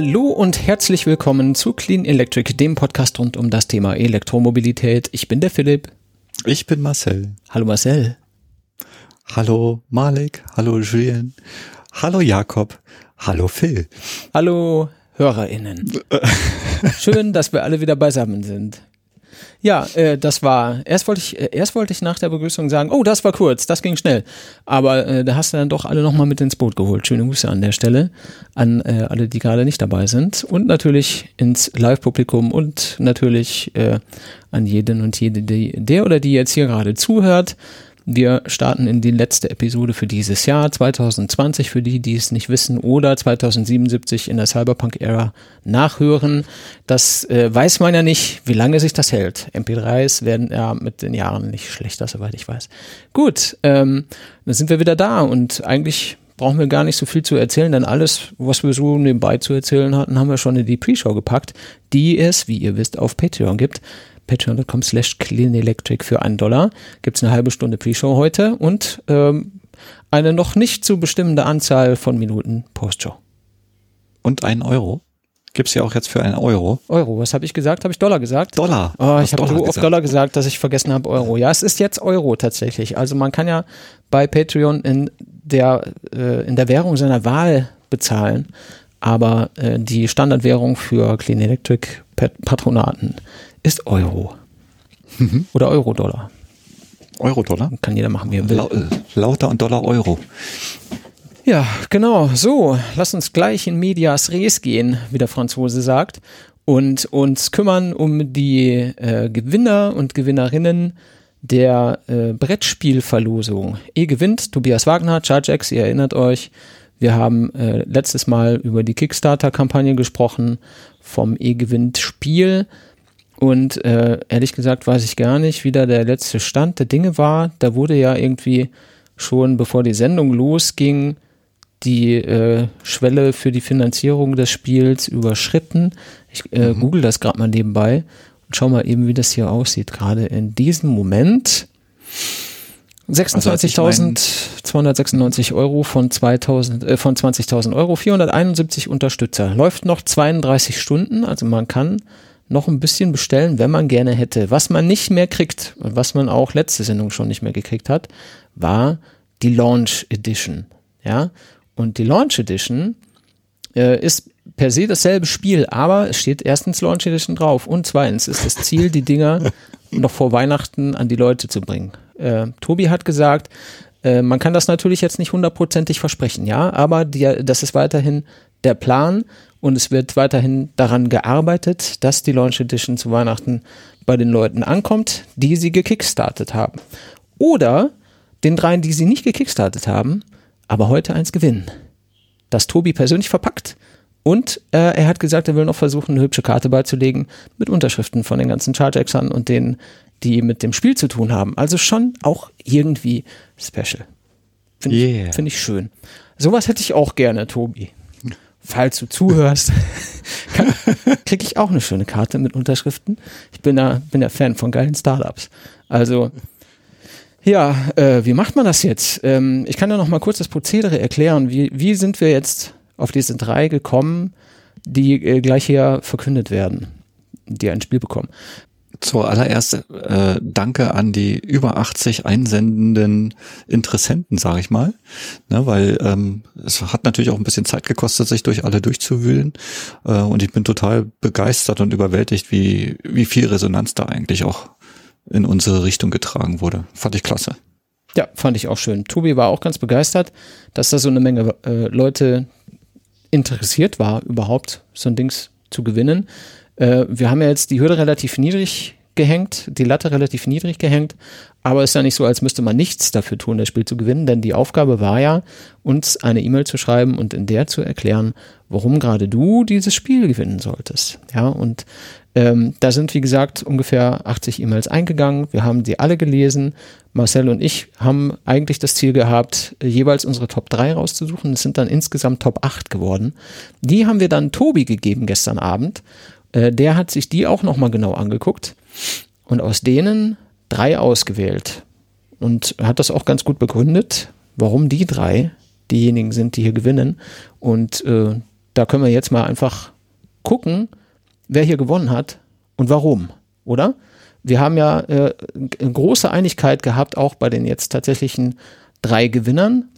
Hallo und herzlich willkommen zu Clean Electric, dem Podcast rund um das Thema Elektromobilität. Ich bin der Philipp. Ich bin Marcel. Hallo Marcel. Hallo Malik. Hallo Julien. Hallo Jakob. Hallo Phil. Hallo HörerInnen. Schön, dass wir alle wieder beisammen sind. Ja, äh, das war, erst wollte ich, äh, erst wollte ich nach der Begrüßung sagen, oh, das war kurz, das ging schnell. Aber äh, da hast du dann doch alle nochmal mit ins Boot geholt. Schöne Grüße an der Stelle an äh, alle, die gerade nicht dabei sind. Und natürlich ins Live-Publikum und natürlich äh, an jeden und jede, die, der oder die jetzt hier gerade zuhört. Wir starten in die letzte Episode für dieses Jahr, 2020, für die, die es nicht wissen, oder 2077 in der Cyberpunk-Ära nachhören. Das äh, weiß man ja nicht, wie lange sich das hält. MP3s werden ja mit den Jahren nicht schlechter, soweit ich weiß. Gut, ähm, dann sind wir wieder da und eigentlich brauchen wir gar nicht so viel zu erzählen, denn alles, was wir so nebenbei zu erzählen hatten, haben wir schon in die Pre-Show gepackt, die es, wie ihr wisst, auf Patreon gibt patreon.com slash cleanelectric für einen Dollar. Gibt es eine halbe Stunde Pre-Show heute und ähm, eine noch nicht zu bestimmende Anzahl von Minuten Post-Show. Und einen Euro? Gibt's ja auch jetzt für einen Euro. Euro, was habe ich gesagt? Habe ich Dollar gesagt? Dollar. Oh, ich habe so oft Dollar gesagt, dass ich vergessen habe Euro. Ja, es ist jetzt Euro tatsächlich. Also man kann ja bei Patreon in der, äh, in der Währung seiner Wahl bezahlen, aber äh, die Standardwährung für Clean Electric Patronaten ist Euro. Mhm. Oder Euro-Dollar. Euro-Dollar? Kann jeder machen, wie er will. La lauter und Dollar Euro. Ja, genau. So, lass uns gleich in medias res gehen, wie der Franzose sagt, und uns kümmern um die äh, Gewinner und Gewinnerinnen der äh, Brettspielverlosung. E gewinnt Tobias Wagner, ChargeX, ihr erinnert euch. Wir haben äh, letztes Mal über die Kickstarter-Kampagne gesprochen vom E gewinnt Spiel. Und äh, ehrlich gesagt weiß ich gar nicht, wie da der letzte Stand der Dinge war. Da wurde ja irgendwie schon, bevor die Sendung losging, die äh, Schwelle für die Finanzierung des Spiels überschritten. Ich äh, mhm. google das gerade mal nebenbei und schau mal eben, wie das hier aussieht. Gerade in diesem Moment. 26.296 also Euro von, 2000, äh, von 20.000 Euro, 471 Unterstützer. Läuft noch 32 Stunden, also man kann noch ein bisschen bestellen, wenn man gerne hätte. Was man nicht mehr kriegt und was man auch letzte Sendung schon nicht mehr gekriegt hat, war die Launch Edition. Ja, und die Launch Edition äh, ist per se dasselbe Spiel, aber es steht erstens Launch Edition drauf und zweitens ist das Ziel, die Dinger noch vor Weihnachten an die Leute zu bringen. Äh, Tobi hat gesagt, äh, man kann das natürlich jetzt nicht hundertprozentig versprechen, ja, aber die, das ist weiterhin der Plan und es wird weiterhin daran gearbeitet, dass die Launch Edition zu Weihnachten bei den Leuten ankommt, die sie gekickstartet haben. Oder den dreien, die sie nicht gekickstartet haben, aber heute eins gewinnen. Das Tobi persönlich verpackt und äh, er hat gesagt, er will noch versuchen, eine hübsche Karte beizulegen mit Unterschriften von den ganzen Charge-Exern und denen, die mit dem Spiel zu tun haben. Also schon auch irgendwie special. Finde yeah. ich, find ich schön. Sowas hätte ich auch gerne, Tobi falls du zuhörst, kriege ich auch eine schöne Karte mit Unterschriften. Ich bin ja, bin ja Fan von geilen Startups. Also, ja, äh, wie macht man das jetzt? Ähm, ich kann ja noch mal kurz das Prozedere erklären. Wie, wie sind wir jetzt auf diese drei gekommen, die äh, gleich hier verkündet werden, die ein Spiel bekommen? Zuallererst äh, danke an die über 80 einsendenden Interessenten, sage ich mal, ne, weil ähm, es hat natürlich auch ein bisschen Zeit gekostet, sich durch alle durchzuwühlen äh, und ich bin total begeistert und überwältigt, wie wie viel Resonanz da eigentlich auch in unsere Richtung getragen wurde. Fand ich klasse. Ja, fand ich auch schön. Tobi war auch ganz begeistert, dass da so eine Menge äh, Leute interessiert war, überhaupt so ein Dings zu gewinnen. Äh, wir haben ja jetzt die Hürde relativ niedrig gehängt, die Latte relativ niedrig gehängt, aber es ist ja nicht so, als müsste man nichts dafür tun, das Spiel zu gewinnen, denn die Aufgabe war ja, uns eine E-Mail zu schreiben und in der zu erklären, warum gerade du dieses Spiel gewinnen solltest. Ja, und ähm, da sind, wie gesagt, ungefähr 80 E-Mails eingegangen. Wir haben die alle gelesen. Marcel und ich haben eigentlich das Ziel gehabt, jeweils unsere Top 3 rauszusuchen. Es sind dann insgesamt Top 8 geworden. Die haben wir dann Tobi gegeben gestern Abend äh, der hat sich die auch nochmal genau angeguckt und aus denen drei ausgewählt und hat das auch ganz gut begründet, warum die drei diejenigen sind, die hier gewinnen. Und äh, da können wir jetzt mal einfach gucken, wer hier gewonnen hat und warum, oder? Wir haben ja äh, große Einigkeit gehabt, auch bei den jetzt tatsächlichen drei Gewinnern,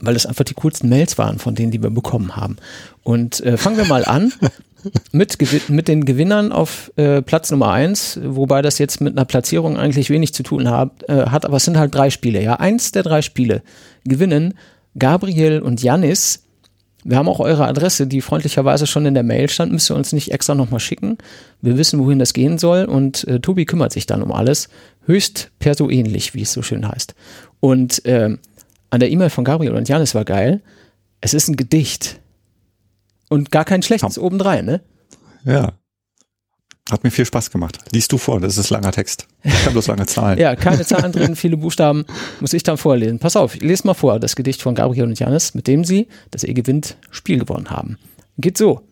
weil es einfach die coolsten Mails waren von denen, die wir bekommen haben. Und äh, fangen wir mal an mit, mit den Gewinnern auf äh, Platz Nummer eins, wobei das jetzt mit einer Platzierung eigentlich wenig zu tun hat, äh, hat, aber es sind halt drei Spiele. Ja, eins der drei Spiele gewinnen Gabriel und Janis. Wir haben auch eure Adresse, die freundlicherweise schon in der Mail stand, müsst ihr uns nicht extra nochmal schicken. Wir wissen, wohin das gehen soll und äh, Tobi kümmert sich dann um alles. Höchst persoähnlich, wie es so schön heißt. Und äh, an der E-Mail von Gabriel und Janis war geil. Es ist ein Gedicht. Und gar kein schlechtes obendrein, ne? Ja. Hat mir viel Spaß gemacht. Liest du vor, das ist langer Text. Ich habe bloß lange Zahlen. ja, keine Zahlen drin, viele Buchstaben, muss ich dann vorlesen. Pass auf, ich lese mal vor, das Gedicht von Gabriel und Janis, mit dem sie, das ihr gewinnt, Spiel gewonnen haben. Geht so.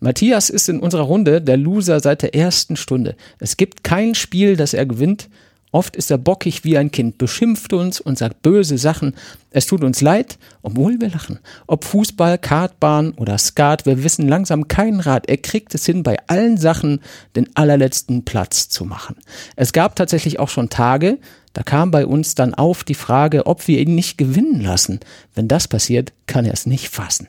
Matthias ist in unserer Runde der Loser seit der ersten Stunde. Es gibt kein Spiel, das er gewinnt, Oft ist er bockig wie ein Kind, beschimpft uns und sagt böse Sachen. Es tut uns leid, obwohl wir lachen. Ob Fußball, Kartbahn oder Skat, wir wissen langsam keinen Rat. Er kriegt es hin, bei allen Sachen den allerletzten Platz zu machen. Es gab tatsächlich auch schon Tage, da kam bei uns dann auf die Frage, ob wir ihn nicht gewinnen lassen. Wenn das passiert, kann er es nicht fassen.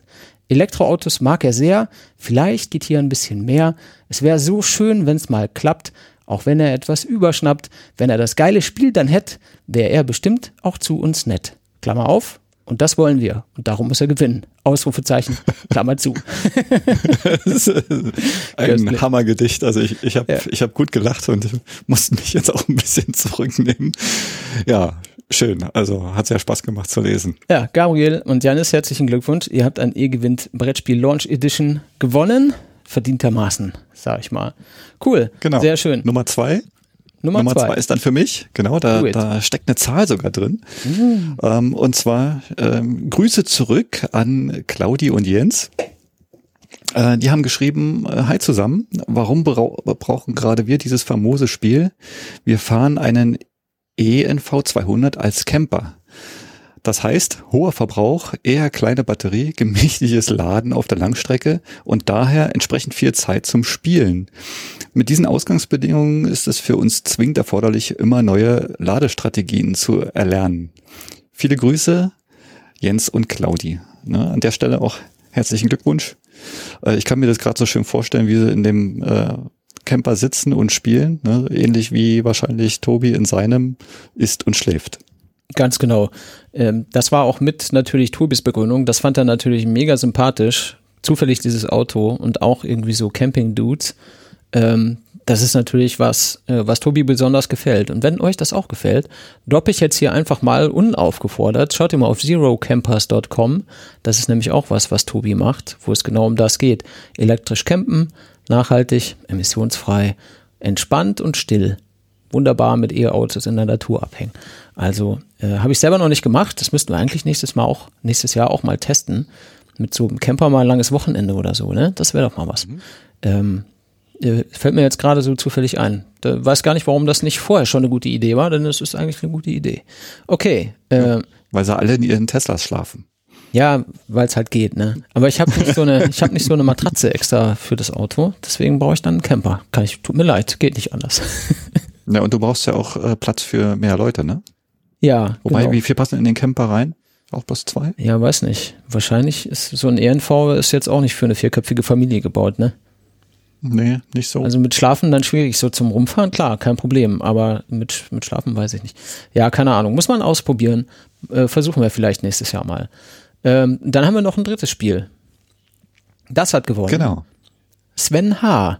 Elektroautos mag er sehr, vielleicht geht hier ein bisschen mehr. Es wäre so schön, wenn es mal klappt, auch wenn er etwas überschnappt, wenn er das geile Spiel dann hätte, wäre er bestimmt auch zu uns nett. Klammer auf. Und das wollen wir. Und darum muss er gewinnen. Ausrufezeichen, Klammer zu. ein Hammergedicht. Also ich, ich habe ja. ich hab gut gelacht und musste mich jetzt auch ein bisschen zurücknehmen. Ja, schön. Also hat sehr Spaß gemacht zu lesen. Ja, Gabriel und Janis, herzlichen Glückwunsch. Ihr habt ein E-Gewinnt Brettspiel Launch Edition gewonnen verdientermaßen, sag ich mal. Cool. Genau. Sehr schön. Nummer zwei. Nummer, Nummer zwei. zwei. ist dann für mich, genau, da, da steckt eine Zahl sogar drin. Mhm. Ähm, und zwar ähm, Grüße zurück an Claudi und Jens. Äh, die haben geschrieben, äh, hi zusammen, warum brauchen gerade wir dieses famose Spiel? Wir fahren einen ENV 200 als Camper. Das heißt, hoher Verbrauch, eher kleine Batterie, gemächliches Laden auf der Langstrecke und daher entsprechend viel Zeit zum Spielen. Mit diesen Ausgangsbedingungen ist es für uns zwingend erforderlich, immer neue Ladestrategien zu erlernen. Viele Grüße, Jens und Claudi. Ne, an der Stelle auch herzlichen Glückwunsch. Äh, ich kann mir das gerade so schön vorstellen, wie sie in dem äh, Camper sitzen und spielen, ne? ähnlich wie wahrscheinlich Tobi in seinem isst und schläft. Ganz genau. Ähm, das war auch mit natürlich Tobis Begründung. Das fand er natürlich mega sympathisch. Zufällig dieses Auto und auch irgendwie so Camping-Dudes. Ähm, das ist natürlich was, äh, was Tobi besonders gefällt. Und wenn euch das auch gefällt, droppe ich jetzt hier einfach mal unaufgefordert. Schaut ihr mal auf zerocampers.com. Das ist nämlich auch was, was Tobi macht, wo es genau um das geht. Elektrisch campen, nachhaltig, emissionsfrei, entspannt und still wunderbar mit E-Autos in der Natur abhängen. Also äh, habe ich selber noch nicht gemacht. Das müssten wir eigentlich nächstes Mal auch, nächstes Jahr auch mal testen. Mit so einem Camper mal ein langes Wochenende oder so, ne? Das wäre doch mal was. Mhm. Ähm, äh, fällt mir jetzt gerade so zufällig ein. Da weiß gar nicht, warum das nicht vorher schon eine gute Idee war, denn es ist eigentlich eine gute Idee. Okay. Äh, weil sie alle in ihren Teslas schlafen. Ja, weil es halt geht, ne? Aber ich habe nicht so eine, ich habe nicht so eine Matratze extra für das Auto, deswegen brauche ich dann einen Camper. Kann ich, tut mir leid, geht nicht anders. Ja, und du brauchst ja auch äh, Platz für mehr Leute, ne? Ja. Wobei, genau. wie viel passen in den Camper rein? Auch bloß zwei? Ja, weiß nicht. Wahrscheinlich ist so ein ENV ist jetzt auch nicht für eine vierköpfige Familie gebaut, ne? Nee, nicht so. Also mit Schlafen dann schwierig. So zum Rumfahren, klar, kein Problem. Aber mit, mit Schlafen weiß ich nicht. Ja, keine Ahnung. Muss man ausprobieren. Äh, versuchen wir vielleicht nächstes Jahr mal. Ähm, dann haben wir noch ein drittes Spiel. Das hat gewonnen. Genau. Sven H.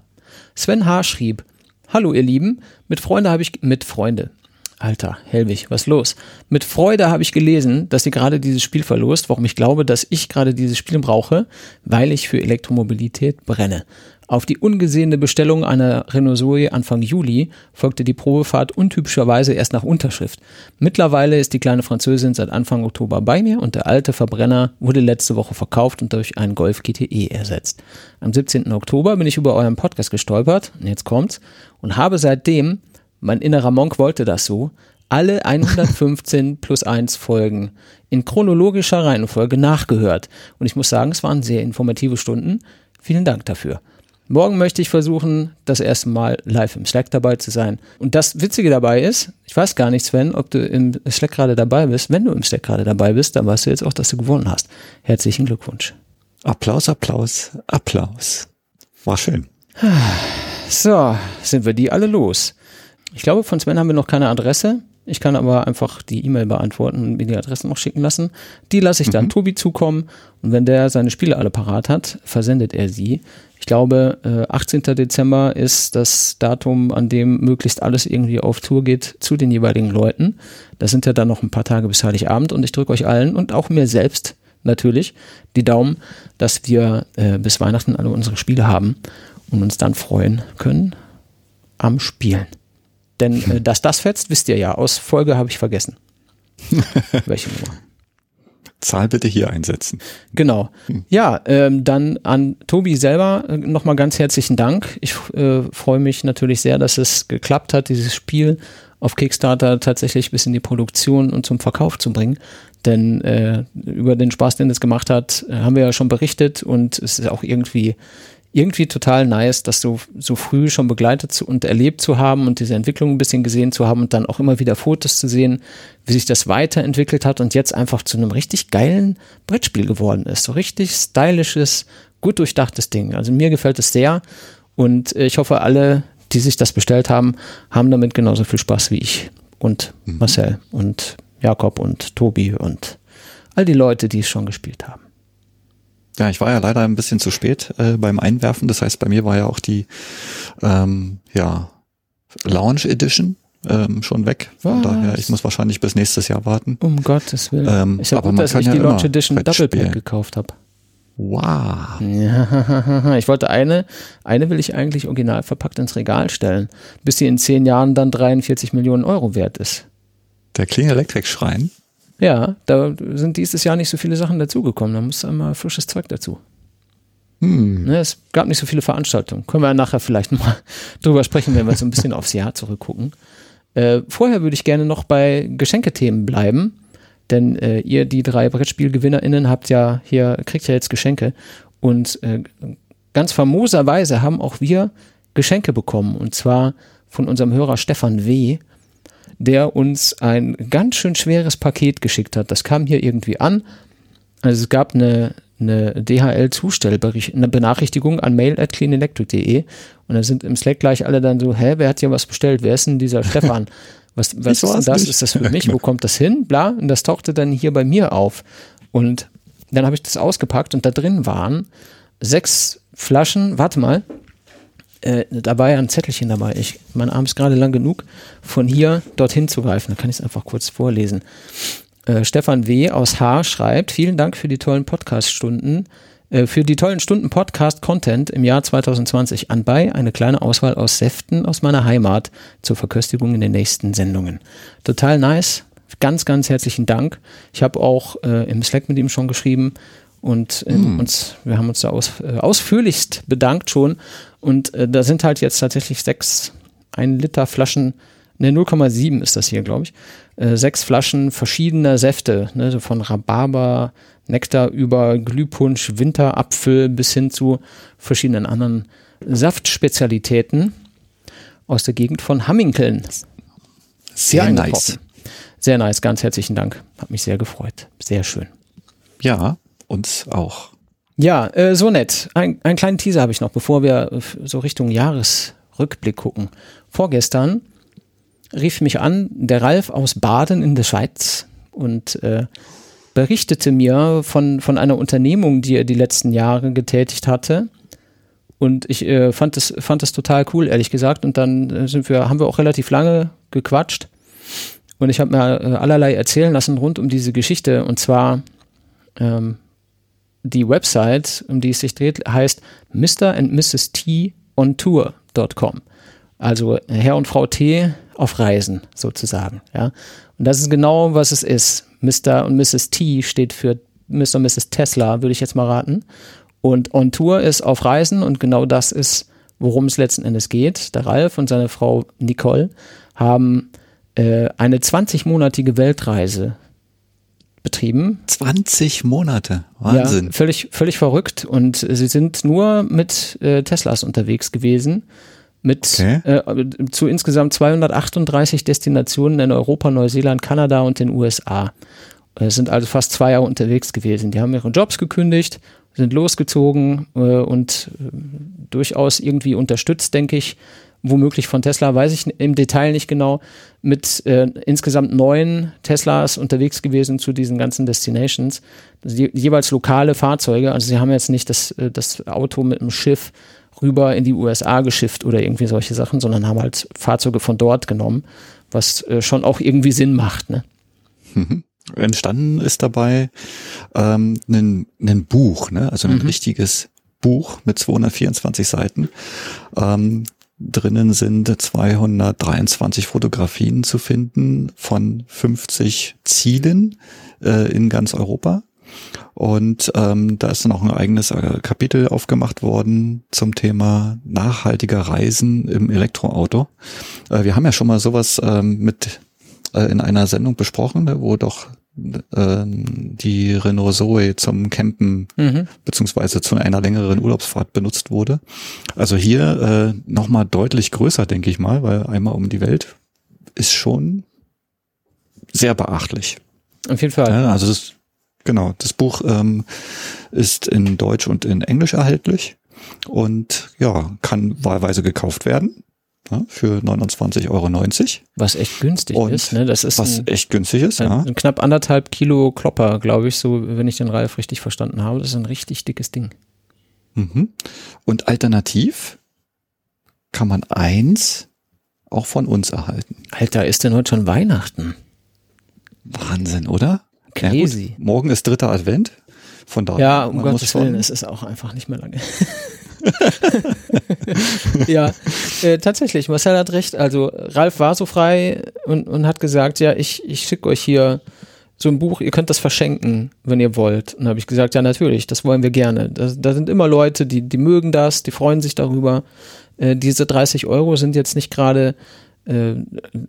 Sven H. schrieb, Hallo ihr Lieben, mit Freunde habe ich mit Freunde. Alter, Helwig, was los? Mit Freude habe ich gelesen, dass ihr gerade dieses Spiel verlost, warum ich glaube, dass ich gerade dieses Spiel brauche, weil ich für Elektromobilität brenne. Auf die ungesehene Bestellung einer Renault Zoe Anfang Juli folgte die Probefahrt untypischerweise erst nach Unterschrift. Mittlerweile ist die kleine Französin seit Anfang Oktober bei mir und der alte Verbrenner wurde letzte Woche verkauft und durch einen Golf GTE ersetzt. Am 17. Oktober bin ich über euren Podcast gestolpert, und jetzt kommt's, und habe seitdem, mein innerer Monk wollte das so, alle 115 plus 1 Folgen in chronologischer Reihenfolge nachgehört. Und ich muss sagen, es waren sehr informative Stunden. Vielen Dank dafür. Morgen möchte ich versuchen, das erste Mal live im Slack dabei zu sein. Und das Witzige dabei ist, ich weiß gar nicht, Sven, ob du im Slack gerade dabei bist. Wenn du im Slack gerade dabei bist, dann weißt du jetzt auch, dass du gewonnen hast. Herzlichen Glückwunsch. Applaus, Applaus, Applaus. War schön. So, sind wir die alle los. Ich glaube, von Sven haben wir noch keine Adresse. Ich kann aber einfach die E-Mail beantworten und mir die Adresse noch schicken lassen. Die lasse ich dann mhm. Tobi zukommen und wenn der seine Spiele alle parat hat, versendet er sie. Ich glaube, äh, 18. Dezember ist das Datum, an dem möglichst alles irgendwie auf Tour geht zu den jeweiligen Leuten. Das sind ja dann noch ein paar Tage bis Heiligabend und ich drücke euch allen und auch mir selbst natürlich die Daumen, dass wir äh, bis Weihnachten alle unsere Spiele haben und uns dann freuen können am Spielen. Denn äh, dass das fetzt, wisst ihr ja. Aus Folge habe ich vergessen. Welche Nummer? Zahl bitte hier einsetzen. Genau. Hm. Ja, ähm, dann an Tobi selber äh, nochmal ganz herzlichen Dank. Ich äh, freue mich natürlich sehr, dass es geklappt hat, dieses Spiel auf Kickstarter tatsächlich bis in die Produktion und zum Verkauf zu bringen. Denn äh, über den Spaß, den es gemacht hat, äh, haben wir ja schon berichtet und es ist auch irgendwie irgendwie total nice, das so, so früh schon begleitet zu, und erlebt zu haben und diese Entwicklung ein bisschen gesehen zu haben und dann auch immer wieder Fotos zu sehen, wie sich das weiterentwickelt hat und jetzt einfach zu einem richtig geilen Brettspiel geworden ist. So richtig stylisches, gut durchdachtes Ding. Also mir gefällt es sehr und ich hoffe, alle, die sich das bestellt haben, haben damit genauso viel Spaß wie ich und mhm. Marcel und Jakob und Tobi und all die Leute, die es schon gespielt haben. Ja, ich war ja leider ein bisschen zu spät äh, beim Einwerfen. Das heißt, bei mir war ja auch die ähm, ja, Launch Edition ähm, schon weg. Von Was? daher, ich muss wahrscheinlich bis nächstes Jahr warten. Um Gottes Willen. Ähm, ich habe gut, dass ich ja die Launch Edition Double Pack gekauft habe. Wow. Ja, ich wollte eine, eine will ich eigentlich original verpackt ins Regal stellen, bis sie in zehn Jahren dann 43 Millionen Euro wert ist. Der Clean Electric Schrein? Ja, da sind dieses Jahr nicht so viele Sachen dazugekommen. Da muss einmal frisches Zeug dazu. Hm. Ne, es gab nicht so viele Veranstaltungen. Können wir nachher vielleicht mal drüber sprechen, wenn wir so ein bisschen aufs Jahr zurückgucken. Äh, vorher würde ich gerne noch bei Geschenkethemen bleiben, denn äh, ihr, die drei BrettspielgewinnerInnen, habt ja hier, kriegt ja jetzt Geschenke. Und äh, ganz famoserweise haben auch wir Geschenke bekommen. Und zwar von unserem Hörer Stefan W., der uns ein ganz schön schweres Paket geschickt hat. Das kam hier irgendwie an. Also es gab eine, eine DHL-Zustellbenachrichtigung an mail.cleanelectric.de und da sind im Slack gleich alle dann so, hä, wer hat hier was bestellt? Wer ist denn dieser Stefan? Was, was ist denn das? Nicht. Ist das für mich? Wo kommt das hin? Bla. Und das tauchte dann hier bei mir auf. Und dann habe ich das ausgepackt und da drin waren sechs Flaschen, warte mal, äh, da war ja ein Zettelchen dabei. Ich, mein Arm ist gerade lang genug, von hier dorthin zu greifen. Da kann ich es einfach kurz vorlesen. Äh, Stefan W. aus H. schreibt, vielen Dank für die tollen Podcast-Stunden, äh, für die tollen Stunden Podcast-Content im Jahr 2020. Anbei eine kleine Auswahl aus Säften aus meiner Heimat zur Verköstigung in den nächsten Sendungen. Total nice. Ganz, ganz herzlichen Dank. Ich habe auch äh, im Slack mit ihm schon geschrieben und äh, mm. uns, wir haben uns da aus, äh, ausführlichst bedankt schon und äh, da sind halt jetzt tatsächlich sechs ein Liter Flaschen, ne 0,7 ist das hier, glaube ich, äh, sechs Flaschen verschiedener Säfte, ne, so von Rhabarber, Nektar über Glühpunsch, Winterapfel bis hin zu verschiedenen anderen Saftspezialitäten aus der Gegend von Hamminkeln. Sehr nice. Sehr nice, ganz herzlichen Dank. Hat mich sehr gefreut. Sehr schön. Ja, uns auch. Ja, äh, so nett. Ein, einen kleinen Teaser habe ich noch, bevor wir so Richtung Jahresrückblick gucken. Vorgestern rief mich an der Ralf aus Baden in der Schweiz und äh, berichtete mir von, von einer Unternehmung, die er die letzten Jahre getätigt hatte. Und ich äh, fand es fand das total cool, ehrlich gesagt. Und dann äh, sind wir, haben wir auch relativ lange gequatscht. Und ich habe mir äh, allerlei erzählen lassen rund um diese Geschichte. Und zwar ähm, die Website, um die es sich dreht, heißt Mr. and Mrs. T on Tour.com. Also Herr und Frau T auf Reisen sozusagen. Ja. Und das ist genau, was es ist. Mr. und Mrs. T steht für Mr. und Mrs. Tesla, würde ich jetzt mal raten. Und On Tour ist auf Reisen und genau das ist, worum es letzten Endes geht. Der Ralf und seine Frau Nicole haben äh, eine 20-monatige Weltreise betrieben. 20 Monate, Wahnsinn. Ja, völlig, völlig verrückt. Und sie sind nur mit äh, Teslas unterwegs gewesen. Mit okay. äh, zu insgesamt 238 Destinationen in Europa, Neuseeland, Kanada und den USA. Es sind also fast zwei Jahre unterwegs gewesen. Die haben ihre Jobs gekündigt, sind losgezogen äh, und äh, durchaus irgendwie unterstützt, denke ich, womöglich von Tesla, weiß ich im Detail nicht genau, mit äh, insgesamt neun Teslas unterwegs gewesen zu diesen ganzen Destinations. Je, jeweils lokale Fahrzeuge. Also sie haben jetzt nicht das, äh, das Auto mit dem Schiff rüber in die USA geschifft oder irgendwie solche Sachen, sondern haben halt Fahrzeuge von dort genommen, was äh, schon auch irgendwie Sinn macht. Ne? Mhm. Entstanden ist dabei ähm, ein, ein Buch, ne? also ein mhm. richtiges Buch mit 224 Seiten. Ähm, Drinnen sind 223 Fotografien zu finden von 50 Zielen äh, in ganz Europa. Und ähm, da ist dann auch ein eigenes äh, Kapitel aufgemacht worden zum Thema nachhaltiger Reisen im Elektroauto. Äh, wir haben ja schon mal sowas ähm, mit äh, in einer Sendung besprochen, ne, wo doch äh, die Renault Zoe zum Campen mhm. beziehungsweise zu einer längeren Urlaubsfahrt benutzt wurde. Also hier äh, nochmal deutlich größer, denke ich mal, weil einmal um die Welt ist schon sehr beachtlich. Auf jeden Fall. Ja, also das, genau, das Buch ähm, ist in Deutsch und in Englisch erhältlich und ja, kann wahlweise gekauft werden ja, für 29,90 Euro. Was echt günstig und ist. Ne? Das ist was ein, echt günstig ist, ein, ja. Ein knapp anderthalb Kilo Klopper, glaube ich, so, wenn ich den Ralf richtig verstanden habe. Das ist ein richtig dickes Ding. Mhm. Und alternativ kann man eins auch von uns erhalten. Alter, ist denn heute schon Weihnachten? Wahnsinn, oder? Crazy. Ja, morgen ist dritter Advent. Von daher. Ja, um Gottes Willen, es ist auch einfach nicht mehr lange. ja, äh, tatsächlich, Marcel hat recht. Also Ralf war so frei und, und hat gesagt, ja, ich, ich schicke euch hier so ein Buch, ihr könnt das verschenken, wenn ihr wollt. Und habe ich gesagt, ja, natürlich, das wollen wir gerne. Da, da sind immer Leute, die, die mögen das, die freuen sich darüber. Äh, diese 30 Euro sind jetzt nicht gerade äh,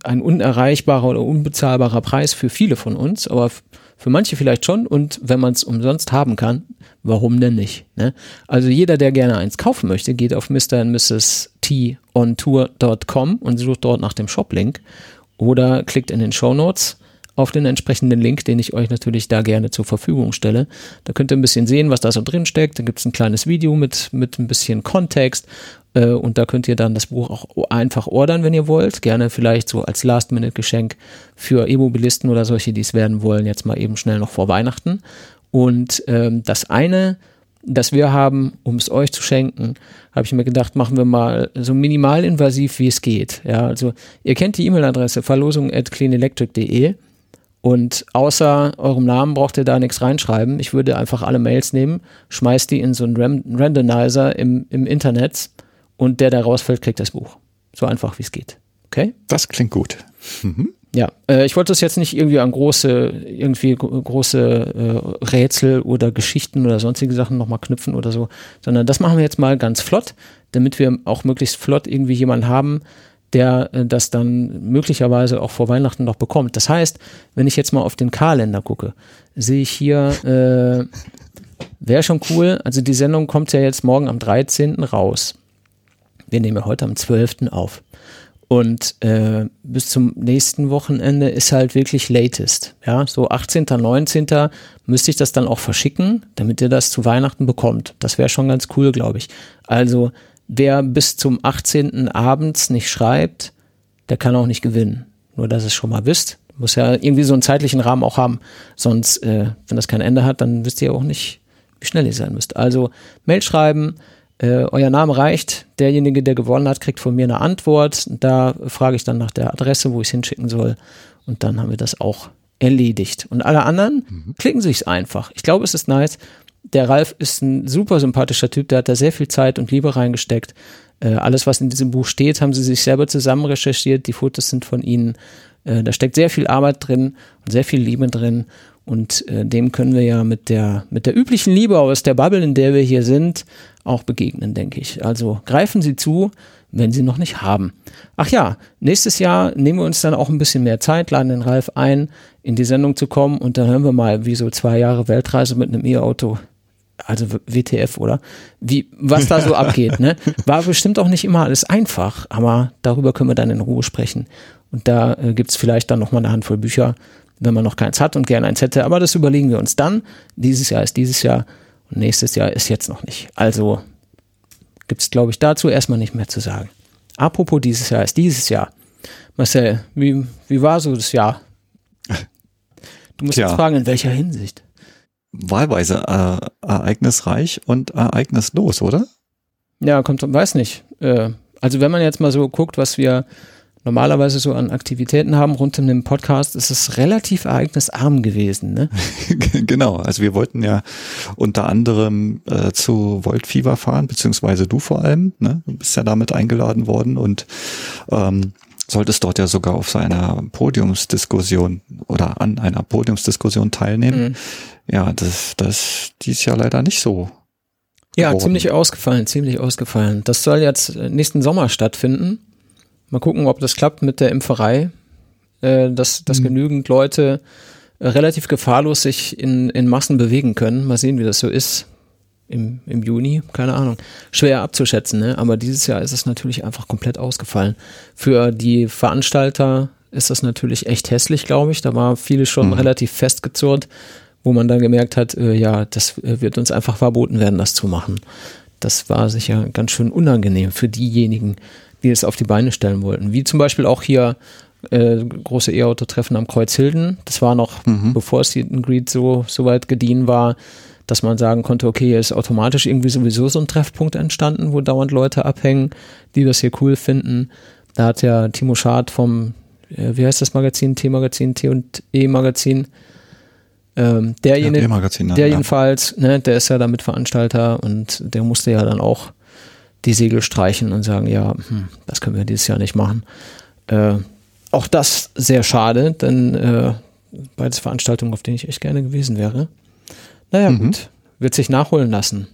ein unerreichbarer oder unbezahlbarer Preis für viele von uns, aber für manche vielleicht schon. Und wenn man es umsonst haben kann, warum denn nicht? Ne? Also jeder, der gerne eins kaufen möchte, geht auf Mr. und Mrs. T on Tour.com und sucht dort nach dem Shop-Link oder klickt in den Show Notes auf den entsprechenden Link, den ich euch natürlich da gerne zur Verfügung stelle. Da könnt ihr ein bisschen sehen, was da so drin steckt. Da gibt es ein kleines Video mit, mit ein bisschen Kontext äh, und da könnt ihr dann das Buch auch einfach ordern, wenn ihr wollt. Gerne vielleicht so als Last-Minute-Geschenk für E-Mobilisten oder solche, die es werden wollen, jetzt mal eben schnell noch vor Weihnachten. Und ähm, das eine, das wir haben, um es euch zu schenken, habe ich mir gedacht, machen wir mal so minimal invasiv, wie es geht. Ja, also ihr kennt die E-Mail-Adresse verlosung@cleanelectric.de und außer eurem Namen braucht ihr da nichts reinschreiben. Ich würde einfach alle Mails nehmen, schmeißt die in so einen Randomizer im, im Internet und der, der rausfällt, kriegt das Buch. So einfach, wie es geht. Okay? Das klingt gut. Mhm. Ja, äh, ich wollte das jetzt nicht irgendwie an große, irgendwie große äh, Rätsel oder Geschichten oder sonstige Sachen nochmal knüpfen oder so, sondern das machen wir jetzt mal ganz flott, damit wir auch möglichst flott irgendwie jemanden haben, der äh, das dann möglicherweise auch vor Weihnachten noch bekommt. Das heißt, wenn ich jetzt mal auf den Kalender gucke, sehe ich hier, äh, wäre schon cool, also die Sendung kommt ja jetzt morgen am 13. raus. Wir nehmen ja heute am 12. auf. Und äh, bis zum nächsten Wochenende ist halt wirklich latest. Ja, so 18., 19. müsste ich das dann auch verschicken, damit ihr das zu Weihnachten bekommt. Das wäre schon ganz cool, glaube ich. Also wer bis zum 18. abends nicht schreibt, der kann auch nicht gewinnen. Nur, dass ihr es schon mal wisst. Muss ja irgendwie so einen zeitlichen Rahmen auch haben. Sonst, äh, wenn das kein Ende hat, dann wisst ihr auch nicht, wie schnell ihr sein müsst. Also Mail schreiben, äh, euer Name reicht. Derjenige, der gewonnen hat, kriegt von mir eine Antwort. Da frage ich dann nach der Adresse, wo ich es hinschicken soll. Und dann haben wir das auch erledigt. Und alle anderen mhm. klicken sich's einfach. Ich glaube, es ist nice der Ralf ist ein super sympathischer Typ, der hat da sehr viel Zeit und Liebe reingesteckt. Äh, alles, was in diesem Buch steht, haben sie sich selber zusammen recherchiert. Die Fotos sind von ihnen. Äh, da steckt sehr viel Arbeit drin und sehr viel Liebe drin. Und äh, dem können wir ja mit der, mit der üblichen Liebe aus der Bubble, in der wir hier sind, auch begegnen, denke ich. Also greifen Sie zu, wenn sie noch nicht haben. Ach ja, nächstes Jahr nehmen wir uns dann auch ein bisschen mehr Zeit, laden den Ralf ein, in die Sendung zu kommen und dann hören wir mal, wie so zwei Jahre Weltreise mit einem E-Auto also WTF, oder? Wie, was da so abgeht, ne? War bestimmt auch nicht immer alles einfach, aber darüber können wir dann in Ruhe sprechen. Und da äh, gibt's vielleicht dann nochmal eine Handvoll Bücher, wenn man noch keins hat und gerne eins hätte. Aber das überlegen wir uns dann. Dieses Jahr ist dieses Jahr und nächstes Jahr ist jetzt noch nicht. Also gibt's, glaube ich, dazu erstmal nicht mehr zu sagen. Apropos dieses Jahr ist dieses Jahr. Marcel, wie, wie war so das Jahr? Du musst Tja. jetzt fragen, in welcher Hinsicht? Wahlweise äh, ereignisreich und ereignislos, oder? Ja, kommt, weiß nicht. Äh, also wenn man jetzt mal so guckt, was wir normalerweise so an Aktivitäten haben rund um den Podcast, ist es relativ ereignisarm gewesen. Ne? genau, also wir wollten ja unter anderem äh, zu Volt Fever fahren, beziehungsweise du vor allem, ne? Du bist ja damit eingeladen worden und ähm, solltest dort ja sogar auf so einer Podiumsdiskussion oder an einer Podiumsdiskussion teilnehmen. Mhm. Ja, das, das dies Jahr leider nicht so. Ja, geworden. ziemlich ausgefallen, ziemlich ausgefallen. Das soll jetzt nächsten Sommer stattfinden. Mal gucken, ob das klappt mit der Impferei, äh, dass, dass mhm. genügend Leute relativ gefahrlos sich in, in Massen bewegen können. Mal sehen, wie das so ist im, im Juni, keine Ahnung. Schwer abzuschätzen, ne? aber dieses Jahr ist es natürlich einfach komplett ausgefallen. Für die Veranstalter ist das natürlich echt hässlich, glaube ich. Da war vieles schon mhm. relativ festgezurrt, wo man dann gemerkt hat, äh, ja, das äh, wird uns einfach verboten werden, das zu machen. Das war sicher ganz schön unangenehm für diejenigen, die es auf die Beine stellen wollten. Wie zum Beispiel auch hier äh, große E-Auto-Treffen am Kreuz Hilden. Das war noch, mhm. bevor es Greet so, so weit gediehen war, dass man sagen konnte, okay, hier ist automatisch irgendwie sowieso so ein Treffpunkt entstanden, wo dauernd Leute abhängen, die das hier cool finden. Da hat ja Timo Schad vom, äh, wie heißt das Magazin, T-Magazin, T und E-Magazin, ähm, derjenige, ja, der jedenfalls, ne, der ist ja damit Veranstalter und der musste ja dann auch die Segel streichen und sagen, ja, hm, das können wir dieses Jahr nicht machen. Äh, auch das sehr schade, denn äh, beides Veranstaltungen, auf denen ich echt gerne gewesen wäre. Naja, mhm. gut, wird sich nachholen lassen.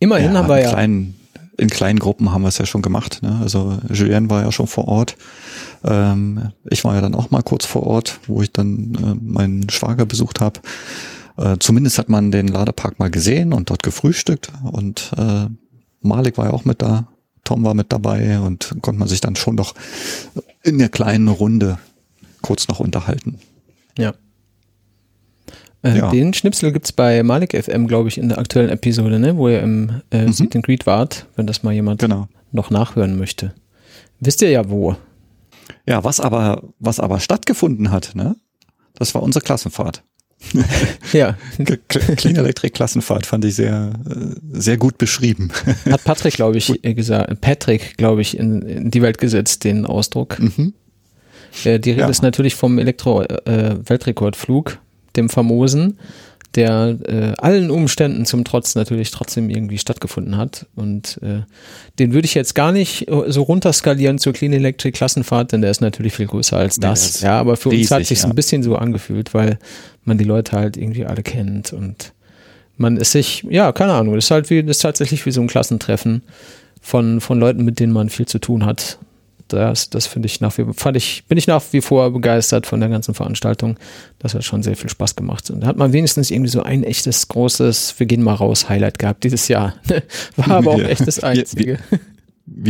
Immerhin ja, haben wir ja. Kleinen, in kleinen Gruppen haben wir es ja schon gemacht. Ne? Also Julien war ja schon vor Ort. Ähm, ich war ja dann auch mal kurz vor Ort, wo ich dann äh, meinen Schwager besucht habe. Äh, zumindest hat man den Ladepark mal gesehen und dort gefrühstückt und äh, Malik war ja auch mit da, Tom war mit dabei und konnte man sich dann schon noch in der kleinen Runde kurz noch unterhalten. Ja. Äh, ja. Den Schnipsel gibt es bei Malik FM, glaube ich, in der aktuellen Episode, ne? wo ihr im äh, mhm. Seed and Greet wart, wenn das mal jemand genau. noch nachhören möchte. Wisst ihr ja wo. Ja, was aber, was aber stattgefunden hat, ne? Das war unsere Klassenfahrt. ja. Clean Electric Klassenfahrt fand ich sehr, sehr gut beschrieben. Hat Patrick, glaube ich, äh, gesagt, Patrick, glaube ich, in, in, die Welt gesetzt, den Ausdruck. Mhm. Äh, die Rede ja. ist natürlich vom Elektro-Weltrekordflug, äh, dem famosen der äh, allen Umständen zum Trotz natürlich trotzdem irgendwie stattgefunden hat. Und äh, den würde ich jetzt gar nicht äh, so runterskalieren zur Clean Electric Klassenfahrt, denn der ist natürlich viel größer als das. Ja, aber für riesig, uns hat sich ja. ein bisschen so angefühlt, weil man die Leute halt irgendwie alle kennt und man ist sich, ja, keine Ahnung, das ist halt wie, das ist tatsächlich wie so ein Klassentreffen von, von Leuten, mit denen man viel zu tun hat das, das finde ich nach wie fand ich, bin ich nach wie vor begeistert von der ganzen Veranstaltung. Das hat schon sehr viel Spaß gemacht. Und da hat man wenigstens irgendwie so ein echtes, großes, wir gehen mal raus Highlight gehabt dieses Jahr. War aber auch echt das einzige. Wir, wir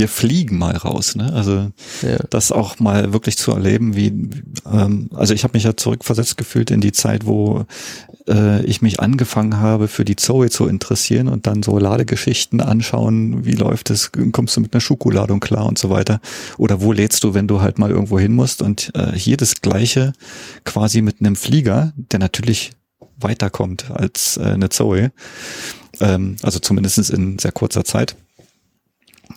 fliegen mal raus, ne? Also ja. das auch mal wirklich zu erleben, wie ähm, also ich habe mich ja zurückversetzt gefühlt in die Zeit, wo äh, ich mich angefangen habe, für die Zoe zu interessieren und dann so Ladegeschichten anschauen, wie läuft es, kommst du mit einer Schuko-Ladung klar und so weiter. Oder wo lädst du, wenn du halt mal irgendwo hin musst? Und äh, hier das Gleiche quasi mit einem Flieger, der natürlich weiterkommt als äh, eine Zoe. Ähm, also zumindestens in sehr kurzer Zeit.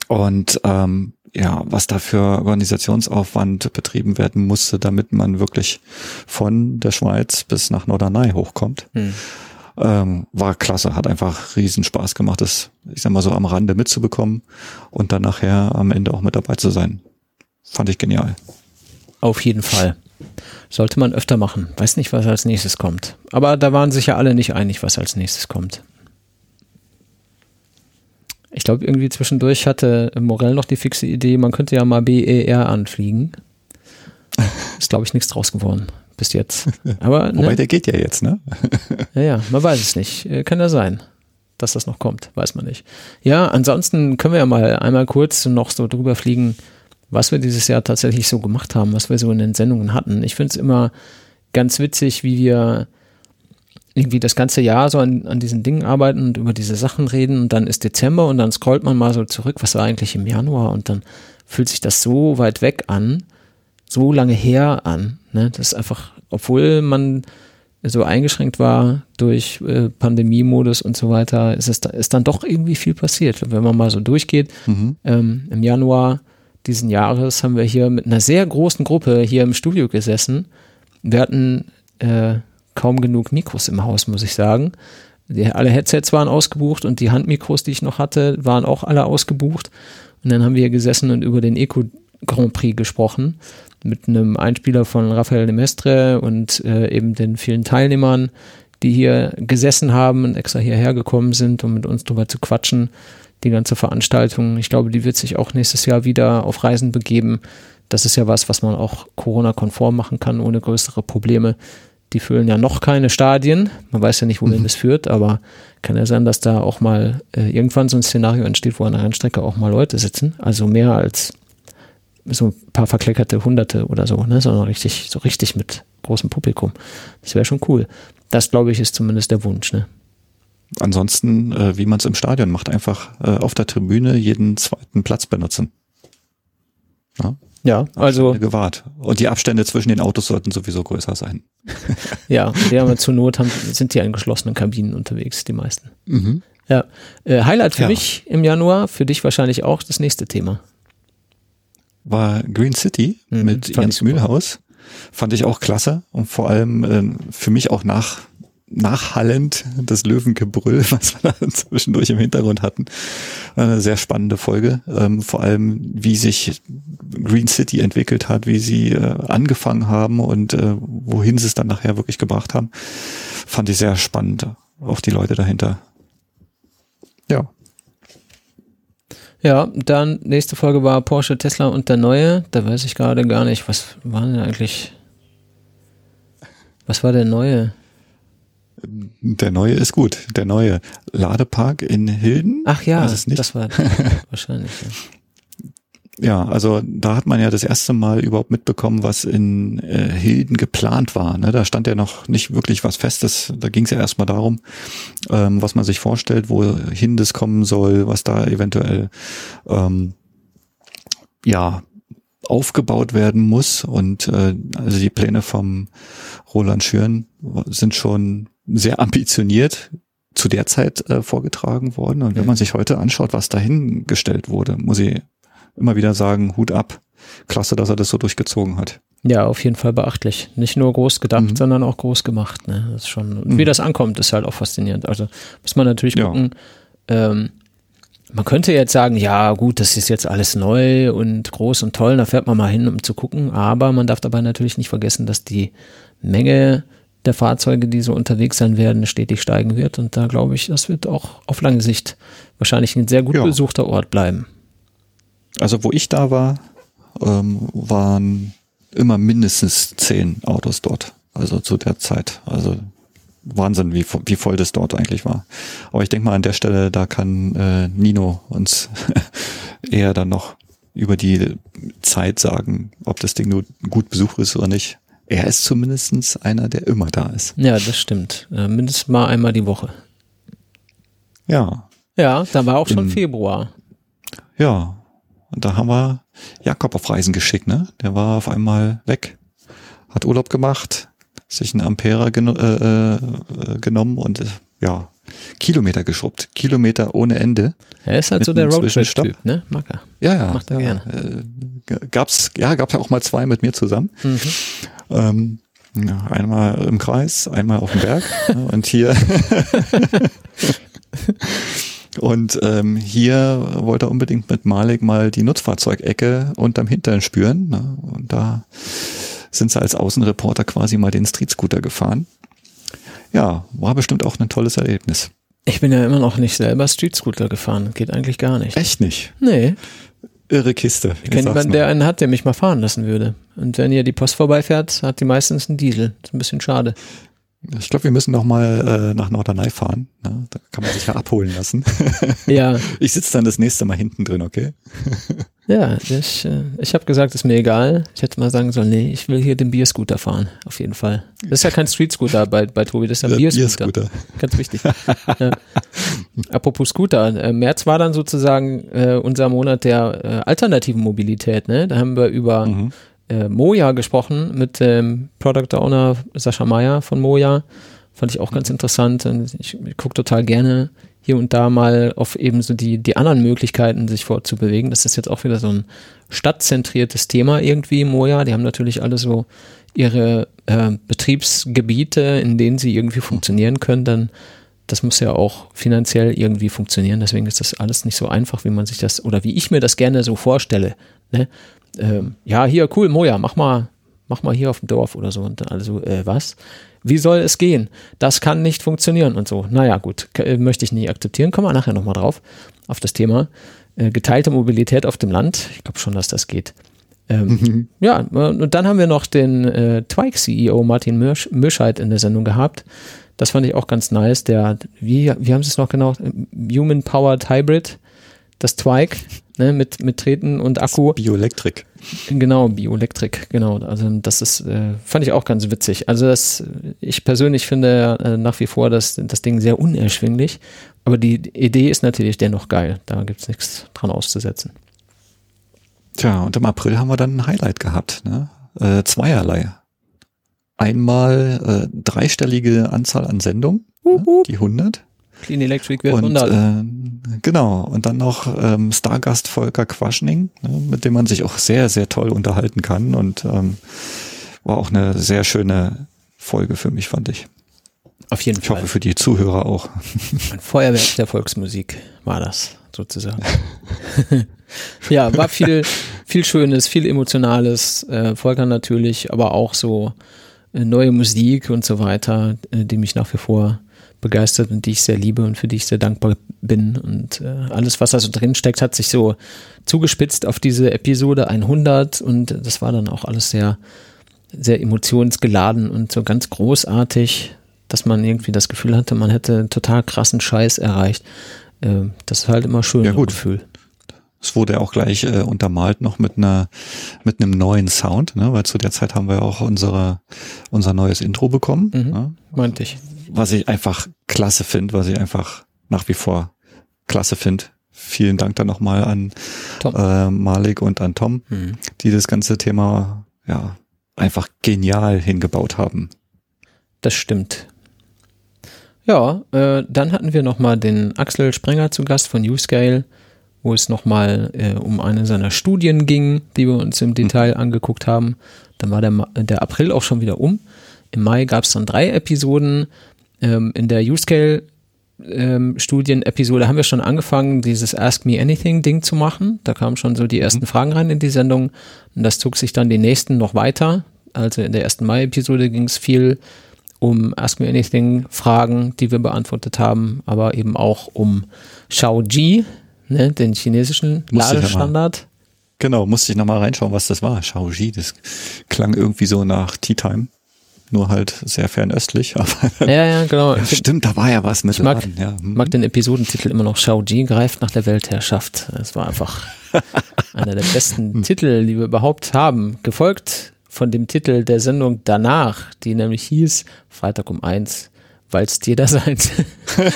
Und ähm, ja, was da für Organisationsaufwand betrieben werden musste, damit man wirklich von der Schweiz bis nach Norderney hochkommt. Hm. Ähm, war klasse, hat einfach riesen Spaß gemacht, das, ich sag mal so am Rande mitzubekommen und dann nachher am Ende auch mit dabei zu sein. Fand ich genial. Auf jeden Fall. Sollte man öfter machen. Weiß nicht, was als nächstes kommt. Aber da waren sich ja alle nicht einig, was als nächstes kommt. Ich glaube, irgendwie zwischendurch hatte Morell noch die fixe Idee, man könnte ja mal BER anfliegen. Ist, glaube ich, nichts draus geworden bis jetzt. Aber, Wobei, ne? der geht ja jetzt, ne? ja, ja, man weiß es nicht. Äh, kann ja sein, dass das noch kommt, weiß man nicht. Ja, ansonsten können wir ja mal einmal kurz noch so drüber fliegen, was wir dieses Jahr tatsächlich so gemacht haben, was wir so in den Sendungen hatten. Ich finde es immer ganz witzig, wie wir irgendwie das ganze Jahr so an, an diesen Dingen arbeiten und über diese Sachen reden und dann ist Dezember und dann scrollt man mal so zurück, was war eigentlich im Januar und dann fühlt sich das so weit weg an, so lange her an. Ne? Das ist einfach, obwohl man so eingeschränkt war durch äh, Pandemiemodus und so weiter, ist es da, ist dann doch irgendwie viel passiert. Wenn man mal so durchgeht, mhm. ähm, im Januar diesen Jahres haben wir hier mit einer sehr großen Gruppe hier im Studio gesessen. Wir hatten äh, kaum genug Mikros im Haus, muss ich sagen. Die, alle Headsets waren ausgebucht und die Handmikros, die ich noch hatte, waren auch alle ausgebucht. Und dann haben wir hier gesessen und über den Eco Grand Prix gesprochen mit einem Einspieler von Rafael de Mestre und äh, eben den vielen Teilnehmern, die hier gesessen haben und extra hierher gekommen sind, um mit uns drüber zu quatschen. Die ganze Veranstaltung, ich glaube, die wird sich auch nächstes Jahr wieder auf Reisen begeben. Das ist ja was, was man auch Corona-konform machen kann, ohne größere Probleme. Die füllen ja noch keine Stadien. Man weiß ja nicht, wohin mhm. das führt, aber kann ja sein, dass da auch mal äh, irgendwann so ein Szenario entsteht, wo an der Rennstrecke auch mal Leute sitzen. Also mehr als so ein paar verkleckerte Hunderte oder so, ne, sondern richtig, so richtig mit großem Publikum. Das wäre schon cool. Das, glaube ich, ist zumindest der Wunsch, ne? Ansonsten, äh, wie man es im Stadion macht, einfach äh, auf der Tribüne jeden zweiten Platz benutzen. Ja? Ja, also gewahrt. Und die Abstände zwischen den Autos sollten sowieso größer sein. ja, die haben zur Not haben, sind die in geschlossenen Kabinen unterwegs, die meisten. Mhm. Ja, äh, Highlight für ja. mich im Januar, für dich wahrscheinlich auch das nächste Thema. War Green City mhm, mit Jens Mühlhaus. Fand ich auch klasse und vor allem äh, für mich auch nach nachhallend das Löwengebrüll, was wir da zwischendurch im Hintergrund hatten. Eine sehr spannende Folge. Ähm, vor allem, wie sich Green City entwickelt hat, wie sie äh, angefangen haben und äh, wohin sie es dann nachher wirklich gebracht haben. Fand ich sehr spannend. Auch die Leute dahinter. Ja. Ja, dann nächste Folge war Porsche, Tesla und der neue. Da weiß ich gerade gar nicht, was war denn eigentlich? Was war der neue? Der neue ist gut. Der neue Ladepark in Hilden. Ach ja, das war wahrscheinlich. Ja. Ja, also da hat man ja das erste Mal überhaupt mitbekommen, was in äh, Hilden geplant war. Ne? Da stand ja noch nicht wirklich was Festes. Da ging es ja erstmal darum, ähm, was man sich vorstellt, wohin das kommen soll, was da eventuell ähm, ja aufgebaut werden muss. Und äh, also die Pläne vom Roland Schüren sind schon sehr ambitioniert zu der Zeit äh, vorgetragen worden. Und wenn man sich heute anschaut, was dahingestellt wurde, muss ich immer wieder sagen, Hut ab. Klasse, dass er das so durchgezogen hat. Ja, auf jeden Fall beachtlich. Nicht nur groß gedacht, mhm. sondern auch groß gemacht. Ne? Das ist schon, mhm. wie das ankommt, ist halt auch faszinierend. Also muss man natürlich gucken. Ja. Ähm, man könnte jetzt sagen, ja gut, das ist jetzt alles neu und groß und toll, da fährt man mal hin, um zu gucken. Aber man darf dabei natürlich nicht vergessen, dass die Menge der Fahrzeuge, die so unterwegs sein werden, stetig steigen wird. Und da glaube ich, das wird auch auf lange Sicht wahrscheinlich ein sehr gut ja. besuchter Ort bleiben. Also wo ich da war, ähm, waren immer mindestens zehn Autos dort. Also zu der Zeit. Also Wahnsinn, wie, wie voll das dort eigentlich war. Aber ich denke mal an der Stelle, da kann äh, Nino uns eher dann noch über die Zeit sagen, ob das Ding nur gut besucht ist oder nicht. Er ist zumindestens einer, der immer da ist. Ja, das stimmt. Äh, mindestens mal einmal die Woche. Ja. Ja, da war auch schon Im, Februar. Ja, und da haben wir Jakob auf Reisen geschickt, ne? Der war auf einmal weg, hat Urlaub gemacht, sich einen Ampere geno äh, äh, genommen und äh, ja, Kilometer geschrubbt. Kilometer ohne Ende. Er ist halt so der Roadtrip-Typ, ne? Mag er. Ja, ja. Macht er ja, gerne. Äh, gab's, ja, gab's ja auch mal zwei mit mir zusammen. Mhm. Ähm, ja, einmal im Kreis, einmal auf dem Berg ne? und hier Und ähm, hier wollte er unbedingt mit Malik mal die Nutzfahrzeugecke unterm Hintern spüren. Ne? Und da sind sie als Außenreporter quasi mal den Streetscooter gefahren. Ja, war bestimmt auch ein tolles Erlebnis. Ich bin ja immer noch nicht selber Street Scooter gefahren. Geht eigentlich gar nicht. Echt nicht? Nee. Irre Kiste. Ich kenne jemanden, der einen hat, der mich mal fahren lassen würde. Und wenn ihr die Post vorbeifährt, hat die meistens einen Diesel. Das ist ein bisschen schade. Ich glaube, wir müssen noch mal äh, nach Norderney fahren. Ne? Da kann man sich ja abholen lassen. Ja. Ich sitze dann das nächste Mal hinten drin, okay? Ja, ich, äh, ich habe gesagt, ist mir egal. Ich hätte mal sagen sollen, nee, ich will hier den Bierscooter fahren, auf jeden Fall. Das ist ja kein Street-Scooter bei, bei Tobi, das ist ja ein Bierscooter. Bierscooter. Ganz wichtig. ja. Apropos Scooter, äh, März war dann sozusagen äh, unser Monat der äh, alternativen Mobilität. Ne? Da haben wir über Mhm. äh, Moja gesprochen mit dem Product Owner Sascha Meyer von Moja. Fand ich auch ganz interessant. Und ich, ich gucke total gerne hier und da mal auf eben so die, die anderen Möglichkeiten, sich fortzubewegen. Das ist jetzt auch wieder so ein stadtzentriertes Thema irgendwie, Moja. Die haben natürlich alle so ihre äh, Betriebsgebiete, in denen sie irgendwie funktionieren können. Dann das muss ja auch finanziell irgendwie funktionieren. Deswegen ist das alles nicht so einfach, wie man sich das oder wie ich mir das gerne so vorstelle. Ne? Ähm, ja, hier, cool, Moja, mach mal, mach mal hier auf dem Dorf oder so. Und dann also, äh, was? Wie soll es gehen? Das kann nicht funktionieren und so. Naja, gut, äh, möchte ich nie akzeptieren. Kommen wir nachher nochmal drauf, auf das Thema. Äh, geteilte Mobilität auf dem Land. Ich glaube schon, dass das geht. Ähm, ja, äh, und dann haben wir noch den äh, Twike-CEO Martin Mirsch, Mirscheid in der Sendung gehabt. Das fand ich auch ganz nice. Der, wie, wie haben sie es noch genau? Human Powered Hybrid, das Twike, ne, mit, mit Treten und Akku. Bioelektrik. Genau, Bioelektrik, genau. Also das ist, äh, fand ich auch ganz witzig. Also das, ich persönlich finde äh, nach wie vor das, das Ding sehr unerschwinglich. Aber die Idee ist natürlich dennoch geil. Da gibt's nichts dran auszusetzen. Tja, und im April haben wir dann ein Highlight gehabt, ne? Äh, zweierlei. Einmal äh, dreistellige Anzahl an Sendungen, Wup, ne? wup. die 100. Clean Electric wird Und 100. äh, genau, und dann noch ähm, Stargast Volker Quaschning, ne, mit dem man sich auch sehr, sehr toll unterhalten kann und ähm, war auch eine sehr schöne Folge für mich, fand ich. Auf jeden Ich Fall. hoffe für die Zuhörer auch. Ein Feuerwerk der Volksmusik war das sozusagen. ja, war viel, viel Schönes, viel Emotionales. Äh, Volker natürlich, aber auch so äh, neue Musik und so weiter, äh, die mich nach wie vor begeistert und die ich sehr liebe und für die ich sehr dankbar bin. Und äh, alles, was da so drin steckt, hat sich so zugespitzt auf diese Episode 100 und das war dann auch alles sehr, sehr emotionsgeladen und so ganz großartig, dass man irgendwie das Gefühl hatte, man hätte einen total krassen Scheiß erreicht. Äh, das ist halt immer schön, Ja, gut. Gefühl. Es wurde auch gleich äh, untermalt noch mit einer mit einem neuen Sound, ne? weil zu der Zeit haben wir auch unsere unser neues Intro bekommen, Mhm. ne? Meinte ich. Was ich einfach klasse finde, was ich einfach nach wie vor klasse finde. Vielen Dank dann nochmal an Tom. äh, Malik und an Tom, Mhm. die das ganze Thema ja einfach genial hingebaut haben. Das stimmt. Ja, äh, dann hatten wir nochmal den Axel Sprenger zu Gast von Uscale, wo es nochmal äh, um eine seiner Studien ging, die wir uns im Detail angeguckt haben. Dann war der, Ma- der April auch schon wieder um. Im Mai gab es dann drei Episoden. Ähm, in der Uscale ähm, Studienepisode haben wir schon angefangen, dieses Ask Me Anything Ding zu machen. Da kamen schon so die ersten Fragen rein in die Sendung. Und das zog sich dann die nächsten noch weiter. Also in der ersten Mai-Episode ging es viel um Ask Me Anything Fragen, die wir beantwortet haben, aber eben auch um Xiaoji, ne, den chinesischen. Ladestandard. Genau, musste ich nochmal reinschauen, was das war. Shaoji, das klang irgendwie so nach Tea Time. Nur halt sehr fernöstlich, aber Ja, ja, genau. stimmt, da war ja was mit Ich mag, Laden, ja. hm. mag den Episodentitel immer noch. Xiaoji greift nach der Weltherrschaft. Das war einfach einer der besten Titel, die wir überhaupt haben. Gefolgt von dem Titel der Sendung danach, die nämlich hieß Freitag um eins, weil's dir da seid.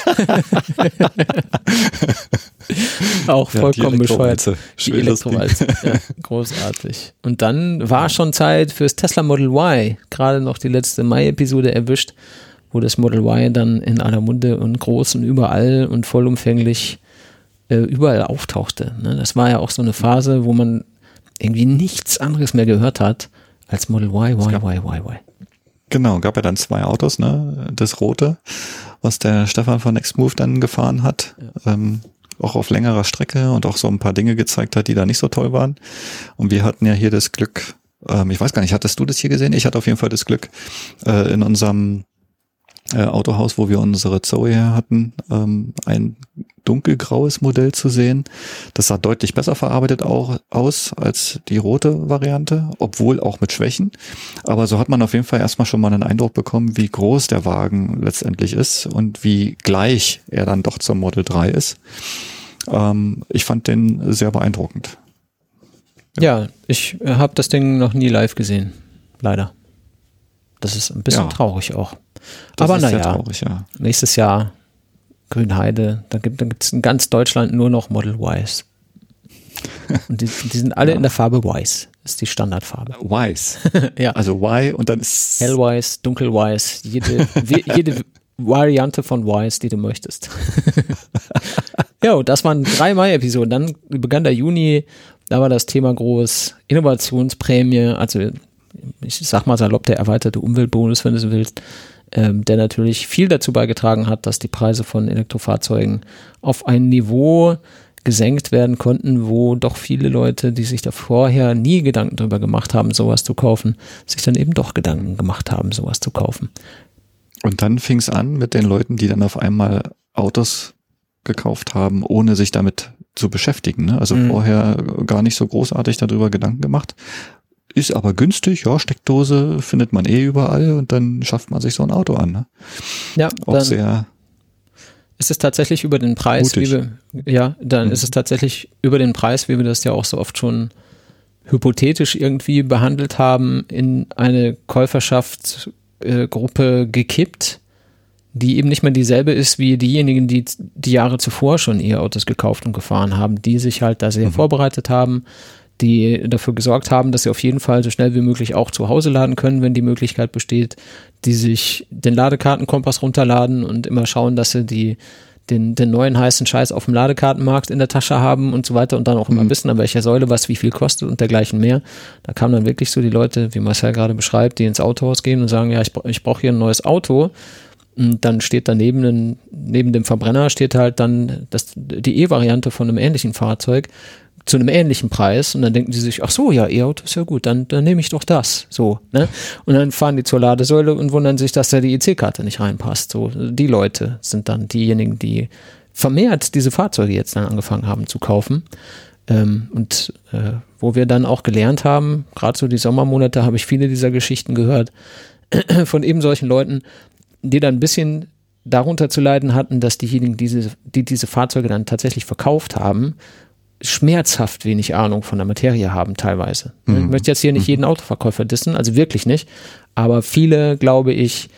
Auch Ja, vollkommen die bescheuert. Die. Elektrowalze. Ja, großartig. Und dann war schon Zeit fürs Tesla Model Y. Gerade noch die letzte Mai-Episode erwischt, wo das Model Y dann in aller Munde und groß und überall und vollumfänglich äh, überall auftauchte. Ne? Das war ja auch so eine Phase, wo man irgendwie nichts anderes mehr gehört hat als Model Y, Y, Y, Y, Y. Genau, gab ja dann zwei Autos, ne? Das rote, was der Stefan von Nextmove dann gefahren hat, ähm, auch auf längerer Strecke und auch so ein paar Dinge gezeigt hat, die da nicht so toll waren. Und wir hatten ja hier das Glück, ähm, ich weiß gar nicht, hattest du das hier gesehen? Ich hatte auf jeden Fall das Glück, äh, in unserem äh, Autohaus, wo wir unsere Zoe her hatten, ähm, ein dunkelgraues Modell zu sehen. Das sah deutlich besser verarbeitet auch aus als die rote Variante, obwohl auch mit Schwächen. Aber so hat man auf jeden Fall erstmal schon mal einen Eindruck bekommen, wie groß der Wagen letztendlich ist und wie gleich er dann doch zum Model 3 ist. Ähm, ich fand den sehr beeindruckend. Ja, ja ich habe das Ding noch nie live gesehen. Leider. Das ist ein bisschen ja. traurig auch. Das Aber naja, ja. nächstes Jahr Grünheide, da gibt es in ganz Deutschland nur noch Model Ys. Und die, die sind alle ja. in der Farbe Weiß. Das ist die Standardfarbe. Weiß. ja. Also Y und dann ist. Hellweiß, dunkelweiß, jede, jede Variante von Weiß, die du möchtest. ja, das waren drei Mai-Episoden. Dann begann der Juni, da war das Thema groß, Innovationsprämie, also ich sag mal salopp, der erweiterte Umweltbonus, wenn du so willst, ähm, der natürlich viel dazu beigetragen hat, dass die Preise von Elektrofahrzeugen auf ein Niveau gesenkt werden konnten, wo doch viele Leute, die sich da vorher nie Gedanken darüber gemacht haben, sowas zu kaufen, sich dann eben doch Gedanken gemacht haben, sowas zu kaufen. Und dann fing es an mit den Leuten, die dann auf einmal Autos gekauft haben, ohne sich damit zu beschäftigen. Ne? Also mhm. vorher gar nicht so großartig darüber Gedanken gemacht. Ist aber günstig, ja, Steckdose findet man eh überall und dann schafft man sich so ein Auto an. Ne? Ja, auch dann sehr. Ist es tatsächlich über den Preis, mutig. wie wir, ja, dann mhm. ist es tatsächlich über den Preis, wie wir das ja auch so oft schon hypothetisch irgendwie behandelt haben, in eine Käuferschaftsgruppe gekippt, die eben nicht mehr dieselbe ist wie diejenigen, die die Jahre zuvor schon E-Autos gekauft und gefahren haben, die sich halt da sehr mhm. vorbereitet haben, die dafür gesorgt haben, dass sie auf jeden Fall so schnell wie möglich auch zu Hause laden können, wenn die Möglichkeit besteht, die sich den Ladekartenkompass runterladen und immer schauen, dass sie die den, den neuen heißen Scheiß auf dem Ladekartenmarkt in der Tasche haben und so weiter und dann auch immer mhm. wissen, an welcher Säule was wie viel kostet und dergleichen mehr. Da kamen dann wirklich so die Leute, wie Marcel gerade beschreibt, die ins Autohaus gehen und sagen, ja, ich, ich brauche hier ein neues Auto. Und dann steht daneben, neben dem Verbrenner steht halt dann das, die E-Variante von einem ähnlichen Fahrzeug zu einem ähnlichen Preis und dann denken sie sich, ach so, ja, E-Auto ist ja gut, dann, dann nehme ich doch das, so, ne? Und dann fahren die zur Ladesäule und wundern sich, dass da die EC-Karte nicht reinpasst. So, die Leute sind dann diejenigen, die vermehrt diese Fahrzeuge jetzt dann angefangen haben zu kaufen. Ähm, und äh, wo wir dann auch gelernt haben, gerade so die Sommermonate habe ich viele dieser Geschichten gehört, von eben solchen Leuten, die dann ein bisschen darunter zu leiden hatten, dass diejenigen, die diese, die diese Fahrzeuge dann tatsächlich verkauft haben, schmerzhaft wenig Ahnung von der Materie haben teilweise. Mhm. Ich möchte jetzt hier nicht mhm. jeden Autoverkäufer dissen, also wirklich nicht. Aber viele, glaube ich,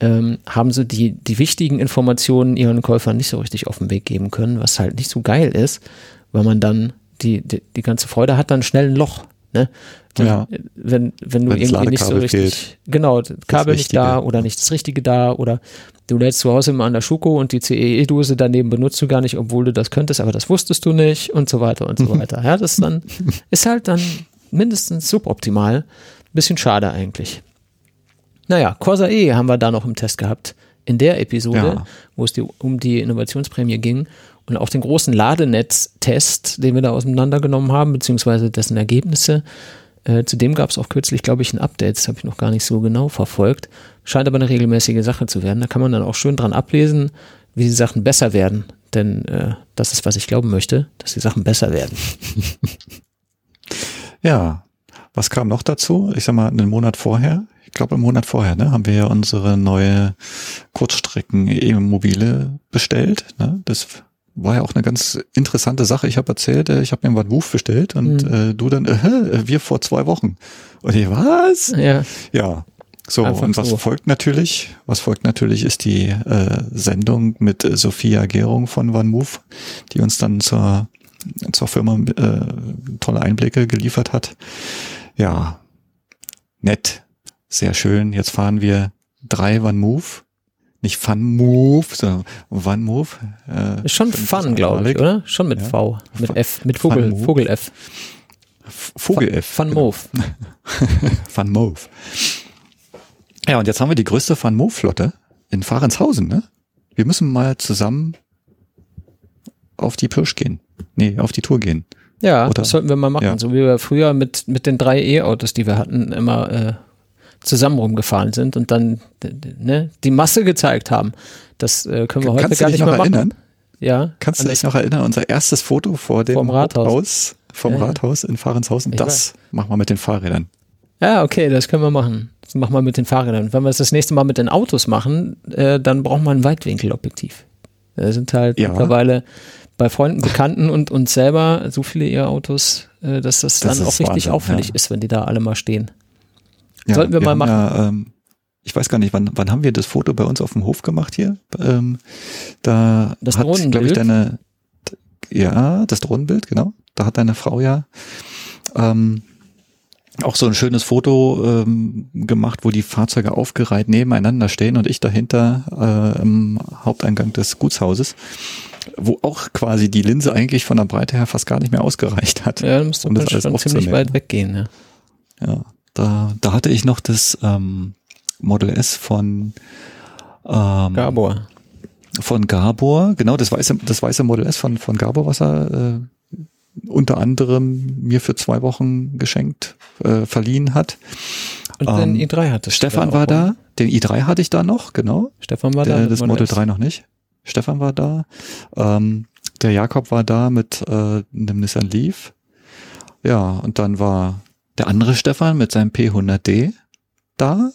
ähm, haben so die, die wichtigen Informationen ihren Käufern nicht so richtig auf den Weg geben können, was halt nicht so geil ist, weil man dann die, die, die ganze Freude hat dann schnell ein Loch. Ne? Wenn, ja. wenn, wenn du Wenn's irgendwie nicht so richtig, fehlt. genau, Kabel nicht da oder nicht das Richtige da oder du lädst zu Hause immer an der Schuko und die CEE-Dose daneben benutzt du gar nicht, obwohl du das könntest, aber das wusstest du nicht und so weiter und so weiter. Ja, das ist dann, ist halt dann mindestens suboptimal. Bisschen schade eigentlich. Naja, Corsa E haben wir da noch im Test gehabt. In der Episode, ja. wo es die, um die Innovationsprämie ging und auch den großen Ladenetz-Test, den wir da auseinandergenommen haben, beziehungsweise dessen Ergebnisse. Äh, zudem gab es auch kürzlich, glaube ich, ein Update, das habe ich noch gar nicht so genau verfolgt. Scheint aber eine regelmäßige Sache zu werden. Da kann man dann auch schön dran ablesen, wie die Sachen besser werden. Denn äh, das ist, was ich glauben möchte, dass die Sachen besser werden. ja, was kam noch dazu? Ich sag mal, einen Monat vorher, ich glaube im Monat vorher, ne, haben wir ja unsere neue Kurzstrecken-E-Mobile bestellt. Ne? Das war ja auch eine ganz interessante Sache. Ich habe erzählt, äh, ich habe mir einen Woof bestellt und mhm. äh, du dann, äh, wir vor zwei Wochen. Und ich, was? Ja. Ja. So, Einfach und was so. folgt natürlich? Was folgt natürlich ist die äh, Sendung mit äh, Sophia Gärung von Van Move, die uns dann zur, zur Firma äh, tolle Einblicke geliefert hat. Ja, nett, sehr schön. Jetzt fahren wir drei Van Move nicht Fun Move, sondern One Move. Äh, schon Fun, glaube ich, oder? Schon mit ja. V, mit F, mit Vogel, Vogel F. Vogel F. Fun genau. Move. Fun Move. Ja, und jetzt haben wir die größte Fun Move Flotte in Fahrenshausen, ne? Wir müssen mal zusammen auf die Pirsch gehen. Nee, auf die Tour gehen. Ja, Oder? das sollten wir mal machen. Ja. So wie wir früher mit, mit den drei E-Autos, die wir hatten, immer äh, zusammen rumgefahren sind und dann ne, die Masse gezeigt haben. Das äh, können wir heute Kannst gar du dich nicht noch mehr erinnern? machen. Ja, Kannst du dich noch erinnern, unser erstes Foto vor dem Vorm Rathaus. Vom Ja. Rathaus in Fahrenshausen, Ich das machen wir mit den Fahrrädern. Ja, okay, das können wir machen. Das machen wir mit den Fahrrädern. Wenn wir es das nächste Mal mit den Autos machen, äh, dann brauchen wir ein Weitwinkelobjektiv. Da sind halt Ja. mittlerweile bei Freunden, Bekannten und uns selber so viele E-Autos, äh, dass das, Das dann auch richtig Wahnsinn, auffällig ja. ist, wenn die da alle mal stehen. Ja, Sollten wir mal haben machen. Ja, ähm, ich weiß gar nicht, wann, wann haben wir das Foto bei uns auf dem Hof gemacht hier? Ähm, da Das hat, glaube ich, Drohnenbild? deine, ja, das Drohnenbild, genau. Da hat deine Frau ja ähm, auch so ein schönes Foto ähm, gemacht, wo die Fahrzeuge aufgereiht nebeneinander stehen und ich dahinter äh, im Haupteingang des Gutshauses, wo auch quasi die Linse eigentlich von der Breite her fast gar nicht mehr ausgereicht hat. Ja, dann müsste Um man das alles schon ziemlich weit weggehen. Ja. Ja, da, da hatte ich noch das ähm, Model S von ähm, Gabor. von Gabor, genau das weiße das weiße Model S von von Gabor, was er äh, unter anderem mir für zwei Wochen geschenkt äh, verliehen hat. Und ähm, den i3 hattest du Stefan war da, den i3 hatte ich da noch, genau. Stefan war da. Der, mit das Model S. 3 noch nicht. Stefan war da. Ähm, der Jakob war da mit äh, einem Nissan Leaf. Ja, und dann war der andere Stefan mit seinem P100D da.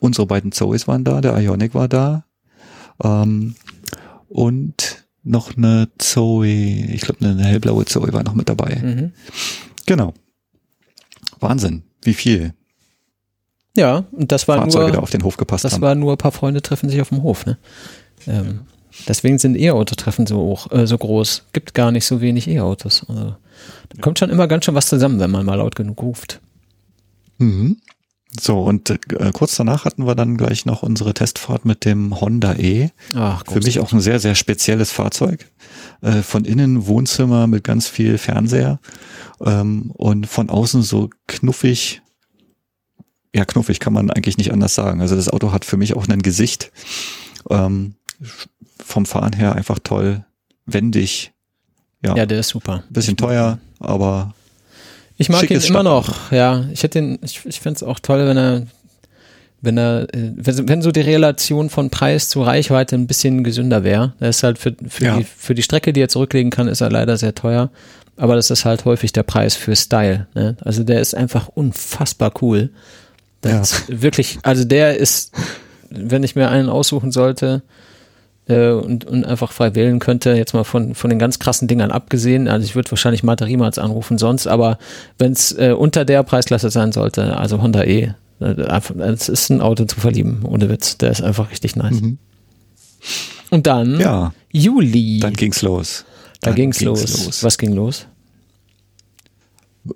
Unsere beiden Zoes waren da, der Ionic war da. Ähm, und noch eine Zoe, ich glaube eine hellblaue Zoe war noch mit dabei. Mhm. Genau. Wahnsinn, wie viel Ja, und das war Fahrzeuge nur, da auf den Hof gepasst das haben. war nur ein paar Freunde treffen sich auf dem Hof. Ne? Ähm, deswegen sind E-Auto-Treffen so hoch, äh, so groß. Gibt gar nicht so wenig E-Autos. Also, da kommt schon immer ganz schön was zusammen, wenn man mal laut genug ruft. Mhm. So, und äh, kurz danach hatten wir dann gleich noch unsere Testfahrt mit dem Honda E. Ach, Für mich auch ein sehr, sehr spezielles Fahrzeug. Äh, von innen Wohnzimmer mit ganz viel Fernseher ähm, und von außen so knuffig. Ja, knuffig kann man eigentlich nicht anders sagen. Also das Auto hat für mich auch ein Gesicht. Ähm, vom Fahren her einfach toll, wendig. Ja, Ja, der ist super. bisschen teuer, aber Ich mag ihn immer noch, ja. Ich hätte ihn, ich, ich fände es auch toll, wenn er, wenn er, äh, wenn, so die Relation von Preis zu Reichweite ein bisschen gesünder wäre. Er ist halt für, für, Ja. die, für die Strecke, die er zurücklegen kann, ist er leider sehr teuer. Aber das ist halt häufig der Preis für Style. Ne? Also der ist einfach unfassbar cool. Das Ja. ist wirklich, also der ist, wenn ich mir einen aussuchen sollte, äh, und, und einfach frei wählen könnte, jetzt mal von, von den ganz krassen Dingern abgesehen. Also ich würde wahrscheinlich Mate Riemals anrufen sonst, aber wenn es äh, unter der Preisklasse sein sollte, also Honda E, äh, es ist ein Auto zu verlieben, ohne Witz. Der ist einfach richtig nice. Mhm. Und dann ja, Juli, dann ging's los. da Dann ging's los. Was ging los?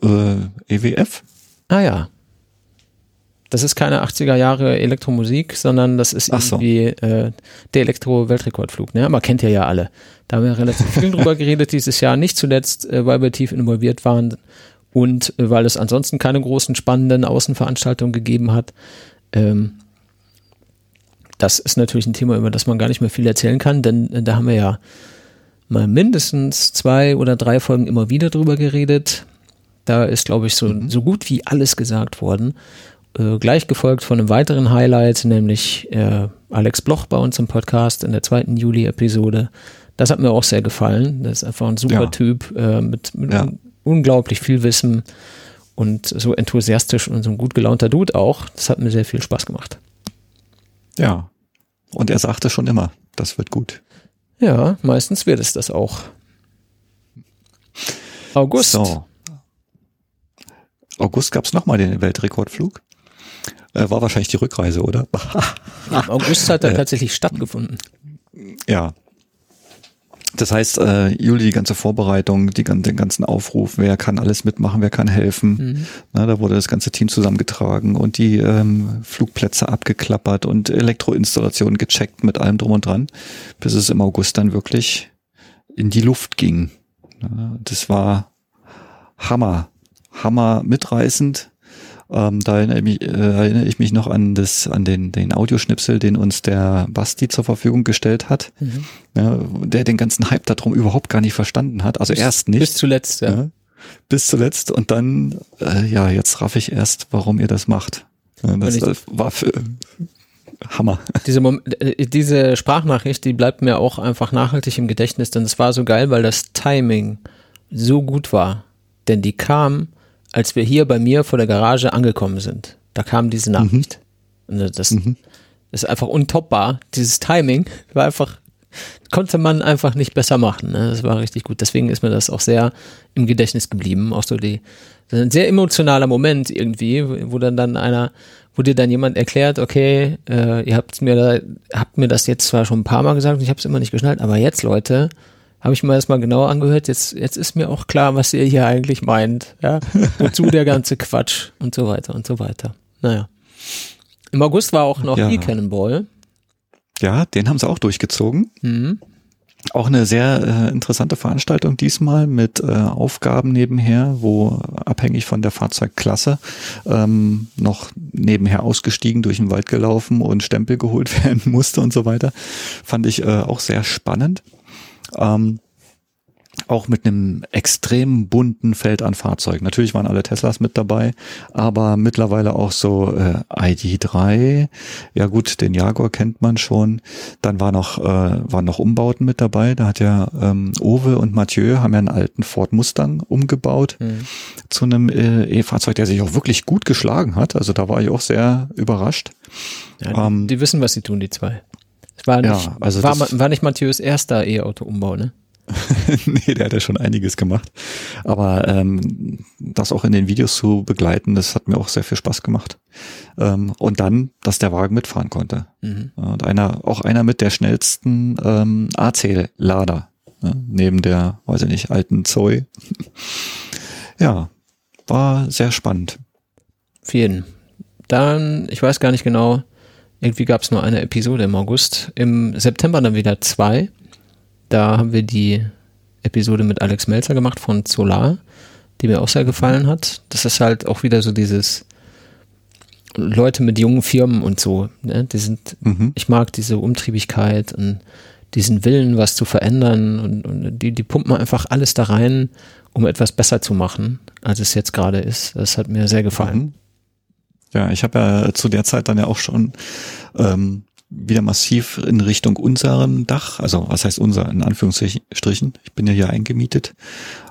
Äh, EWF? Ah ja. Das ist keine 80er Jahre Elektromusik, sondern das ist so. irgendwie äh, der Elektro-Weltrekordflug. Ne? Aber kennt ihr ja alle. Da haben wir relativ viel drüber geredet dieses Jahr. Nicht zuletzt, äh, weil wir tief involviert waren und äh, weil es ansonsten keine großen spannenden Außenveranstaltungen gegeben hat. Ähm, das ist natürlich ein Thema, über das man gar nicht mehr viel erzählen kann, denn äh, da haben wir ja mal mindestens zwei oder drei Folgen immer wieder drüber geredet. Da ist, glaube ich, so, so gut wie alles gesagt worden. Äh, gleich gefolgt von einem weiteren Highlight, nämlich äh, Alex Bloch bei uns im Podcast in der zweiten Juli-Episode. Das hat mir auch sehr gefallen. Das ist einfach ein super Ja. Typ äh, mit, mit Ja. un unglaublich viel Wissen und so enthusiastisch und so ein gut gelaunter Dude auch. Das hat mir sehr viel Spaß gemacht. Ja. Und er sagte schon immer, das wird gut. Ja, meistens wird es das auch. August. So. August gab's noch nochmal den Weltrekordflug. Äh, war wahrscheinlich die Rückreise, oder? Im August hat er tatsächlich stattgefunden. ja. Das heißt, äh, Juli, die ganze Vorbereitung, die, den ganzen Aufruf, wer kann alles mitmachen, wer kann helfen. Na, da wurde das ganze Team zusammengetragen und die ähm, Flugplätze abgeklappert und Elektroinstallationen gecheckt mit allem drum und dran, bis es im August dann wirklich in die Luft ging. Ja, das war Hammer, Hammer mitreißend. Ähm, da erinnere ich, mich, äh, erinnere ich mich noch an das, an den, den Audioschnipsel, den uns der Basti zur Verfügung gestellt hat, ja, der den ganzen Hype darum überhaupt gar nicht verstanden hat. Also erst nicht. Bis zuletzt, ja. Ja. bis zuletzt und dann, äh, ja, jetzt raff ich erst, warum ihr das macht. Das, das war für, Hammer. Diese, äh, diese Sprachnachricht, die bleibt mir auch einfach nachhaltig im Gedächtnis, denn es war so geil, weil das Timing so gut war. Denn die kam, als wir hier bei mir vor der Garage angekommen sind. Da kam diese mhm. Nachricht. Mhm. Das, mhm. ist einfach untoppbar. Dieses Timing war einfach, konnte man einfach nicht besser machen. Ne? Das war richtig gut. Deswegen ist mir das auch sehr im Gedächtnis geblieben. Auch so die, ein sehr emotionaler Moment irgendwie, wo dann dann einer wo dir dann jemand erklärt, okay, äh, ihr habt mir da, habt mir das jetzt zwar schon ein paar Mal gesagt und ich habe es immer nicht geschnallt, aber jetzt, Leute, habe ich mir das mal genauer angehört. Jetzt, jetzt ist mir auch klar, was ihr hier eigentlich meint. Ja, wozu der ganze Quatsch und so weiter und so weiter. Naja. Im August war auch noch ja. E-Cannonball. Ja, den haben sie auch durchgezogen. Mhm. Auch eine sehr äh, interessante Veranstaltung diesmal mit äh, Aufgaben nebenher, wo abhängig von der Fahrzeugklasse ähm, noch nebenher ausgestiegen, durch den Wald gelaufen und Stempel geholt werden musste und so weiter. Fand ich äh, auch sehr spannend. Ähm, auch mit einem extrem bunten Feld an Fahrzeugen. Natürlich waren alle Teslas mit dabei, aber mittlerweile auch so äh, ID3. Ja gut, den Jaguar kennt man schon. Dann war noch äh, waren noch Umbauten mit dabei. Da hat ja ähm, Owe und Mathieu haben ja einen alten Ford Mustang umgebaut mhm. zu einem äh, E-Fahrzeug, der sich auch wirklich gut geschlagen hat. Also da war ich auch sehr überrascht. Ja, ähm, die wissen, was sie tun, die zwei. War nicht, ja, also war, war nicht Mathieu's erster E-Auto-Umbau, ne? nee, der hat ja schon einiges gemacht. Aber ähm, das auch in den Videos zu begleiten, das hat mir auch sehr viel Spaß gemacht. Ähm, und dann, dass der Wagen mitfahren konnte. Mhm. Und einer, auch einer mit der schnellsten ähm, AC-Lader. Ne? Neben der, weiß ich nicht, alten Zoe. ja, war sehr spannend. Vielen. Dann, ich weiß gar nicht genau, irgendwie gab es nur eine Episode im August. Im September dann wieder zwei. Da haben wir die Episode mit Alex Melzer gemacht von Solar, die mir auch sehr gefallen hat. Das ist halt auch wieder so dieses Leute mit jungen Firmen und so. Ne? Die sind, mhm. ich mag diese Umtriebigkeit und diesen Willen, was zu verändern und, und die, die pumpen einfach alles da rein, um etwas besser zu machen, als es jetzt gerade ist. Das hat mir sehr gefallen. Ja, ich habe ja zu der Zeit dann ja auch schon ähm, wieder massiv in Richtung unserem Dach, also was heißt unser in Anführungsstrichen, ich bin ja hier eingemietet,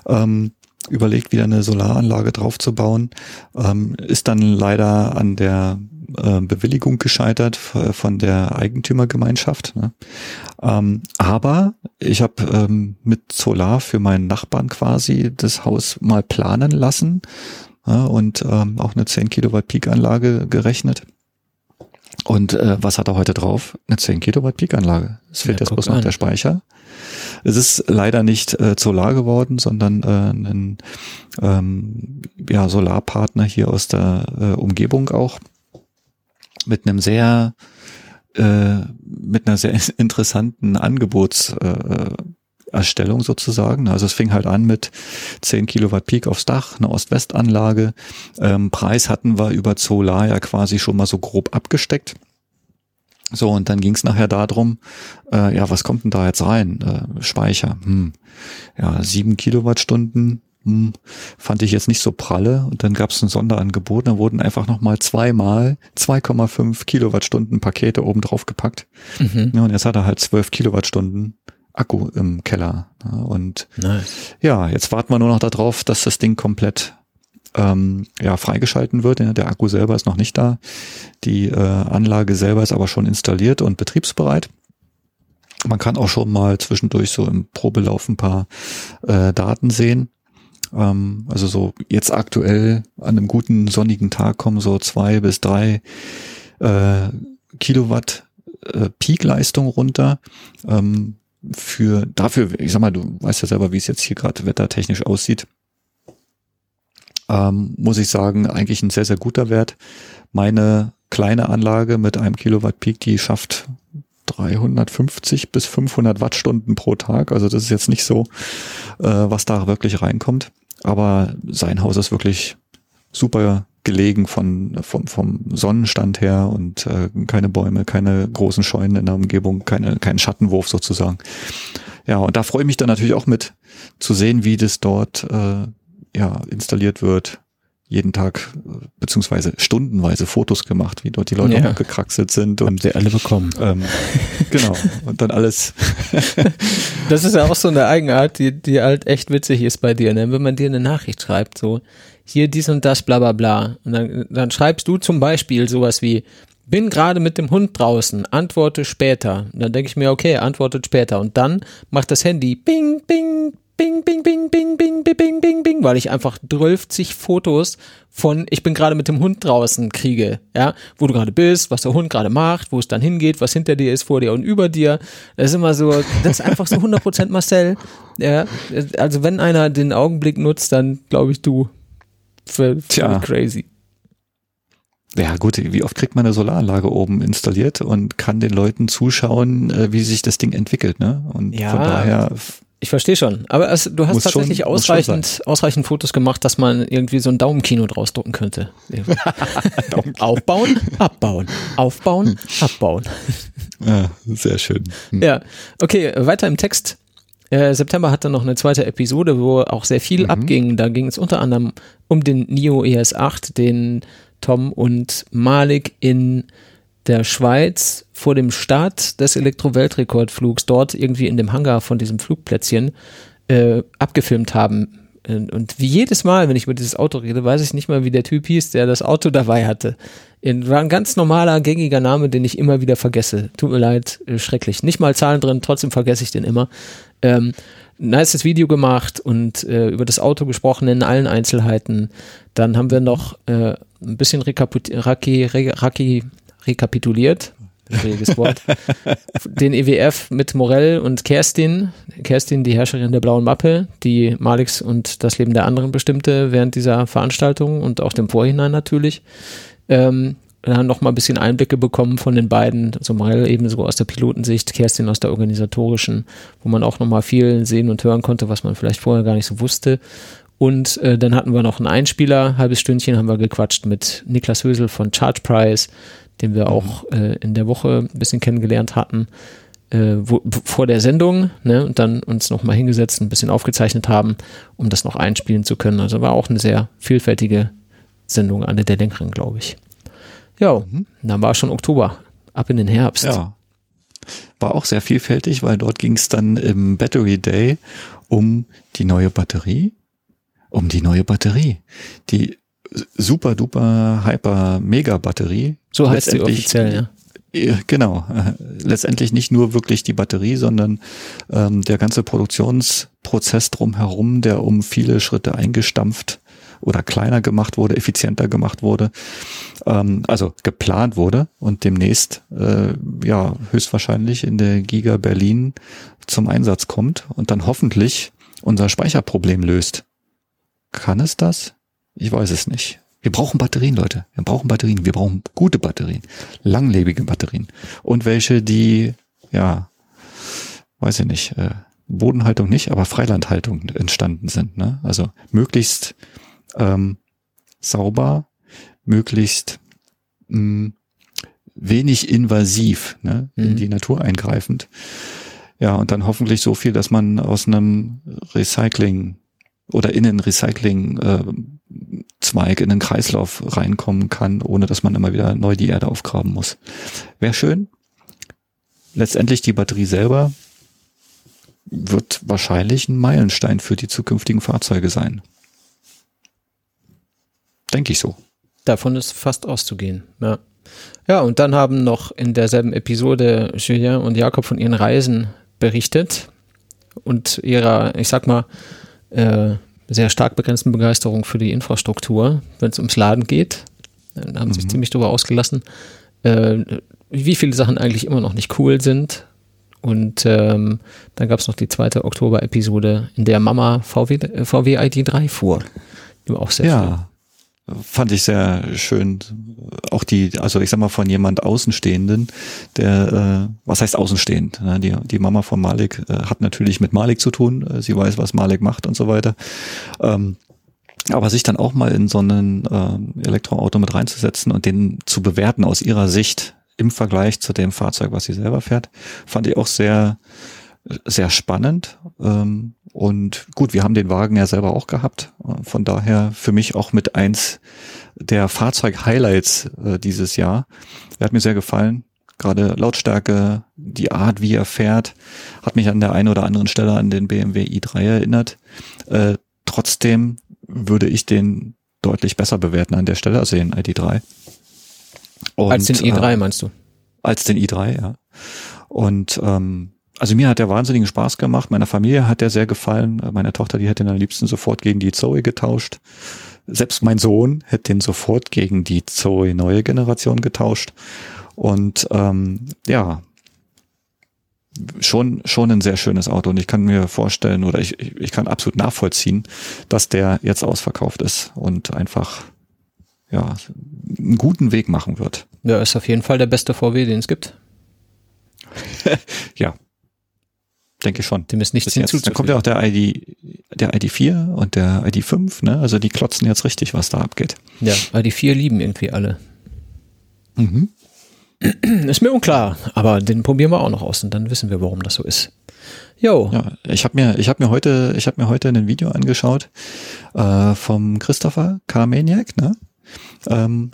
ähm, überlegt, wieder eine Solaranlage draufzubauen, ähm, ist dann leider an der äh, Bewilligung gescheitert von der Eigentümergemeinschaft. Ne? Ähm, aber ich habe ähm, mit Solar für meinen Nachbarn quasi das Haus mal planen lassen ja, und ähm, auch eine 10 Kilowatt Peak-Anlage gerechnet und äh, was hat er heute drauf? Eine 10 Kilowatt Peak-Anlage. Es fehlt ja, jetzt bloß noch der Speicher. Es ist leider nicht äh, Solar geworden, sondern äh, ein ähm, ja, Solarpartner hier aus der äh, Umgebung auch mit einem sehr äh, mit einer sehr interessanten Angebots äh, Erstellung sozusagen. Also es fing halt an mit 10 Kilowatt Peak aufs Dach, eine Ost-West-Anlage. Ähm, Preis hatten wir über Solar ja quasi schon mal so grob abgesteckt. So, und dann ging es nachher darum, äh, ja, was kommt denn da jetzt rein? Äh, Speicher, hm. ja, sieben Kilowattstunden, hm, fand ich jetzt nicht so pralle. Und dann gab es ein Sonderangebot, da wurden einfach nochmal zweimal 2,5 Kilowattstunden Pakete oben drauf gepackt. Mhm. Ja, und jetzt hat er halt 12 Kilowattstunden Akku im Keller. Und nice. ja, jetzt warten wir nur noch darauf, dass das Ding komplett ähm, ja, freigeschalten wird. Der Akku selber ist noch nicht da. Die äh, Anlage selber ist aber schon installiert und betriebsbereit. Man kann auch schon mal zwischendurch so im Probelauf ein paar äh, Daten sehen. Ähm, also so jetzt aktuell an einem guten sonnigen Tag kommen so zwei bis drei äh, Kilowatt äh, Peakleistung runter. Ähm, für dafür, ich sag mal, du weißt ja selber, wie es jetzt hier gerade wettertechnisch aussieht, ähm, muss ich sagen, eigentlich ein sehr, sehr guter Wert. Meine kleine Anlage mit einem Kilowatt Peak, die schafft 350 bis 500 Wattstunden pro Tag. Also das ist jetzt nicht so, äh, was da wirklich reinkommt. Aber sein Haus ist wirklich super gelegen von, vom, vom Sonnenstand her und äh, keine Bäume, keine großen Scheunen in der Umgebung, keine, kein Schattenwurf sozusagen. Ja, und da freue ich mich dann natürlich auch mit zu sehen, wie das dort äh, ja, installiert wird, jeden Tag äh, beziehungsweise stundenweise Fotos gemacht, wie dort die Leute Ja. hochgekraxelt sind Habt und ihr alle bekommen. ähm, genau und dann alles Das ist ja auch so eine Eigenart, die, die halt echt witzig ist bei dir, ne? wenn man dir eine Nachricht schreibt, so hier dies und das, bla bla bla. Und dann, dann schreibst du zum Beispiel sowas wie, bin gerade mit dem Hund draußen, antworte später. Und dann denke ich mir, okay, antwortet später. Und dann macht das Handy bing, bing, bing, bing, bing, bing, bing, bing, bing, bing, bing, weil ich einfach 12 Fotos von, ich bin gerade mit dem Hund draußen kriege, ja, wo du gerade bist, was der Hund gerade macht, wo es dann hingeht, was hinter dir ist, vor dir und über dir. Das ist immer so, das ist einfach so 100% Marcel. Ja, also wenn einer den Augenblick nutzt, dann glaube ich du. Tja. crazy. Ja gut, wie oft kriegt man eine Solaranlage oben installiert und kann den Leuten zuschauen, äh, wie sich das Ding entwickelt, ne? Und Ja. von daher, Ich verstehe schon. Aber es, du hast tatsächlich schon ausreichend, ausreichend Fotos gemacht, dass man irgendwie so ein Daumenkino draus drucken könnte. Aufbauen, abbauen. Aufbauen, abbauen. ja, sehr schön. Hm. Ja, okay, weiter im Text. Äh, September hatte noch eine zweite Episode, wo auch sehr viel abging. Da ging es unter anderem um den NIO ES8, den Tom und Malik in der Schweiz vor dem Start des Elektro-Weltrekordflugs dort irgendwie in dem Hangar von diesem Flugplätzchen äh, abgefilmt haben. Und wie jedes Mal, wenn ich über dieses Auto rede, weiß ich nicht mal, wie der Typ hieß, der das Auto dabei hatte. War ein ganz normaler, gängiger Name, den ich immer wieder vergesse. Tut mir leid, äh, schrecklich. Nicht mal Zahlen drin, trotzdem vergesse ich den immer. Ähm, nices Video gemacht und äh, über das Auto gesprochen in allen Einzelheiten. Dann haben wir noch äh, ein bisschen raki, raki, rekapituliert. Schwieriges Wort. Den EWF mit Morell und Kerstin. Kerstin, die Herrscherin der blauen Mappe, die Malix und das Leben der anderen bestimmte während dieser Veranstaltung und auch dem Vorhinein natürlich. Ähm, haben noch mal ein bisschen Einblicke bekommen von den beiden, so Morell eben so aus der Pilotensicht, Kerstin aus der organisatorischen, wo man auch noch mal viel sehen und hören konnte, was man vielleicht vorher gar nicht so wusste. Und äh, dann hatten wir noch einen Einspieler, halbes Stündchen haben wir gequatscht mit Niklas Hösel von Charge Price, den wir auch äh, in der Woche ein bisschen kennengelernt hatten, äh, wo, vor der Sendung, ne, und dann uns noch mal hingesetzt, und ein bisschen aufgezeichnet haben, um das noch einspielen zu können. Also war auch eine sehr vielfältige Sendung, eine der längeren, glaube ich. Ja, dann war schon Oktober, ab in den Herbst. Ja. War auch sehr vielfältig, weil dort ging es dann im Battery Day um die neue Batterie. Um die neue Batterie. Die super duper hyper mega Batterie. So heißt sie offiziell, ja. Genau. Letztendlich nicht nur wirklich die Batterie, sondern ähm, der ganze Produktionsprozess drumherum, der um viele Schritte eingestampft oder kleiner gemacht wurde, effizienter gemacht wurde, ähm, also geplant wurde und demnächst äh, ja höchstwahrscheinlich in der Giga Berlin zum Einsatz kommt und dann hoffentlich unser Speicherproblem löst. Kann es das? Ich weiß es nicht. Wir brauchen Batterien, Leute. Wir brauchen Batterien. Wir brauchen gute Batterien, langlebige Batterien und welche, die ja, weiß ich nicht, äh, Bodenhaltung nicht, aber Freilandhaltung entstanden sind. Ne? Also möglichst ähm, sauber, möglichst mh, wenig invasiv, ne? in Mhm. die Natur eingreifend. Ja, und dann hoffentlich so viel, dass man aus einem Recycling oder in einen Recycling äh, Zweig in den Kreislauf reinkommen kann, ohne dass man immer wieder neu die Erde aufgraben muss. Wäre schön. Letztendlich die Batterie selber wird wahrscheinlich ein Meilenstein für die zukünftigen Fahrzeuge sein. Denke ich so. Davon ist fast auszugehen, ja. Ja, und dann haben noch in derselben Episode Julien und Jakob von ihren Reisen berichtet und ihrer, ich sag mal, äh, sehr stark begrenzten Begeisterung für die Infrastruktur, wenn es ums Laden geht. Da haben sie sich ziemlich drüber ausgelassen, äh, wie viele Sachen eigentlich immer noch nicht cool sind. Und ähm, dann gab es noch die zweite Oktober-Episode, in der Mama VW, äh, VW ID3 fuhr. Die war auch sehr. Ja, fand ich sehr schön. Auch die, also ich sag mal von jemand Außenstehenden, der, äh, was heißt außenstehend? Ne? Die, die Mama von Malik äh, hat natürlich mit Malik zu tun. Äh, Sie weiß, was Malik macht und so weiter. Ähm, aber sich dann auch mal in so einen ähm, Elektroauto mit reinzusetzen und den zu bewerten aus ihrer Sicht im Vergleich zu dem Fahrzeug, was sie selber fährt, fand ich auch sehr sehr spannend. Ähm, und gut, wir haben den Wagen ja selber auch gehabt. Von daher für mich auch mit eins der Fahrzeug-Highlights äh, dieses Jahr. Er hat mir sehr gefallen. Gerade Lautstärke, die Art, wie er fährt, hat mich an der einen oder anderen Stelle an den BMW i3 erinnert. Äh, trotzdem würde ich den deutlich besser bewerten an der Stelle, also den ID3. Und, als den i3 äh, meinst du? Als den i3, ja. Und ähm, also mir hat der wahnsinnigen Spaß gemacht. Meiner Familie hat der sehr gefallen. Meine Tochter, die hätte ihn am liebsten sofort gegen die Zoe getauscht. Selbst mein Sohn hätte den sofort gegen die Zoe neue Generation getauscht. Und ähm, ja, schon schon ein sehr schönes Auto und ich kann mir vorstellen oder ich, ich kann absolut nachvollziehen, dass der jetzt ausverkauft ist und einfach ja einen guten Weg machen wird. Ja, ist auf jeden Fall der beste VW, den es gibt. ja, denke ich schon. Dem ist nichts hinzuzufügen. Dann kommt ja auch der ID, der ID4 und der ID5, ne? Also die klotzen jetzt richtig, was da abgeht. Ja, ID4 lieben irgendwie alle. Mhm. Ist mir unklar, aber den probieren wir auch noch aus und dann wissen wir, warum das so ist. Jo. Ja, ich habe mir, ich habe mir heute, ich habe mir heute ein Video angeschaut äh, vom Christopher Carmaniac, ne? Ähm,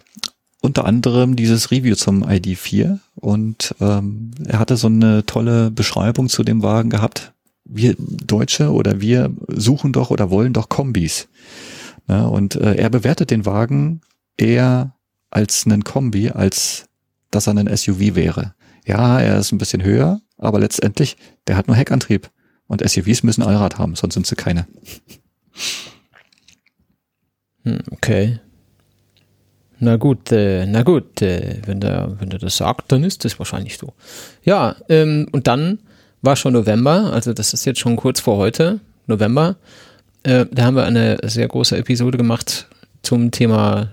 unter anderem dieses Review zum ID4 und ähm, er hatte so eine tolle Beschreibung zu dem Wagen gehabt. Wir Deutsche oder wir suchen doch oder wollen doch Kombis. Ne? Und äh, er bewertet den Wagen eher als einen Kombi, als dass er ein SUV wäre. Ja, er ist ein bisschen höher, aber letztendlich, der hat nur Heckantrieb. Und SUVs müssen Allrad haben, sonst sind sie keine. Hm, okay. Na gut, äh, na gut, äh, wenn der, wenn der das sagt, dann ist das wahrscheinlich so. Ja, ähm, und dann war schon November, also das ist jetzt schon kurz vor heute, November. Äh, da haben wir eine sehr große Episode gemacht zum Thema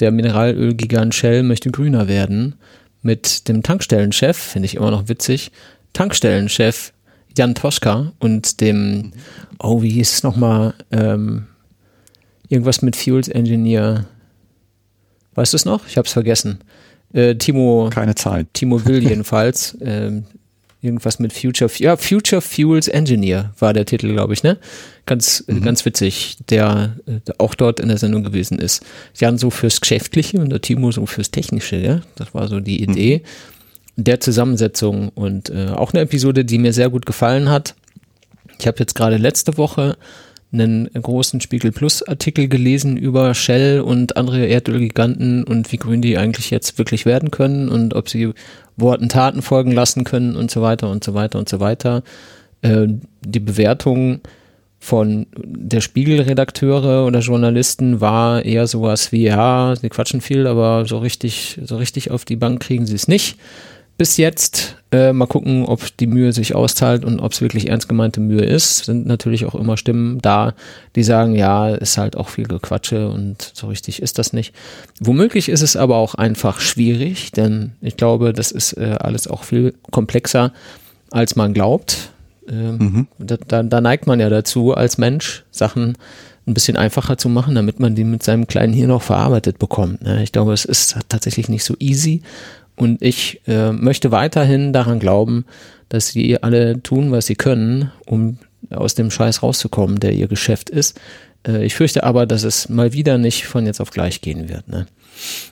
der Mineralölgigant Shell möchte grüner werden mit dem Tankstellenchef, finde ich immer noch witzig, Tankstellenchef Jan Toschka und dem, oh, wie hieß es nochmal, ähm, irgendwas mit Fuels Engineer. Weißt du es noch? Ich habe es vergessen. Äh, Timo. Keine Zeit. Timo Will jedenfalls. ähm, irgendwas mit Future, ja, Future Fuels Engineer war der Titel, glaube ich, ne? Ganz, mhm. ganz witzig, der, der auch dort in der Sendung gewesen ist. Jan so fürs Geschäftliche und der Timo so fürs Technische, ja? Das war so die Idee mhm. der Zusammensetzung und äh, auch eine Episode, die mir sehr gut gefallen hat. Ich habe jetzt gerade letzte Woche einen großen Spiegel Plus Artikel gelesen über Shell und andere Erdölgiganten und wie grün die eigentlich jetzt wirklich werden können und ob sie Worten Taten folgen lassen können und so weiter und so weiter und so weiter. Äh, die Bewertung von der Spiegelredakteure oder Journalisten war eher sowas wie, ja, sie quatschen viel, aber so richtig, so richtig auf die Bank kriegen sie es nicht bis jetzt. Äh, mal gucken, ob die Mühe sich auszahlt und ob es wirklich ernst gemeinte Mühe ist. Sind natürlich auch immer Stimmen da, die sagen, ja, ist halt auch viel Gequatsche und so richtig ist das nicht. Womöglich ist es aber auch einfach schwierig, denn ich glaube, das ist äh, alles auch viel komplexer, als man glaubt. Ähm, mhm. da, da, da neigt man ja dazu, als Mensch Sachen ein bisschen einfacher zu machen, damit man die mit seinem kleinen Hirn auch verarbeitet bekommt. Ne? Ich glaube, es ist tatsächlich nicht so easy und ich äh, möchte weiterhin daran glauben, dass sie alle tun, was sie können, um aus dem Scheiß rauszukommen, der ihr Geschäft ist. Äh, ich fürchte aber, dass es mal wieder nicht von jetzt auf gleich gehen wird. Ne?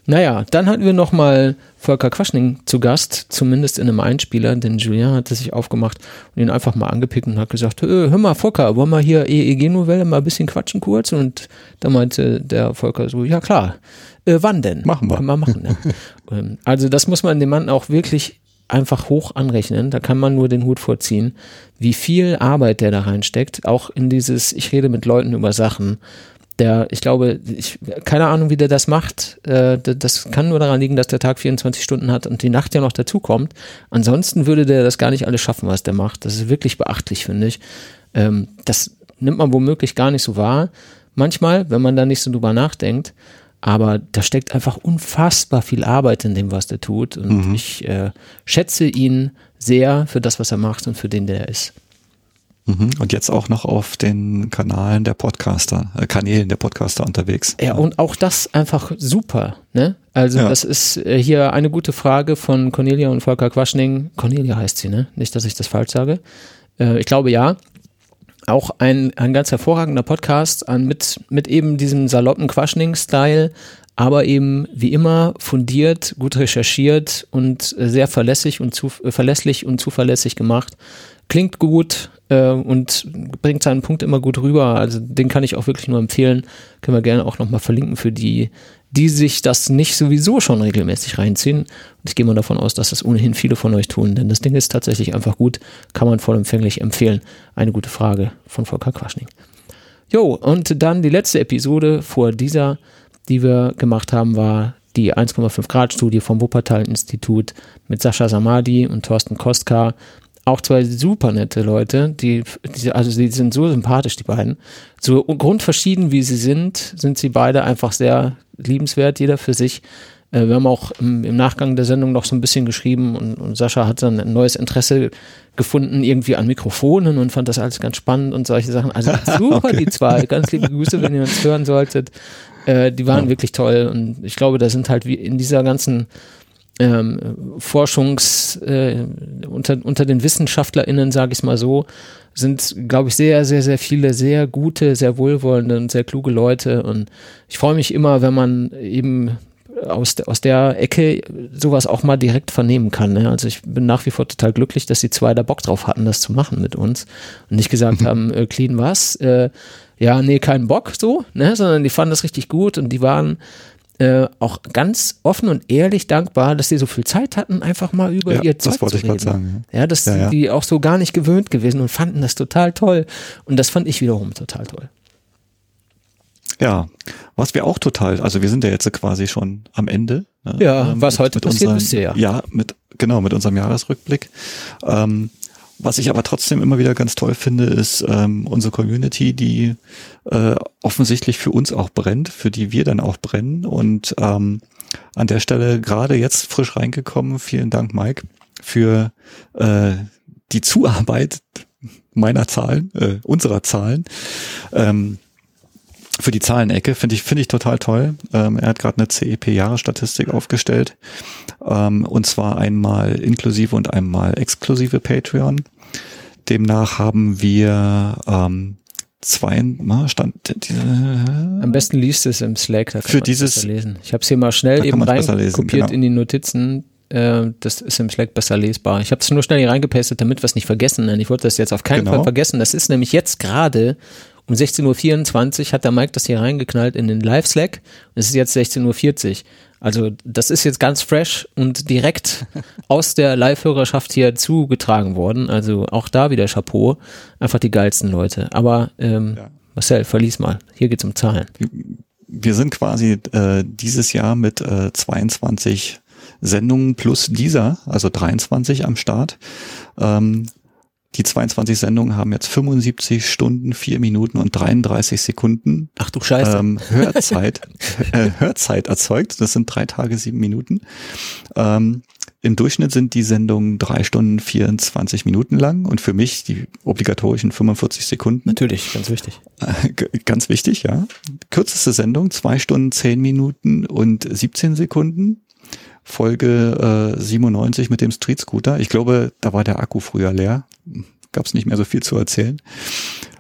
Naja, dann hatten wir nochmal Volker Quaschning zu Gast, zumindest in einem Einspieler, denn Julien hatte sich aufgemacht und ihn einfach mal angepickt und hat gesagt, hör mal Volker, wollen wir hier EEG-Novelle mal ein bisschen quatschen kurz? Und da meinte der Volker so, ja klar, äh, wann denn? Machen wir. Können wir machen, ne? also das muss man dem Mann auch wirklich einfach hoch anrechnen. Da kann man nur den Hut vorziehen, wie viel Arbeit der da reinsteckt. Auch in dieses, ich rede mit Leuten über Sachen. Der, ich glaube, ich, keine Ahnung, wie der das macht. Äh, das kann nur daran liegen, dass der Tag 24 Stunden hat und die Nacht ja noch dazukommt. Ansonsten würde der das gar nicht alles schaffen, was der macht. Das ist wirklich beachtlich, finde ich. Ähm, das nimmt man womöglich gar nicht so wahr. Manchmal, wenn man da nicht so drüber nachdenkt. Aber da steckt einfach unfassbar viel Arbeit in dem, was der tut. Und mhm. ich äh, schätze ihn sehr für das, was er macht und für den, der er ist. Mhm. Und jetzt auch noch auf den Kanalen der Podcaster, äh, Kanälen der Podcaster unterwegs. Ja, und auch das einfach super. Ne? Also ja. das ist äh, hier eine gute Frage von Cornelia und Volker Quaschning. Cornelia heißt sie, ne? Nicht, dass ich das falsch sage. Äh, ich glaube ja. Auch ein, ein ganz hervorragender Podcast an, mit, mit eben diesem saloppen Quaschning-Style, aber eben wie immer fundiert, gut recherchiert und sehr verlässlich und, zu, äh, verlässlich und zuverlässig gemacht. Klingt gut äh, und bringt seinen Punkt immer gut rüber. Also den kann ich auch wirklich nur empfehlen. Können wir gerne auch nochmal verlinken für die, die sich das nicht sowieso schon regelmäßig reinziehen. Und ich gehe mal davon aus, dass das ohnehin viele von euch tun, denn das Ding ist tatsächlich einfach gut, kann man vollumfänglich empfehlen. Eine gute Frage von Volker Quaschning. Jo, und dann die letzte Episode vor dieser die wir gemacht haben, war die 1,5 Grad Studie vom Wuppertal Institut mit Sascha Samadi und Thorsten Kostka. Auch zwei super nette Leute, die, die, also die sind so sympathisch, die beiden. So grundverschieden wie sie sind, sind sie beide einfach sehr liebenswert, jeder für sich. Äh, wir haben auch im, im, Nachgang der Sendung noch so ein bisschen geschrieben und, und, Sascha hat dann ein neues Interesse gefunden irgendwie an Mikrofonen und fand das alles ganz spannend und solche Sachen. Also super okay. die zwei. Ganz liebe Grüße, wenn ihr uns hören solltet. Äh, die waren ja. wirklich toll und ich glaube, da sind halt wie in dieser ganzen ähm, Forschungs äh, unter, unter den WissenschaftlerInnen, sage ich es mal so, sind, glaube ich, sehr, sehr, sehr viele sehr gute, sehr wohlwollende und sehr kluge Leute. Und ich freue mich immer, wenn man eben aus, aus der Ecke sowas auch mal direkt vernehmen kann. Ne? Also ich bin nach wie vor total glücklich, dass die zwei da Bock drauf hatten, das zu machen mit uns und nicht gesagt mhm. haben, äh, clean was, äh, ja, nee, kein Bock so, ne, sondern die fanden das richtig gut und die waren äh, auch ganz offen und ehrlich dankbar, dass sie so viel Zeit hatten, einfach mal über ja, ihr Zeug das wollte zu reden. Sagen, ja. ja, das ja, sind die auch so gar nicht gewöhnt gewesen und fanden das total toll. Und das fand ich wiederum total toll. Ja, was wir auch total, also wir sind ja jetzt quasi schon am Ende. Ne, ja, ähm, was heute passiert unseren, ist ja. Ja, mit, genau, mit unserem Jahresrückblick. Ähm, was ich aber trotzdem immer wieder ganz toll finde, ist ähm, unsere Community, die äh, offensichtlich für uns auch brennt, für die wir dann auch brennen. Und ähm, an der Stelle gerade jetzt frisch reingekommen. Vielen Dank, Mike, für äh, die Zuarbeit meiner Zahlen, äh, unserer Zahlen. Ähm, für die Zahlenecke finde ich finde ich total toll. Ähm, er hat gerade eine CEP-Jahresstatistik aufgestellt ähm, und zwar einmal inklusive und einmal exklusive Patreon. Demnach haben wir ähm, zwei stand diese, am besten liest es im Slack da kann für dieses lesen ich habe es hier mal schnell eben reinkopiert genau. in die Notizen äh, das ist im Slack besser lesbar ich habe es nur schnell hier reingepastet damit wir es nicht vergessen denn ich wollte das jetzt auf keinen genau. Fall vergessen das ist nämlich jetzt gerade um 16.24 Uhr hat der Mike das hier reingeknallt in den Live-Slack. Es ist jetzt 16.40 Uhr. Also das ist jetzt ganz fresh und direkt aus der Live-Hörerschaft hier zugetragen worden. Also auch da wieder Chapeau. Einfach die geilsten Leute. Aber ähm, ja. Marcel, verlies mal. Hier geht's um Zahlen. Wir sind quasi äh, dieses Jahr mit äh, 22 Sendungen plus dieser, also 23 am Start. Ähm, die 22 Sendungen haben jetzt 75 Stunden, 4 Minuten und 33 Sekunden. Ach du Scheiße. Ähm, Hörzeit, äh, Hörzeit erzeugt. Das sind drei Tage, sieben Minuten. Ähm, Im Durchschnitt sind die Sendungen drei Stunden, 24 Minuten lang und für mich die obligatorischen 45 Sekunden. Natürlich, ganz wichtig. Äh, ganz wichtig, ja. Kürzeste Sendung, zwei Stunden, zehn Minuten und 17 Sekunden. Folge äh, 97 mit dem Street Scooter. Ich glaube, da war der Akku früher leer. Gab es nicht mehr so viel zu erzählen.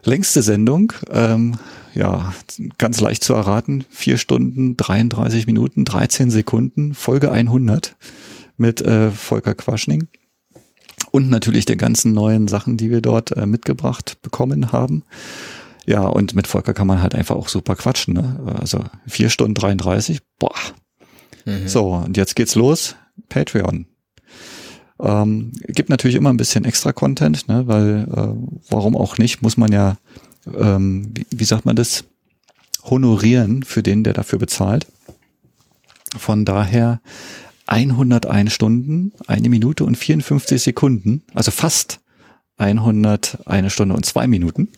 Längste Sendung, ähm, ja, ganz leicht zu erraten. Vier Stunden, 33 Minuten, 13 Sekunden. Folge 100 mit äh, Volker Quaschning. Und natürlich der ganzen neuen Sachen, die wir dort äh, mitgebracht bekommen haben. Ja, und mit Volker kann man halt einfach auch super quatschen. Ne? Also vier Stunden 33, boah, Mhm. So, und jetzt geht's los. Patreon. Ähm, gibt natürlich immer ein bisschen extra Content, ne, weil äh, warum auch nicht, muss man ja, ähm, wie, wie sagt man das, honorieren für den, der dafür bezahlt. Von daher 101 Stunden, eine Minute und 54 Sekunden, also fast 101 Stunde und zwei Minuten.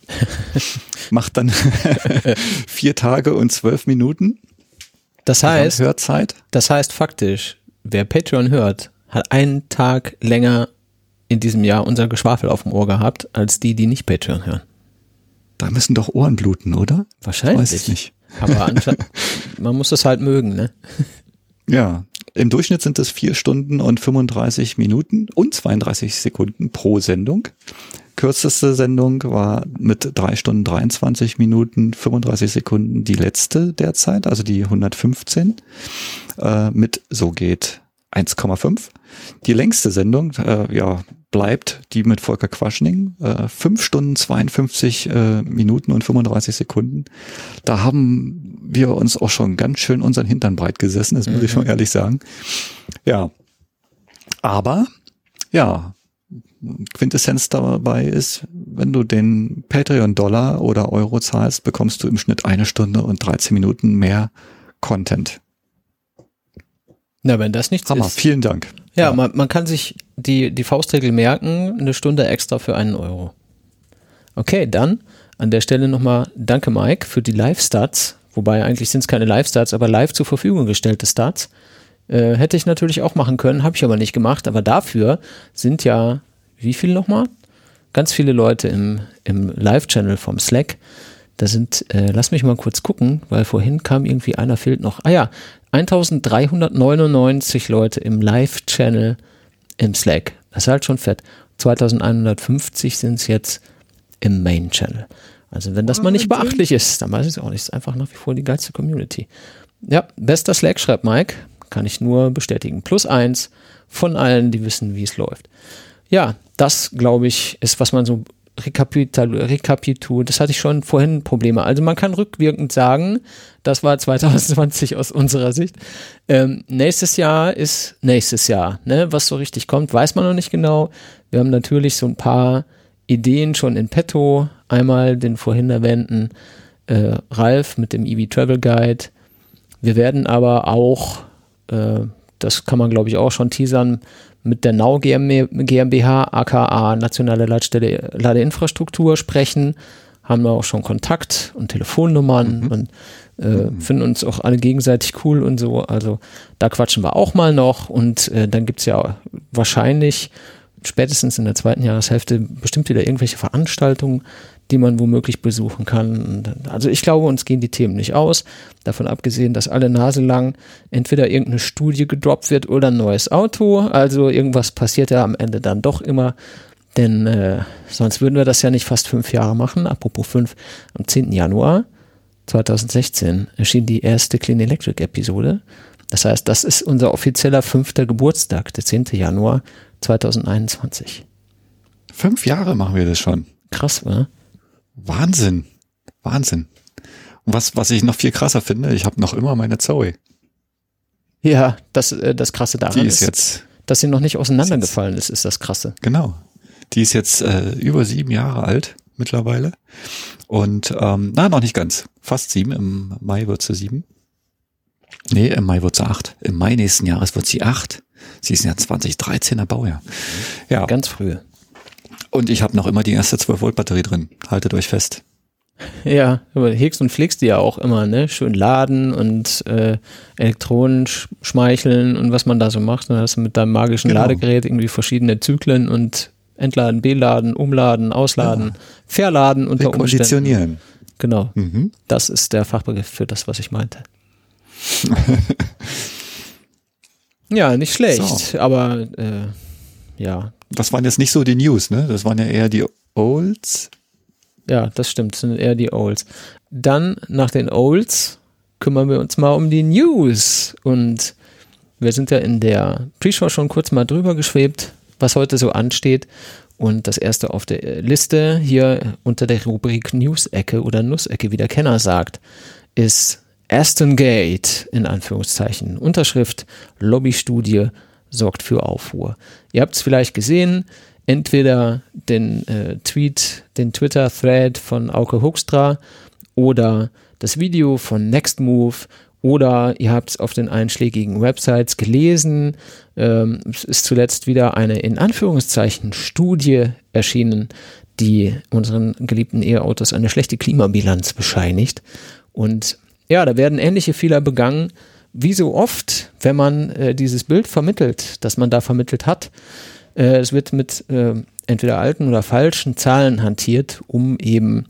Macht dann vier Tage und zwölf Minuten. Das heißt, Hörzeit. das heißt faktisch, wer Patreon hört, hat einen Tag länger in diesem Jahr unser Geschwafel auf dem Ohr gehabt, als die, die nicht Patreon hören. Da müssen doch Ohren bluten, oder? Wahrscheinlich. Ich weiß nicht. Aber man muss das halt mögen, ne? Ja, im Durchschnitt sind es vier Stunden und 35 Minuten und 32 Sekunden pro Sendung. Kürzeste Sendung war mit drei Stunden 23 Minuten 35 Sekunden die letzte derzeit, also die 115 äh, mit So geht 1,5. Die längste Sendung, äh, ja, bleibt die mit Volker Quaschning, äh, 5 Stunden 52 äh, Minuten und 35 Sekunden. Da haben wir uns auch schon ganz schön unseren Hintern breit gesessen, das muss mhm. ich schon ehrlich sagen. Ja. Aber, ja, Quintessenz dabei ist, wenn du den Patreon-Dollar oder Euro zahlst, bekommst du im Schnitt eine Stunde und 13 Minuten mehr Content. Na, wenn das nichts Hammer, ist. vielen Dank. Ja, ja. Man, man kann sich die, die Faustregel merken, eine Stunde extra für einen Euro. Okay, dann an der Stelle nochmal danke Mike für die Live-Stats, wobei eigentlich sind es keine Live-Stats, aber live zur Verfügung gestellte Stats. Äh, hätte ich natürlich auch machen können, habe ich aber nicht gemacht, aber dafür sind ja wie viel nochmal? Ganz viele Leute im, im Live-Channel vom Slack. Da sind, äh, lass mich mal kurz gucken, weil vorhin kam irgendwie einer fehlt noch. Ah ja, 1399 Leute im Live-Channel im Slack. Das ist halt schon fett. 2150 sind es jetzt im Main-Channel. Also wenn das mal nicht beachtlich ist, dann weiß ich es auch nicht. Ist einfach nach wie vor die geilste Community. Ja, bester Slack, schreibt Mike. Kann ich nur bestätigen. Plus eins von allen, die wissen, wie es läuft. Ja, das, glaube ich, ist, was man so rekapituliert. Das hatte ich schon vorhin Probleme. Also man kann rückwirkend sagen, das war 2020 aus unserer Sicht. Ähm, nächstes Jahr ist nächstes Jahr. Ne? Was so richtig kommt, weiß man noch nicht genau. Wir haben natürlich so ein paar Ideen schon in petto. Einmal den vorhin erwähnten äh, Ralf mit dem EV Travel Guide. Wir werden aber auch, äh, das kann man glaube ich auch schon teasern, mit der Nau GmbH, aka Nationale Ladestelle Ladeinfrastruktur sprechen, haben wir auch schon Kontakt und Telefonnummern mhm. und äh, mhm. finden uns auch alle gegenseitig cool und so. Also da quatschen wir auch mal noch und äh, dann es ja wahrscheinlich spätestens in der zweiten Jahreshälfte bestimmt wieder irgendwelche Veranstaltungen, die man womöglich besuchen kann. Also ich glaube, uns gehen die Themen nicht aus. Davon abgesehen, dass alle Nase lang entweder irgendeine Studie gedroppt wird oder ein neues Auto. Also irgendwas passiert ja am Ende dann doch immer. Denn äh, sonst würden wir das ja nicht fast fünf Jahre machen. Apropos fünf, am 10. Januar 2016 erschien die erste Clean Electric Episode. Das heißt, das ist unser offizieller fünfter Geburtstag, der 10. Januar 2021. Fünf Jahre machen wir das schon. Krass, oder? Wahnsinn. Wahnsinn. Und was, was ich noch viel krasser finde, ich habe noch immer meine Zoe. Ja, das, äh, das Krasse daran Die ist, ist jetzt, dass sie noch nicht auseinandergefallen ist, ist das Krasse. Genau. Die ist jetzt äh, über sieben Jahre alt mittlerweile. Und ähm, na, noch nicht ganz. Fast sieben. Im Mai wird sie sieben. Nee, im Mai wird sie acht. Im Mai nächsten Jahres wird sie acht. Sie ist ja 2013er Baujahr. Ja. Ganz früh. Und ich habe noch immer die erste 12 Volt Batterie drin. Haltet euch fest. Ja, aber hegst und pflegst die ja auch immer, ne? Schön laden und äh, Elektronen sch schmeicheln und was man da so macht. Dann hast du mit deinem magischen genau. Ladegerät irgendwie verschiedene Zyklen und entladen, beladen, umladen, ausladen, ja. verladen unter Umständen. Genau. Mhm. Das ist der Fachbegriff für das, was ich meinte. ja, nicht schlecht, so. aber äh, ja, das waren jetzt nicht so die News, ne? Das waren ja eher die Olds. Ja, das stimmt, das sind eher die Olds. Dann nach den Olds kümmern wir uns mal um die News. Und wir sind ja in der Pre-Show schon kurz mal drüber geschwebt, was heute so ansteht. Und das erste auf der Liste hier unter der Rubrik News-Ecke oder Nuss-Ecke, wie der Kenner sagt, ist Aston Gate in Anführungszeichen. Unterschrift Lobbystudie sorgt für Aufruhr. Ihr habt es vielleicht gesehen, entweder den äh, Tweet, den Twitter-Thread von Auke Hoekstra oder das Video von Nextmove oder ihr habt es auf den einschlägigen Websites gelesen. Ähm, es ist zuletzt wieder eine in Anführungszeichen Studie erschienen, die unseren geliebten E-Autos eine schlechte Klimabilanz bescheinigt. Und ja, da werden ähnliche Fehler begangen wie so oft, wenn man äh, dieses Bild vermittelt, das man da vermittelt hat, äh, es wird mit äh, entweder alten oder falschen Zahlen hantiert, um eben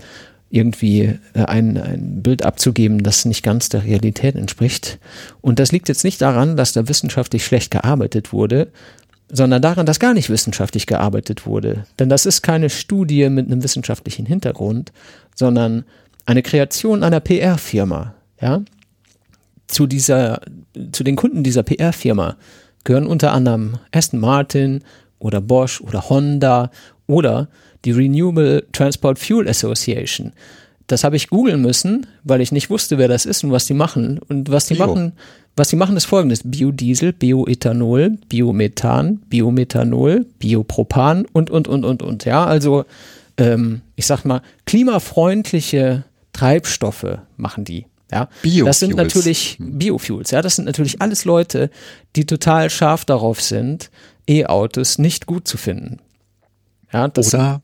irgendwie äh, ein, ein Bild abzugeben, das nicht ganz der Realität entspricht. Und das liegt jetzt nicht daran, dass da wissenschaftlich schlecht gearbeitet wurde. sondern daran, dass gar nicht wissenschaftlich gearbeitet wurde. Denn das ist keine Studie mit einem wissenschaftlichen Hintergrund, sondern eine Kreation einer PR-Firma. Ja? Zu dieser, zu den Kunden dieser PR-Firma gehören unter anderem Aston Martin oder Bosch oder Honda oder die Renewable Transport Fuel Association. Das habe ich googeln müssen, weil ich nicht wusste, wer das ist und was die machen. Und was die Bio. machen, was die machen, ist folgendes: Biodiesel, Bioethanol, Biomethan, Biomethanol, Biopropan und und und und und. Ja, also ähm, ich sag mal klimafreundliche Treibstoffe machen die. Ja, Biofuels. das sind natürlich hm. Biofuels. Ja, das sind natürlich alles Leute, die total scharf darauf sind, E-Autos nicht gut zu finden. Ja, oder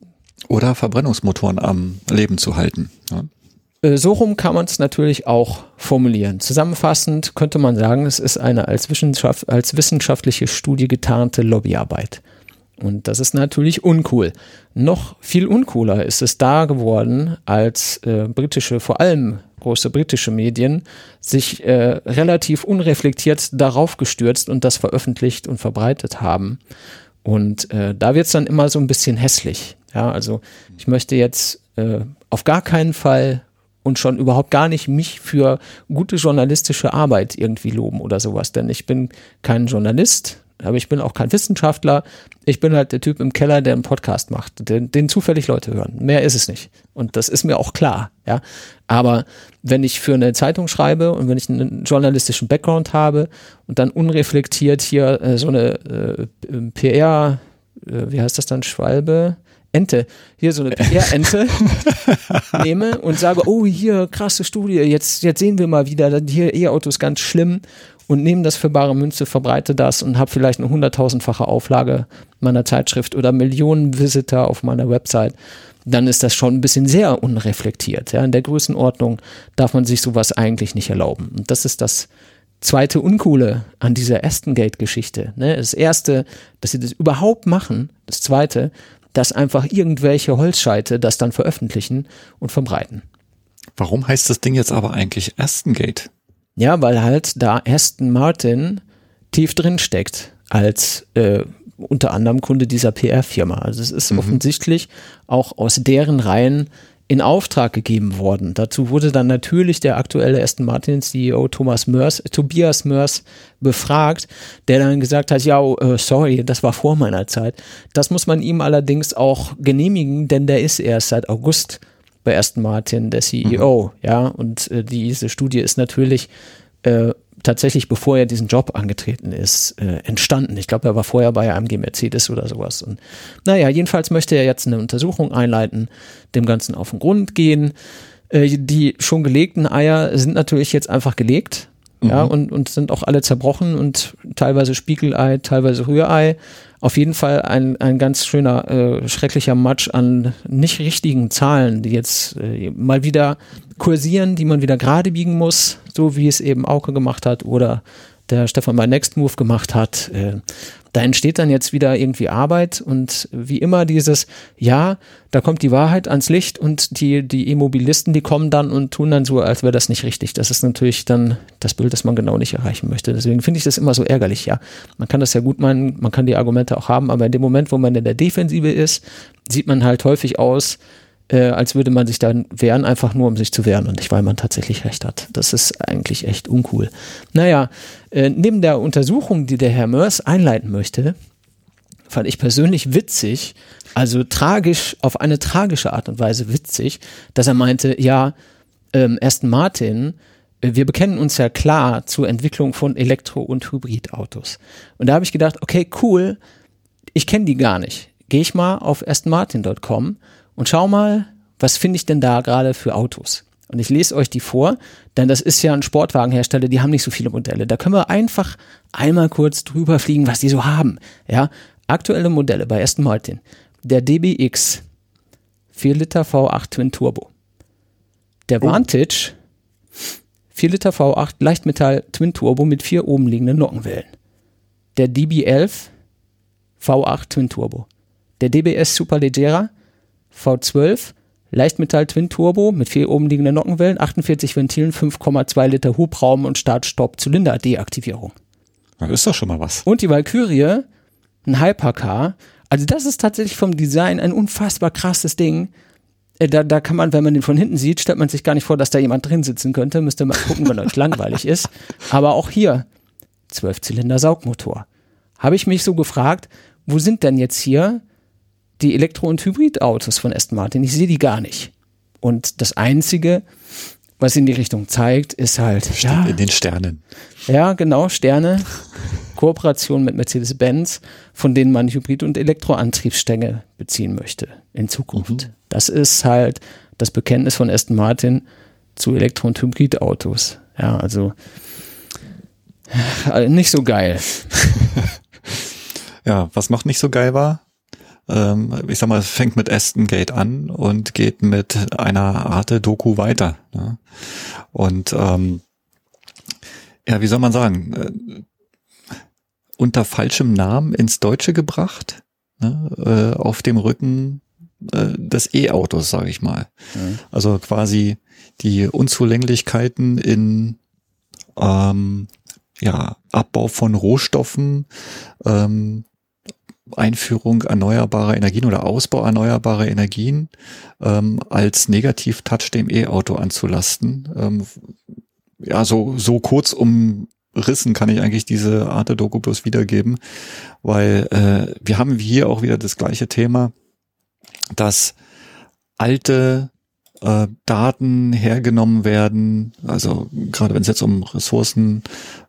oder Verbrennungsmotoren am Leben zu halten. Ja. Äh, so rum kann man es natürlich auch formulieren. Zusammenfassend könnte man sagen, es ist eine als, Wissenschaft, als wissenschaftliche Studie getarnte Lobbyarbeit. Und das ist natürlich uncool. Noch viel uncooler ist es da geworden, als äh, britische, vor allem große britische Medien, sich äh, relativ unreflektiert darauf gestürzt und das veröffentlicht und verbreitet haben. Und äh, da wird es dann immer so ein bisschen hässlich. Ja, also ich möchte jetzt äh, auf gar keinen Fall und schon überhaupt gar nicht mich für gute journalistische Arbeit irgendwie loben oder sowas, denn ich bin kein Journalist, aber ich bin auch kein Wissenschaftler. Ich bin halt der Typ im Keller, der einen Podcast macht, den, den zufällig Leute hören. Mehr ist es nicht. Und das ist mir auch klar, ja. Aber wenn ich für eine Zeitung schreibe und wenn ich einen journalistischen Background habe und dann unreflektiert hier äh, so eine äh, PR, äh, wie heißt das dann, Schwalbe, Ente, hier so eine PR-Ente nehme und sage, oh, hier, krasse Studie, jetzt, jetzt sehen wir mal wieder, hier E-Autos ganz schlimm und nehme das für bare Münze, verbreite das und habe vielleicht eine hunderttausendfache Auflage meiner Zeitschrift oder Millionen Visitor auf meiner Website, dann ist das schon ein bisschen sehr unreflektiert. Ja. In der Größenordnung darf man sich sowas eigentlich nicht erlauben. Und das ist das zweite Uncoole an dieser Aston Gate-Geschichte. Ne? Das erste, dass sie das überhaupt machen. Das zweite, dass einfach irgendwelche Holzscheite das dann veröffentlichen und verbreiten. Warum heißt das Ding jetzt aber eigentlich Aston Gate? Ja, weil halt da Aston Martin tief drin steckt als äh, unter anderem Kunde dieser PR-Firma. Also es ist mhm. offensichtlich auch aus deren Reihen in Auftrag gegeben worden. Dazu wurde dann natürlich der aktuelle Aston Martin CEO Thomas Mörs, Tobias Mörs befragt, der dann gesagt hat, ja, äh, sorry, das war vor meiner Zeit. Das muss man ihm allerdings auch genehmigen, denn der ist erst seit August bei Aston Martin der CEO, mhm. ja, und äh, diese Studie ist natürlich äh, tatsächlich, bevor er diesen Job angetreten ist, äh, entstanden. Ich glaube, er war vorher bei AMG Mercedes oder sowas. Und naja, jedenfalls möchte er jetzt eine Untersuchung einleiten, dem Ganzen auf den Grund gehen. Äh, die schon gelegten Eier sind natürlich jetzt einfach gelegt. Mhm. Ja, und, und sind auch alle zerbrochen und teilweise Spiegelei, teilweise Rührei. Auf jeden Fall ein, ein ganz schöner, äh, schrecklicher Matsch an nicht richtigen Zahlen, die jetzt äh, mal wieder kursieren, die man wieder gerade biegen muss, so wie es eben Auke gemacht hat oder der Stefan bei Next Move gemacht hat. Äh, da entsteht dann jetzt wieder irgendwie Arbeit und wie immer dieses, ja, da kommt die Wahrheit ans Licht und die, die Immobilisten, die kommen dann und tun dann so, als wäre das nicht richtig. Das ist natürlich dann das Bild, das man genau nicht erreichen möchte. Deswegen finde ich das immer so ärgerlich, ja. Man kann das ja gut meinen, man kann die Argumente auch haben, aber in dem Moment, wo man in der Defensive ist, sieht man halt häufig aus, äh, als würde man sich dann wehren, einfach nur um sich zu wehren und nicht, weil man tatsächlich recht hat. Das ist eigentlich echt uncool. Naja, äh, neben der Untersuchung, die der Herr Mörs einleiten möchte, fand ich persönlich witzig, also tragisch, auf eine tragische Art und Weise witzig, dass er meinte, ja, ähm, Aston Martin, äh, wir bekennen uns ja klar zur Entwicklung von Elektro- und Hybridautos. Und da habe ich gedacht, okay, cool, ich kenne die gar nicht. Gehe ich mal auf astonmartin.com und schau mal, was finde ich denn da gerade für Autos? Und ich lese euch die vor, denn das ist ja ein Sportwagenhersteller, die haben nicht so viele Modelle. Da können wir einfach einmal kurz drüber fliegen, was die so haben. Ja, aktuelle Modelle bei Aston Martin. Der DBX 4 Liter V8 Twin Turbo. Der oh. Vantage 4 Liter V8 Leichtmetall Twin Turbo mit vier oben liegenden Nockenwellen. Der DB11 V8 Twin Turbo. Der DBS Superleggera V12, Leichtmetall Twin Turbo mit vier oben liegenden Nockenwellen, 48 Ventilen, 5,2 Liter Hubraum und Start-Stopp-Zylinder-Deaktivierung. Das ist doch schon mal was. Und die Valkyrie ein Hypercar. Also das ist tatsächlich vom Design ein unfassbar krasses Ding. Äh, da, da kann man, wenn man den von hinten sieht, stellt man sich gar nicht vor, dass da jemand drin sitzen könnte. Müsste mal gucken, wenn euch langweilig ist. Aber auch hier, Zwölfzylinder Saugmotor. Habe ich mich so gefragt, wo sind denn jetzt hier die Elektro- und Hybridautos von Aston Martin? Ich sehe die gar nicht. Und das Einzige, was in die Richtung zeigt, ist halt. Steht ja, in den Sternen. Ja, genau, Sterne. Kooperation mit Mercedes-Benz, von denen man Hybrid- und Elektroantriebsstänge beziehen möchte in Zukunft. Mhm. Das ist halt das Bekenntnis von Aston Martin zu Elektro- und Hybridautos. Ja, also äh, nicht so geil. ja, was noch nicht so geil war, ähm, ich sag mal, es fängt mit Aston Gate an und geht mit einer Art Doku weiter. Ne? Und ähm, ja, wie soll man sagen, äh, unter falschem Namen ins Deutsche gebracht, ne? äh, auf dem Rücken äh, des E-Autos, sage ich mal. Mhm. Also quasi die Unzulänglichkeiten in ähm, ja, Abbau von Rohstoffen, ähm, Einführung erneuerbarer Energien oder Ausbau erneuerbarer Energien ähm, als Negativ-Touch dem E-Auto anzulasten. Ähm, ja, so, so kurz umrissen kann ich eigentlich diese Art der Doku bloß wiedergeben, weil äh, wir haben hier auch wieder das gleiche Thema, dass alte äh, Daten hergenommen werden, also gerade wenn es jetzt um Ressourcenabbau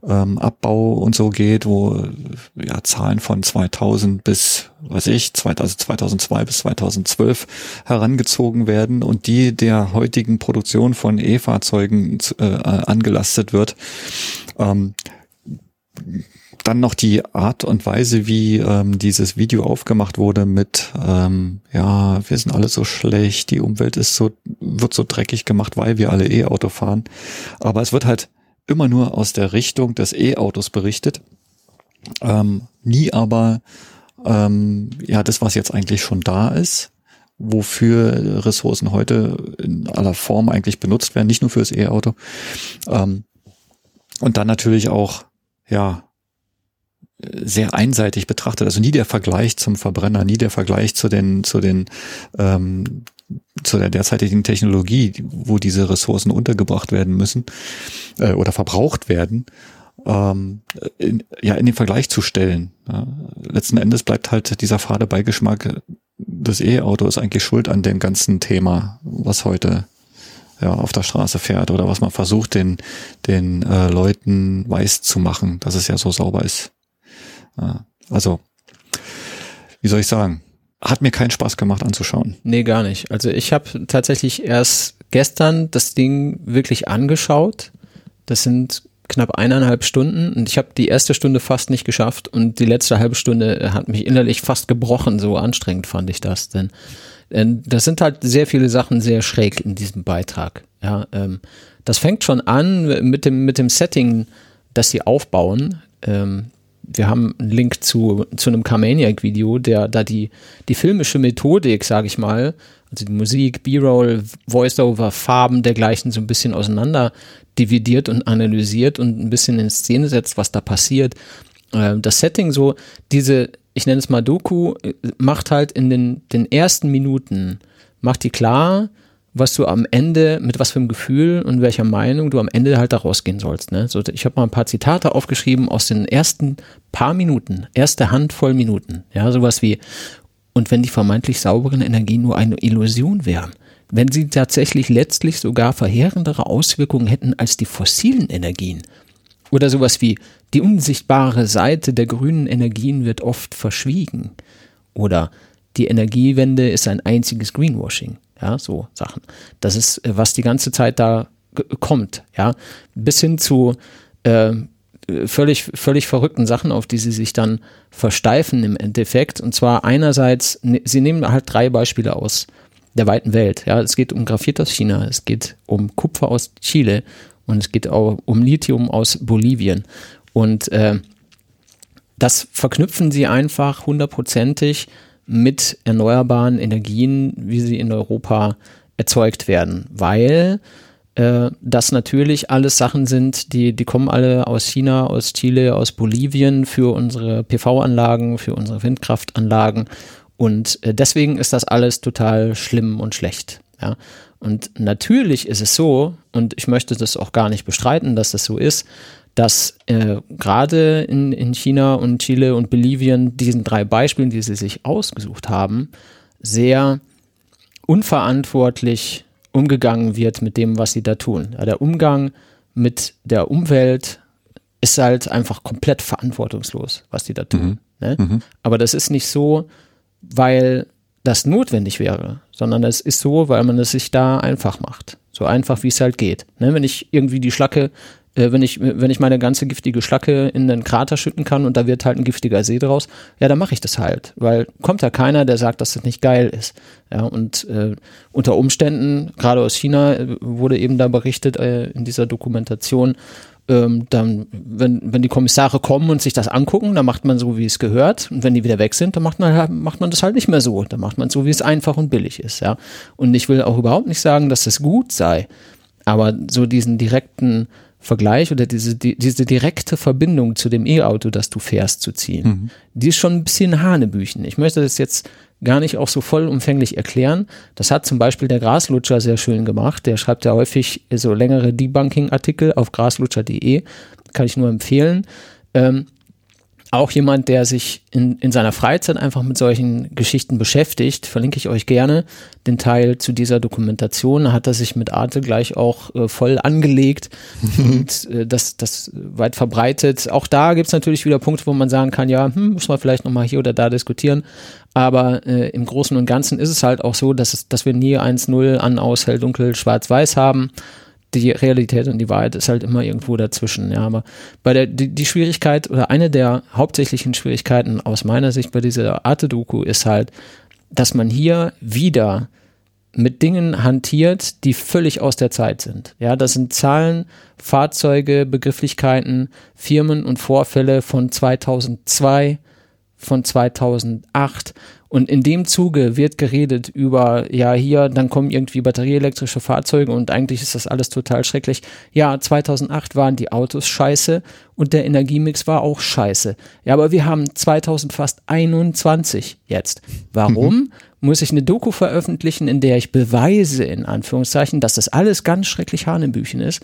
ähm, und so geht, wo ja Zahlen von 2000 bis, weiß ich, 2002 also bis 2012 herangezogen werden und die der heutigen Produktion von E-Fahrzeugen äh, angelastet wird. Ähm, dann noch die Art und Weise, wie ähm, dieses Video aufgemacht wurde mit, ähm, ja, wir sind alle so schlecht, die Umwelt ist so, wird so dreckig gemacht, weil wir alle E-Auto fahren. Aber es wird halt immer nur aus der Richtung des E-Autos berichtet. Ähm, nie aber, ähm, ja, das, was jetzt eigentlich schon da ist, wofür Ressourcen heute in aller Form eigentlich benutzt werden, nicht nur fürs E-Auto. Ähm, und dann natürlich auch, ja, sehr einseitig betrachtet. Also nie der Vergleich zum Verbrenner, nie der Vergleich zu den, zu den, ähm, zu der derzeitigen Technologie, wo diese Ressourcen untergebracht werden müssen äh, oder verbraucht werden, ähm, in, ja in den Vergleich zu stellen. Ja. Letzten Endes bleibt halt dieser fade Beigeschmack, das E-Auto ist eigentlich schuld an dem ganzen Thema, was heute ja, auf der Straße fährt oder was man versucht, den, den äh, Leuten weiß zu machen, dass es ja so sauber ist. Also, wie soll ich sagen? Hat mir keinen Spaß gemacht anzuschauen. Nee, gar nicht. Also ich habe tatsächlich erst gestern das Ding wirklich angeschaut. Das sind knapp eineinhalb Stunden und ich habe die erste Stunde fast nicht geschafft und die letzte halbe Stunde hat mich innerlich fast gebrochen, so anstrengend fand ich das. Denn, das sind halt sehr viele Sachen sehr schräg in diesem Beitrag. Ja, ähm, das fängt schon an mit dem, mit dem Setting, das sie aufbauen. Ähm, wir haben einen Link zu, zu einem Carmaniac-Video, der da die, die filmische Methodik, sage ich mal, also die Musik, B-Roll, Voice-Over, Farben dergleichen so ein bisschen auseinander dividiert und analysiert und ein bisschen in Szene setzt, was da passiert. Äh, das Setting so, diese, ich nenne es mal Doku, äh, macht halt in den, den ersten Minuten, macht die klar, was du am Ende, mit was für einem Gefühl und welcher Meinung du am Ende halt da rausgehen sollst. Ne? So, ich habe mal ein paar Zitate aufgeschrieben aus den ersten paar Minuten, erste Handvoll Minuten. Ja, sowas wie, und wenn die vermeintlich sauberen Energien nur eine Illusion wären, wenn sie tatsächlich letztlich sogar verheerendere Auswirkungen hätten als die fossilen Energien. Oder sowas wie, die unsichtbare Seite der grünen Energien wird oft verschwiegen. Oder die Energiewende ist ein einziges Greenwashing. Ja, so Sachen. Das ist, äh, was die ganze Zeit da kommt, ja. Bis hin zu äh, völlig, völlig verrückten Sachen, auf die sie sich dann versteifen im Endeffekt. Und zwar einerseits, ne, sie nehmen halt drei Beispiele aus der weiten Welt. Ja, es geht um Graphit aus China, es geht um Kupfer aus Chile und es geht auch um Lithium aus Bolivien. Und äh, das verknüpfen sie einfach hundertprozentig mit erneuerbaren Energien, wie sie in Europa erzeugt werden, weil äh, das natürlich alles Sachen sind, die, die kommen alle aus China, aus Chile, aus Bolivien für unsere PV-Anlagen, für unsere Windkraftanlagen. Und äh, deswegen ist das alles total schlimm und schlecht. Ja. Und natürlich ist es so, und ich möchte das auch gar nicht bestreiten, dass das so ist, dass äh, gerade in, in China und Chile und Bolivien diesen drei Beispielen, die sie sich ausgesucht haben, sehr unverantwortlich umgegangen wird mit dem, was sie da tun. Ja, der Umgang mit der Umwelt ist halt einfach komplett verantwortungslos, was die da tun. Mhm. Ne? Mhm. Aber das ist nicht so, weil das notwendig wäre, sondern es ist so, weil man es sich da einfach macht. So einfach, wie es halt geht. Ne? Wenn ich irgendwie die Schlacke äh, wenn ich, wenn ich meine ganze giftige Schlacke in einen Krater schütten kann und da wird halt ein giftiger See draus, ja, dann mache ich das halt, weil kommt ja keiner, der sagt, dass das nicht geil ist. Ja, und äh, unter Umständen, gerade aus China, äh, wurde eben da berichtet äh, in dieser Dokumentation, ähm, dann, wenn, wenn die Kommissare kommen und sich das angucken, dann macht man so, wie es gehört. Und wenn die wieder weg sind, dann macht man, halt, macht man das halt nicht mehr so. Dann macht man so, wie es einfach und billig ist. Ja. Und ich will auch überhaupt nicht sagen, dass das gut sei. Aber so diesen direkten Vergleich oder diese, die, diese direkte Verbindung zu dem E-Auto, das du fährst, zu ziehen, mhm. die ist schon ein bisschen Hanebüchen. Ich möchte das jetzt gar nicht auch so vollumfänglich erklären. Das hat zum Beispiel der Graslutscher sehr schön gemacht. Der schreibt ja häufig so längere Debunking-Artikel auf graslutscher.de. Kann ich nur empfehlen. Ähm, auch jemand, der sich in, in seiner Freizeit einfach mit solchen Geschichten beschäftigt, verlinke ich euch gerne den Teil zu dieser Dokumentation. Da hat er sich mit Arte gleich auch äh, voll angelegt und äh, das, das weit verbreitet. Auch da gibt's natürlich wieder Punkte, wo man sagen kann, ja, hm, muss man vielleicht nochmal hier oder da diskutieren. Aber äh, im Großen und Ganzen ist es halt auch so, dass, es, dass wir nie 1-0 an aus hell, dunkel, schwarz-weiß haben die Realität und die Wahrheit ist halt immer irgendwo dazwischen. Ja, aber bei der die, die Schwierigkeit oder eine der hauptsächlichen Schwierigkeiten aus meiner Sicht bei dieser Arte-Doku ist halt, dass man hier wieder mit Dingen hantiert, die völlig aus der Zeit sind. Ja, das sind Zahlen, Fahrzeuge, Begrifflichkeiten, Firmen und Vorfälle von 2002, von 2008 und in dem Zuge wird geredet über, ja, hier, dann kommen irgendwie batterieelektrische Fahrzeuge und eigentlich ist das alles total schrecklich. Ja, 2008 waren die Autos scheiße und der Energiemix war auch scheiße. Ja, aber wir haben 2000 fast 21 jetzt. Warum? Mhm. Muss ich eine Doku veröffentlichen, in der ich beweise, in Anführungszeichen, dass das alles ganz schrecklich Hanebüchen ist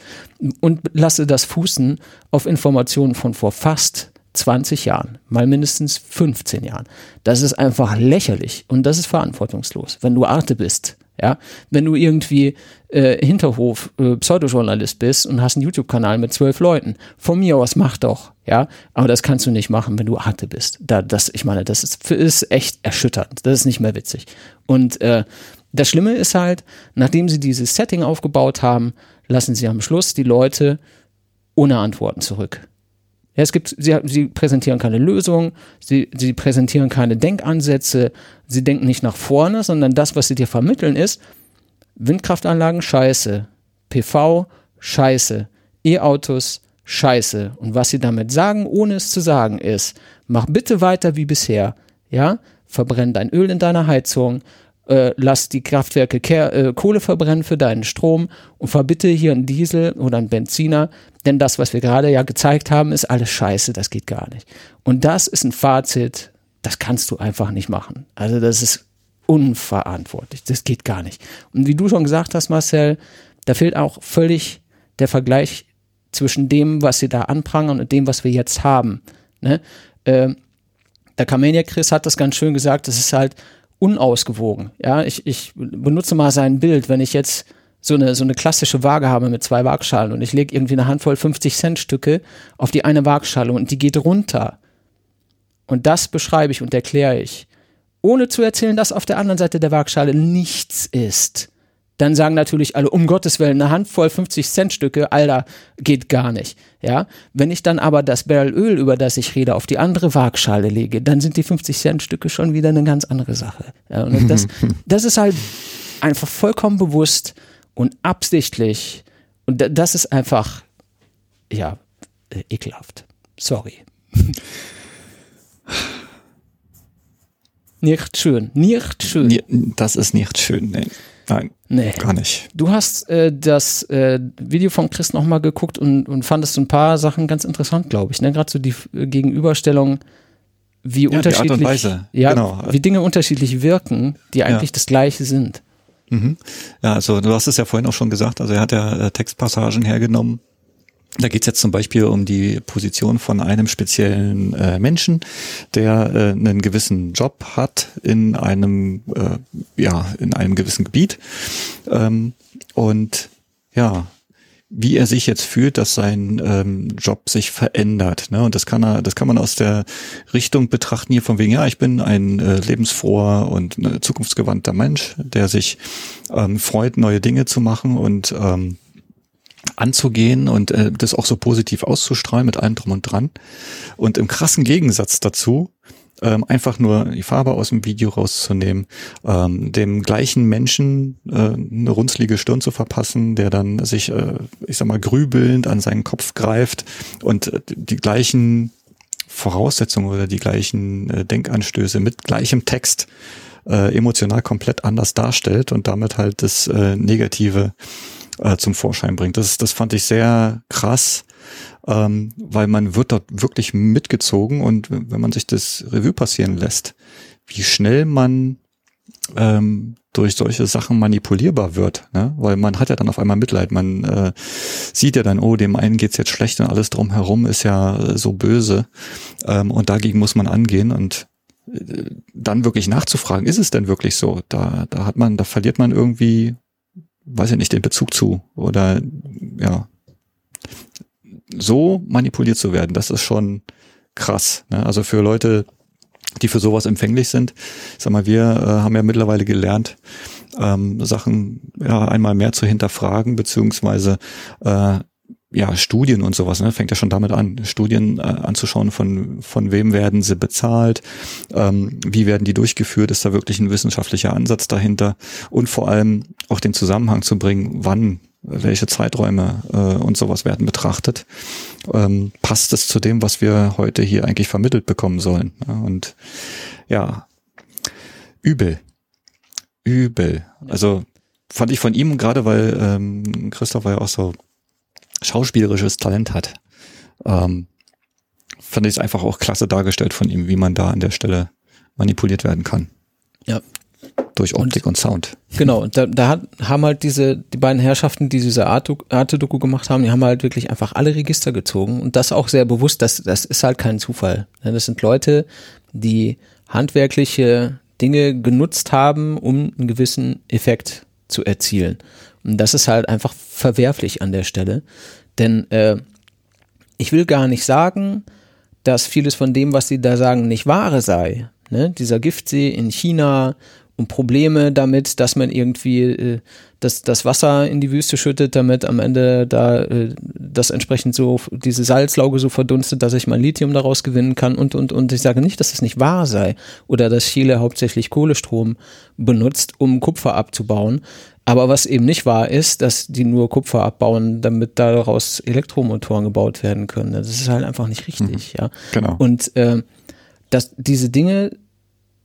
und lasse das fußen auf Informationen von vor fast 20 Jahren, mal mindestens 15 Jahren. Das ist einfach lächerlich und das ist verantwortungslos, wenn du Arte bist. Ja, wenn du irgendwie äh, Hinterhof äh, Pseudojournalist bist und hast einen YouTube-Kanal mit zwölf Leuten, von mir aus mach doch, ja, aber das kannst du nicht machen, wenn du Arte bist. Da, das, ich meine, das ist, ist echt erschütternd. Das ist nicht mehr witzig. Und äh, das Schlimme ist halt, nachdem sie dieses Setting aufgebaut haben, lassen sie am Schluss die Leute ohne Antworten zurück. Ja, es gibt, sie, sie präsentieren keine Lösung, sie, sie präsentieren keine Denkansätze, sie denken nicht nach vorne, sondern das, was sie dir vermitteln, ist Windkraftanlagen scheiße, PV scheiße, E-Autos scheiße. Und was sie damit sagen, ohne es zu sagen, ist, mach bitte weiter wie bisher. Ja, verbrenn dein Öl in deiner Heizung, äh, lass die Kraftwerke Ke äh, Kohle verbrennen für deinen Strom und verbitte hier einen Diesel oder einen Benziner, denn das, was wir gerade ja gezeigt haben, ist alles scheiße, das geht gar nicht. Und das ist ein Fazit, das kannst du einfach nicht machen. Also das ist unverantwortlich, das geht gar nicht. Und wie du schon gesagt hast, Marcel, da fehlt auch völlig der Vergleich zwischen dem, was sie da anprangern und dem, was wir jetzt haben. Ne? Äh, der Kamenia Chris hat das ganz schön gesagt, das ist halt unausgewogen. Ja, ich, ich benutze mal sein Bild, wenn ich jetzt so eine, so eine klassische Waage habe mit zwei Waagschalen und ich lege irgendwie eine Handvoll 50 Cent Stücke auf die eine Waagschale und die geht runter. Und das beschreibe ich und erkläre ich. Ohne zu erzählen, dass auf der anderen Seite der Waagschale nichts ist dann sagen natürlich alle, um Gottes Willen, eine Handvoll 50 Cent Stücke, Alter, geht gar nicht. Ja, wenn ich dann aber das Barrel Öl, über das ich rede, auf die andere Waagschale lege, dann sind die 50 Cent Stücke schon wieder eine ganz andere Sache. Ja, und das, das ist halt einfach vollkommen bewusst und absichtlich und das ist einfach, ja, äh, ekelhaft. Sorry. Nicht schön, nicht schön. Das ist nicht schön, ne? Nein, nee. gar nicht. Du hast äh, das äh, Video von Chris nochmal geguckt und, und fandest ein paar Sachen ganz interessant, glaube ich. Ne? Gerade so die äh, Gegenüberstellung, wie ja, unterschiedlich, ja, genau. wie Dinge unterschiedlich wirken, die eigentlich ja. das Gleiche sind. Mhm. Ja, also du hast es ja vorhin auch schon gesagt, also er hat ja äh, Textpassagen hergenommen, da geht es jetzt zum Beispiel um die Position von einem speziellen äh, Menschen, der äh, einen gewissen Job hat in einem, äh, ja, in einem gewissen Gebiet. Ähm, und ja, wie er sich jetzt fühlt, dass sein ähm, Job sich verändert. Ne? Und das kann er, das kann man aus der Richtung betrachten hier von wegen, ja, ich bin ein äh, lebensfroher und äh, zukunftsgewandter Mensch, der sich ähm, freut, neue Dinge zu machen und ähm, anzugehen und äh, das auch so positiv auszustrahlen mit allem drum und dran. Und im krassen Gegensatz dazu, ähm, einfach nur die Farbe aus dem Video rauszunehmen, ähm, dem gleichen Menschen äh, eine runzlige Stirn zu verpassen, der dann sich, äh, ich sag mal, grübelnd an seinen Kopf greift und äh, die gleichen Voraussetzungen oder die gleichen äh, Denkanstöße mit gleichem Text äh, emotional komplett anders darstellt und damit halt das äh, Negative äh, zum Vorschein bringt. Das, das fand ich sehr krass, ähm, weil man wird dort wirklich mitgezogen und wenn man sich das Revue passieren lässt, wie schnell man ähm, durch solche Sachen manipulierbar wird, ne? weil man hat ja dann auf einmal Mitleid, man äh, sieht ja dann, oh, dem einen geht's jetzt schlecht und alles drumherum ist ja äh, so böse ähm, und dagegen muss man angehen und äh, dann wirklich nachzufragen, ist es denn wirklich so? Da, da hat man, da verliert man irgendwie weiß ich nicht, den Bezug zu oder ja, so manipuliert zu werden, das ist schon krass. Ne? Also für Leute, die für sowas empfänglich sind, sag mal, wir äh, haben ja mittlerweile gelernt, ähm, Sachen ja einmal mehr zu hinterfragen, beziehungsweise äh, ja, Studien und sowas, ne, fängt ja schon damit an, Studien äh, anzuschauen, von, von wem werden sie bezahlt, ähm, wie werden die durchgeführt, ist da wirklich ein wissenschaftlicher Ansatz dahinter und vor allem auch den Zusammenhang zu bringen, wann, welche Zeiträume äh, und sowas werden betrachtet. Ähm, passt es zu dem, was wir heute hier eigentlich vermittelt bekommen sollen? Und ja, übel. Übel. Also fand ich von ihm, gerade weil ähm, Christoph war ja auch so schauspielerisches Talent hat. Ähm, fand ich es einfach auch klasse dargestellt von ihm, wie man da an der Stelle manipuliert werden kann. Ja. Durch Optik und, und Sound. Genau, und da, da hat, haben halt diese, die beiden Herrschaften, die diese Arte-Doku gemacht haben, die haben halt wirklich einfach alle Register gezogen und das auch sehr bewusst, das, das ist halt kein Zufall. Das sind Leute, die handwerkliche Dinge genutzt haben, um einen gewissen Effekt zu erzielen. Und das ist halt einfach verwerflich an der Stelle. Denn äh, ich will gar nicht sagen, dass vieles von dem, was sie da sagen, nicht wahre sei. Ne? Dieser Giftsee in China und Probleme damit, dass man irgendwie äh, das, das Wasser in die Wüste schüttet, damit am Ende da äh, das entsprechend so, diese Salzlauge so verdunstet, dass ich mal Lithium daraus gewinnen kann und, und, und ich sage nicht, dass es nicht wahr sei oder dass Chile hauptsächlich Kohlestrom benutzt, um Kupfer abzubauen. Aber was eben nicht wahr ist, dass die nur Kupfer abbauen, damit daraus Elektromotoren gebaut werden können. Das ist halt einfach nicht richtig, mhm. ja. Genau. Und äh, dass diese Dinge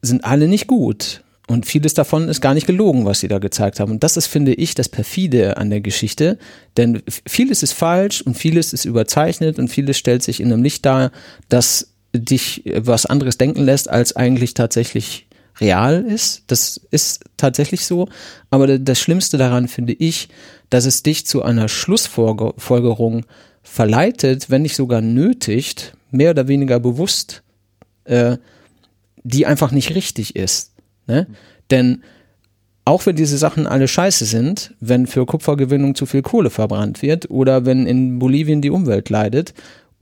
sind alle nicht gut. Und vieles davon ist gar nicht gelogen, was sie da gezeigt haben. Und das ist, finde ich, das perfide an der Geschichte. Denn vieles ist falsch und vieles ist überzeichnet und vieles stellt sich in einem Licht dar, das dich was anderes denken lässt, als eigentlich tatsächlich real ist. Das ist tatsächlich so. Aber das Schlimmste daran finde ich, dass es dich zu einer Schlussfolgerung verleitet, wenn nicht sogar nötigt, mehr oder weniger bewusst, äh, die einfach nicht richtig ist. Ne? Mhm. Denn auch wenn diese Sachen alle scheiße sind, wenn für Kupfergewinnung zu viel Kohle verbrannt wird oder wenn in Bolivien die Umwelt leidet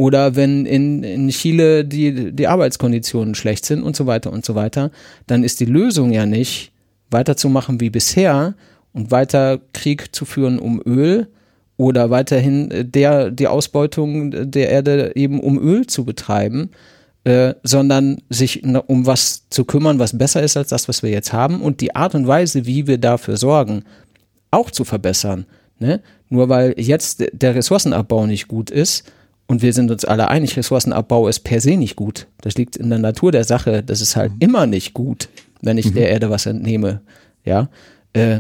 oder wenn in, in Chile die, die Arbeitskonditionen schlecht sind und so weiter und so weiter, dann ist die Lösung ja nicht, weiterzumachen wie bisher und weiter Krieg zu führen um Öl oder weiterhin der, die Ausbeutung der Erde eben um Öl zu betreiben, äh, sondern sich um was zu kümmern, was besser ist als das, was wir jetzt haben und die Art und Weise, wie wir dafür sorgen, auch zu verbessern. Ne? Nur weil jetzt der Ressourcenabbau nicht gut ist, und wir sind uns alle einig, Ressourcenabbau ist per se nicht gut. Das liegt in der Natur der Sache. Das ist halt mhm. immer nicht gut, wenn ich mhm. der Erde was entnehme. Ja. Äh,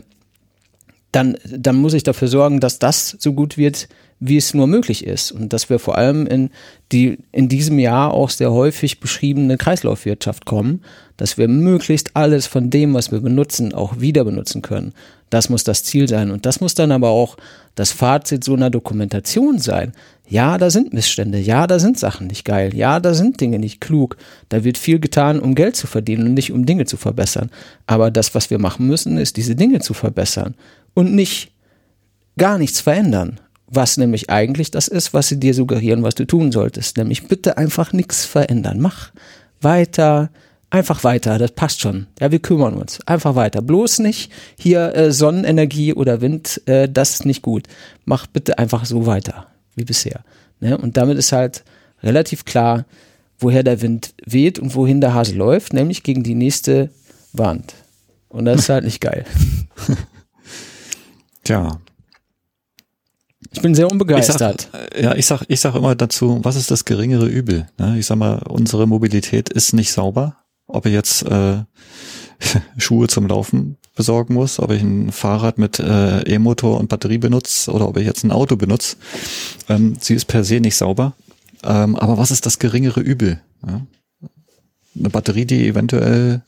dann, dann muss ich dafür sorgen, dass das so gut wird, wie es nur möglich ist. Und dass wir vor allem in die in diesem Jahr auch sehr häufig beschriebene Kreislaufwirtschaft kommen, dass wir möglichst alles von dem, was wir benutzen, auch wieder benutzen können. Das muss das Ziel sein. Und das muss dann aber auch das Fazit so einer Dokumentation sein. Ja, da sind Missstände. Ja, da sind Sachen nicht geil. Ja, da sind Dinge nicht klug. Da wird viel getan, um Geld zu verdienen und nicht um Dinge zu verbessern. Aber das, was wir machen müssen, ist, diese Dinge zu verbessern und nicht gar nichts verändern. Was nämlich eigentlich das ist, was sie dir suggerieren, was du tun solltest. Nämlich bitte einfach nichts verändern. Mach weiter, einfach weiter, das passt schon. Ja, wir kümmern uns. Einfach weiter. Bloß nicht hier äh, Sonnenenergie oder Wind, äh, das ist nicht gut. Mach bitte einfach so weiter wie bisher. Ne? Und damit ist halt relativ klar, woher der Wind weht und wohin der Hase läuft, nämlich gegen die nächste Wand. Und das ist halt nicht geil. Tja, ich bin sehr unbegeistert. Ich sag, ja, ich sag, ich sag immer dazu, was ist das geringere Übel? Ne? Ich sag mal, unsere Mobilität ist nicht sauber. Ob ich jetzt äh, Schuhe zum Laufen besorgen muss, ob ich ein Fahrrad mit äh, E-Motor und Batterie benutze oder ob ich jetzt ein Auto benutze, ähm, sie ist per se nicht sauber. Ähm, aber was ist das geringere Übel? Ja? eine Batterie, die eventuell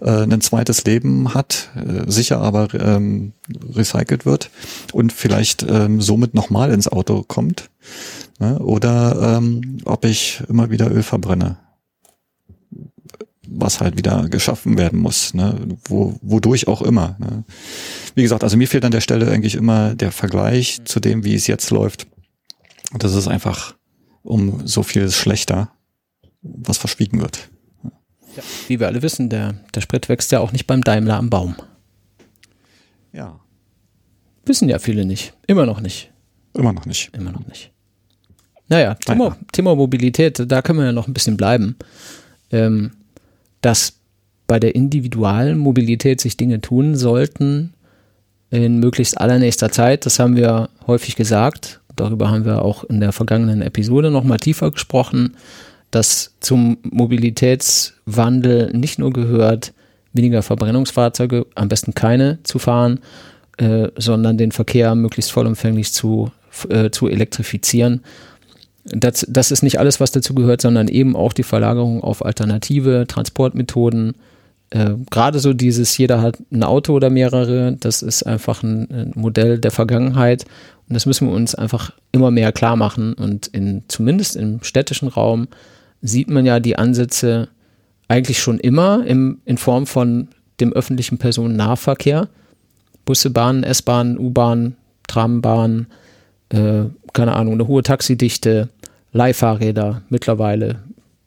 äh, ein zweites Leben hat, äh, sicher aber ähm, recycelt wird und vielleicht ähm, somit nochmal ins Auto kommt. Ne? Oder ähm, ob ich immer wieder Öl verbrenne, was halt wieder geschaffen werden muss, ne? Wo, wodurch auch immer. Ne? Wie gesagt, also mir fehlt an der Stelle eigentlich immer der Vergleich zu dem, wie es jetzt läuft. Und das ist einfach um so viel schlechter, was verschwiegen wird. Ja. Wie wir alle wissen, der, der Sprit wächst ja auch nicht beim Daimler am Baum. Ja. Wissen ja viele nicht. Immer noch nicht. Immer noch nicht. Immer noch nicht. Naja, Thema, Thema Mobilität, da können wir ja noch ein bisschen bleiben. Ähm, dass bei der individualen Mobilität sich Dinge tun sollten in möglichst allernächster Zeit. Das haben wir häufig gesagt. Darüber haben wir auch in der vergangenen Episode nochmal tiefer gesprochen dass zum Mobilitätswandel nicht nur gehört, weniger Verbrennungsfahrzeuge, am besten keine zu fahren, äh, sondern den Verkehr möglichst vollumfänglich zu, äh, zu elektrifizieren. Das, das ist nicht alles, was dazu gehört, sondern eben auch die Verlagerung auf alternative Transportmethoden. Äh, Gerade so dieses, jeder hat ein Auto oder mehrere, das ist einfach ein, ein Modell der Vergangenheit. Und das müssen wir uns einfach immer mehr klar machen. Und in, zumindest im städtischen Raum sieht man ja die Ansätze eigentlich schon immer im, in Form von dem öffentlichen Personennahverkehr. Busse, Bahnen, S-Bahnen, U-Bahnen, Trambahnen, äh, keine Ahnung, eine hohe Taxidichte, Leihfahrräder mittlerweile,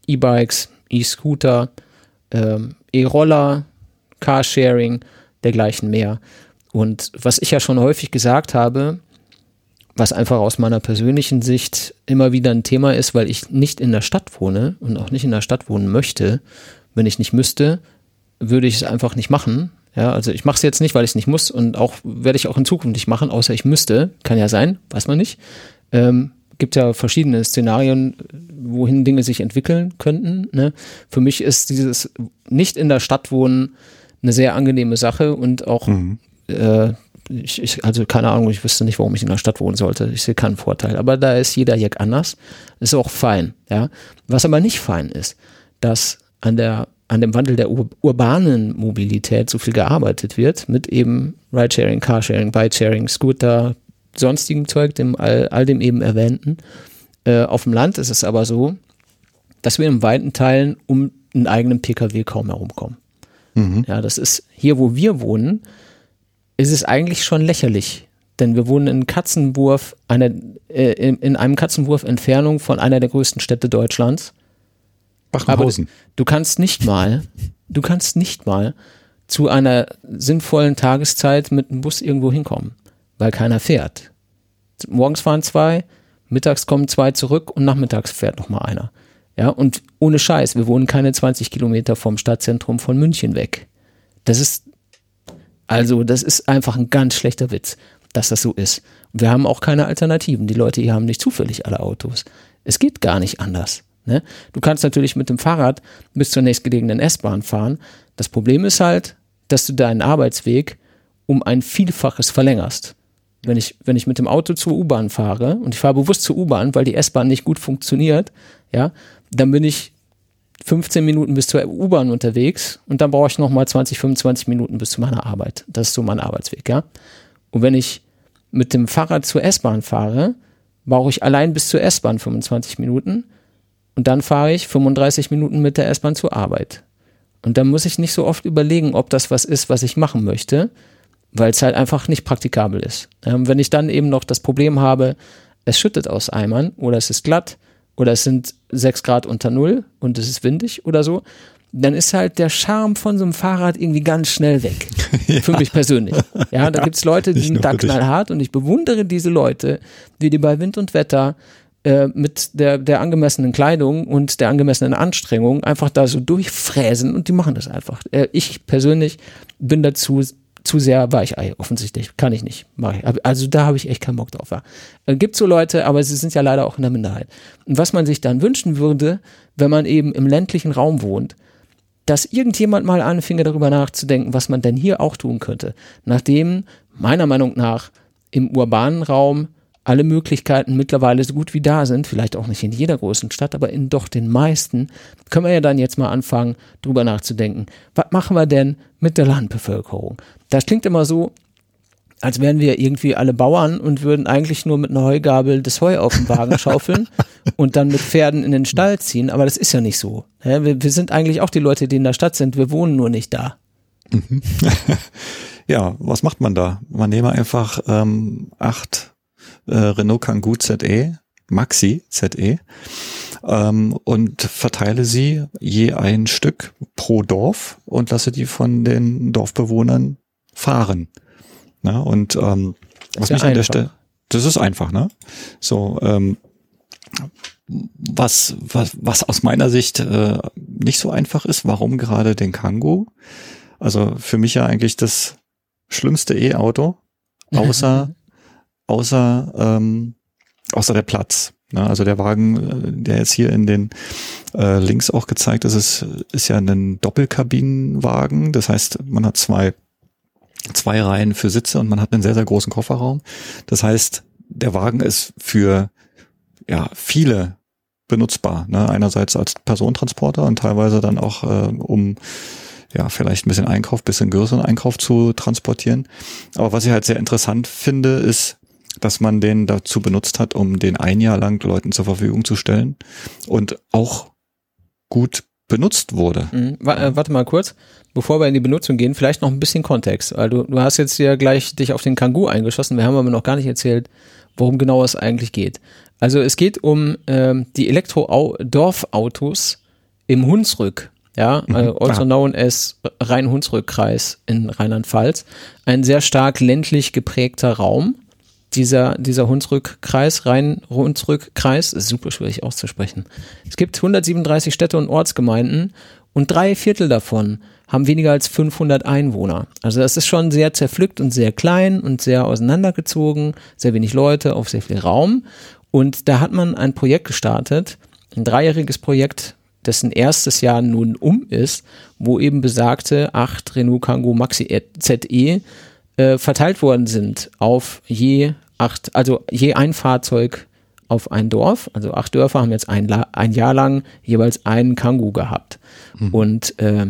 E-Bikes, E-Scooter, äh, E-Roller, Carsharing, dergleichen mehr. Und was ich ja schon häufig gesagt habe, was einfach aus meiner persönlichen Sicht immer wieder ein Thema ist, weil ich nicht in der Stadt wohne und auch nicht in der Stadt wohnen möchte. Wenn ich nicht müsste, würde ich es einfach nicht machen. Ja, also ich mache es jetzt nicht, weil ich es nicht muss und auch werde ich auch in Zukunft nicht machen, außer ich müsste. Kann ja sein, weiß man nicht. Ähm, gibt ja verschiedene Szenarien, wohin Dinge sich entwickeln könnten. Ne? Für mich ist dieses nicht in der Stadt wohnen eine sehr angenehme Sache und auch mhm. äh, ich, ich, also keine Ahnung, ich wüsste nicht, warum ich in der Stadt wohnen sollte. Ich sehe keinen Vorteil. Aber da ist jeder Jack anders. Ist auch fein, ja. Was aber nicht fein ist, dass an der, an dem Wandel der ur urbanen Mobilität so viel gearbeitet wird mit eben Ridesharing, Carsharing, Bikesharing, Scooter, sonstigen Zeug, dem all, all dem eben erwähnten. Äh, auf dem Land ist es aber so, dass wir in weiten Teilen um einen eigenen Pkw kaum herumkommen. Mhm. Ja, das ist hier, wo wir wohnen, ist es eigentlich schon lächerlich. Denn wir wohnen in Katzenwurf, einer, äh, in, in, einem Katzenwurf Entfernung von einer der größten Städte Deutschlands. Bachenhausen. Aber du kannst nicht mal, du kannst nicht mal zu einer sinnvollen Tageszeit mit einem Bus irgendwo hinkommen, weil keiner fährt. Morgens fahren zwei, mittags kommen zwei zurück und nachmittags fährt noch mal einer. Ja, und ohne Scheiß, wir wohnen keine 20 Kilometer vom Stadtzentrum von München weg. Das ist also das ist einfach ein ganz schlechter Witz, dass das so ist. Wir haben auch keine Alternativen. Die Leute hier haben nicht zufällig alle Autos. Es geht gar nicht anders. Ne? Du kannst natürlich mit dem Fahrrad bis zur nächstgelegenen S-Bahn fahren. Das Problem ist halt, dass du deinen Arbeitsweg um ein Vielfaches verlängerst. Wenn ich, wenn ich mit dem Auto zur U-Bahn fahre und ich fahre bewusst zur U-Bahn, weil die S-Bahn nicht gut funktioniert, ja, dann bin ich 15 Minuten bis zur U-Bahn unterwegs und dann brauche ich nochmal 20, 25 Minuten bis zu meiner Arbeit. Das ist so mein Arbeitsweg, ja. Und wenn ich mit dem Fahrrad zur S-Bahn fahre, brauche ich allein bis zur S-Bahn 25 Minuten und dann fahre ich 35 Minuten mit der S-Bahn zur Arbeit. Und dann muss ich nicht so oft überlegen, ob das was ist, was ich machen möchte, weil es halt einfach nicht praktikabel ist. Ähm, wenn ich dann eben noch das Problem habe, es schüttet aus Eimern oder es ist glatt oder es sind 6 Grad unter Null und es ist windig oder so, dann ist halt der Charme von so einem Fahrrad irgendwie ganz schnell weg. ja. Für mich persönlich. Ja, da gibt's Leute, die sind da knallhart und ich bewundere diese Leute, die die bei Wind und Wetter äh, mit der, der angemessenen Kleidung und der angemessenen Anstrengung einfach da so durchfräsen und die machen das einfach. Äh, ich persönlich bin dazu zu sehr Weichei, offensichtlich. Kann ich nicht. Ich. Also da habe ich echt keinen Bock drauf. Ja. Äh, gibt so Leute, aber sie sind ja leider auch in der Minderheit. Und was man sich dann wünschen würde, wenn man eben im ländlichen Raum wohnt, dass irgendjemand mal anfinge, darüber nachzudenken, was man denn hier auch tun könnte. Nachdem meiner Meinung nach im urbanen Raum alle Möglichkeiten mittlerweile so gut wie da sind, vielleicht auch nicht in jeder großen Stadt, aber in doch den meisten, können wir ja dann jetzt mal anfangen, drüber nachzudenken. Was machen wir denn mit der Landbevölkerung? Das klingt immer so, als wären wir irgendwie alle Bauern und würden eigentlich nur mit einer Heugabel das Heu auf den Wagen schaufeln und dann mit Pferden in den Stall ziehen. Aber das ist ja nicht so. Wir, wir sind eigentlich auch die Leute, die in der Stadt sind. Wir wohnen nur nicht da. Mhm. ja, was macht man da? Man nehme einfach ähm, acht äh, Renault Kangoo ZE, Maxi ZE, ähm, und verteile sie je ein Stück pro Dorf und lasse die von den Dorfbewohnern fahren. Na, und ähm, was mich an der Stelle, das ist einfach, ne? So, ähm, was, was, was aus meiner Sicht äh, nicht so einfach ist, warum gerade den Kangoo? Also für mich ja eigentlich das schlimmste E-Auto, außer, außer, ähm, außer der Platz. Ne? Also der Wagen, äh, der jetzt hier in den äh, Links auch gezeigt ist, ist, ist ja ein Doppelkabinenwagen. Das heißt, man hat zwei zwei Reihen für Sitze und man hat einen sehr, sehr großen Kofferraum. Das heißt, der Wagen ist für ja, viele benutzbar. Ne? Einerseits als Personentransporter und teilweise dann auch, äh, um ja, vielleicht ein bisschen Einkauf, bisschen größeren Einkauf zu transportieren. Aber was ich halt sehr interessant finde, ist, dass man den dazu benutzt hat, um den ein Jahr lang Leuten zur Verfügung zu stellen und auch gut benutzt wurde. Mhm. Warte mal kurz bevor wir in die Benutzung gehen, vielleicht noch ein bisschen Kontext. Weil du, du hast jetzt ja gleich dich auf den Kangoo eingeschossen. Wir haben aber noch gar nicht erzählt, worum genau es eigentlich geht. Also es geht um ähm, die Elektro-Dorfautos im Hunsrück. Ja, also also known as Rhein-Hunsrück-Kreis in Rheinland-Pfalz. Ein sehr stark ländlich geprägter Raum. Dieser, dieser Hunsrück-Kreis, Rhein-Hunsrück-Kreis, ist super schwierig auszusprechen. Es gibt 137 Städte und Ortsgemeinden und drei Viertel davon haben weniger als 500 Einwohner. Also das ist schon sehr zerpflückt und sehr klein und sehr auseinandergezogen, sehr wenig Leute auf sehr viel Raum. Und da hat man ein Projekt gestartet, ein dreijähriges Projekt, dessen erstes Jahr nun um ist, wo eben besagte acht Renault Kangoo Maxi ZE äh, verteilt worden sind auf je acht, also je ein Fahrzeug auf ein Dorf. Also acht Dörfer haben jetzt ein, ein Jahr lang jeweils einen Kangoo gehabt. Mhm. Und äh,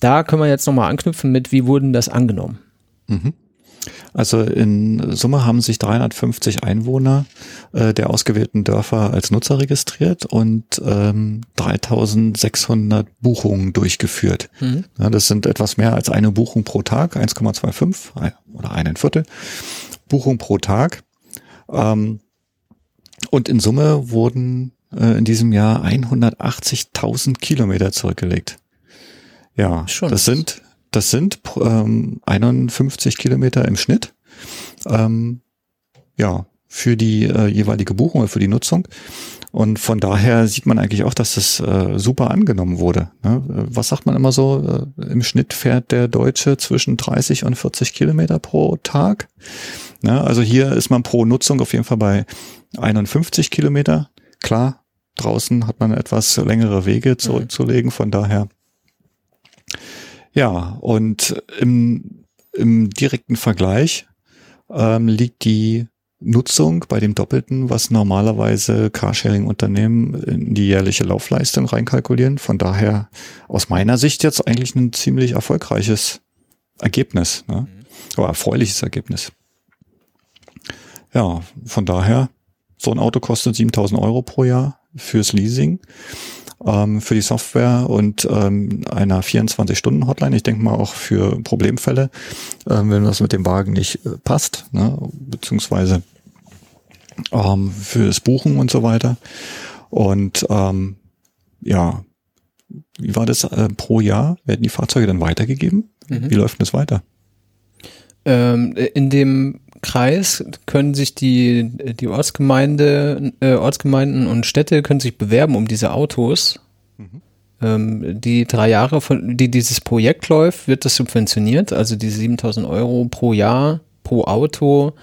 da können wir jetzt nochmal anknüpfen mit, wie wurden das angenommen? Mhm. Also in Summe haben sich 350 Einwohner äh, der ausgewählten Dörfer als Nutzer registriert und ähm, 3600 Buchungen durchgeführt. Mhm. Ja, das sind etwas mehr als eine Buchung pro Tag, 1,25 oder ein Viertel Buchung pro Tag. Ähm, und in Summe wurden äh, in diesem Jahr 180.000 Kilometer zurückgelegt. Ja, Schon das sind, das sind ähm, 51 Kilometer im Schnitt. Ähm, ja, für die äh, jeweilige Buchung oder für die Nutzung. Und von daher sieht man eigentlich auch, dass das äh, super angenommen wurde. Ne? Was sagt man immer so? Äh, Im Schnitt fährt der Deutsche zwischen 30 und 40 Kilometer pro Tag. Ne? Also hier ist man pro Nutzung auf jeden Fall bei 51 Kilometer. Klar, draußen hat man etwas längere Wege zurückzulegen, von daher ja, und im im direkten Vergleich ähm, liegt die Nutzung bei dem Doppelten, was normalerweise Carsharing-Unternehmen in die jährliche Laufleistung reinkalkulieren. Von daher aus meiner Sicht jetzt eigentlich ein ziemlich erfolgreiches Ergebnis, ne? oder erfreuliches Ergebnis. Ja, von daher, so ein Auto kostet 7000 Euro pro Jahr fürs Leasing, ähm, für die Software und ähm, einer 24-Stunden-Hotline. Ich denke mal auch für Problemfälle, ähm, wenn das mit dem Wagen nicht äh, passt, ne? beziehungsweise ähm, fürs Buchen und so weiter. Und ähm, ja, wie war das äh, pro Jahr? Werden die Fahrzeuge dann weitergegeben? Mhm. Wie läuft das weiter? Ähm, in dem Kreis können sich die, die Ortsgemeinde, äh, Ortsgemeinden und Städte können sich bewerben um diese Autos. Mhm. Ähm, die drei Jahre, von, die dieses Projekt läuft, wird das subventioniert. Also diese 7000 Euro pro Jahr, pro Auto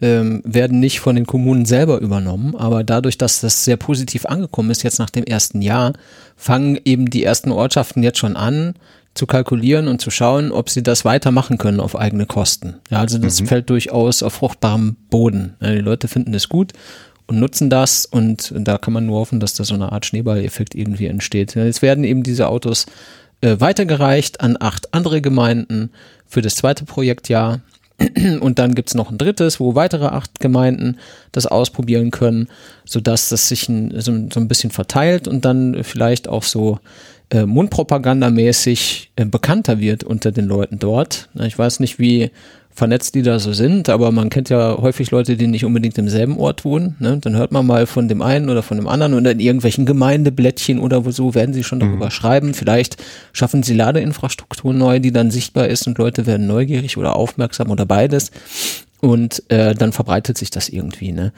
ähm, werden nicht von den Kommunen selber übernommen, aber dadurch, dass das sehr positiv angekommen ist, jetzt nach dem ersten Jahr, fangen eben die ersten Ortschaften jetzt schon an, zu kalkulieren und zu schauen, ob sie das weitermachen können auf eigene Kosten. Ja, also das mhm. fällt durchaus auf fruchtbarem Boden. Ja, die Leute finden es gut und nutzen das und da kann man nur hoffen, dass da so eine Art Schneeballeffekt irgendwie entsteht. Ja, jetzt werden eben diese Autos äh, weitergereicht an acht andere Gemeinden für das zweite Projektjahr und dann gibt's noch ein drittes, wo weitere acht Gemeinden das ausprobieren können, sodass das sich ein, so, so, ein bisschen verteilt und dann vielleicht auch so äh, mundpropagandamäßig äh, bekannter wird unter den Leuten dort. Ich weiß nicht, wie vernetzt die da so sind, aber man kennt ja häufig Leute, die nicht unbedingt im selben Ort wohnen. Ne? Dann hört man mal von dem einen oder von dem anderen oder in irgendwelchen Gemeindeblättchen oder so werden sie schon darüber mhm. schreiben. Vielleicht schaffen sie Ladeinfrastruktur neu, die dann sichtbar ist und Leute werden neugierig oder aufmerksam oder beides. Und äh, dann verbreitet sich das irgendwie. Ne?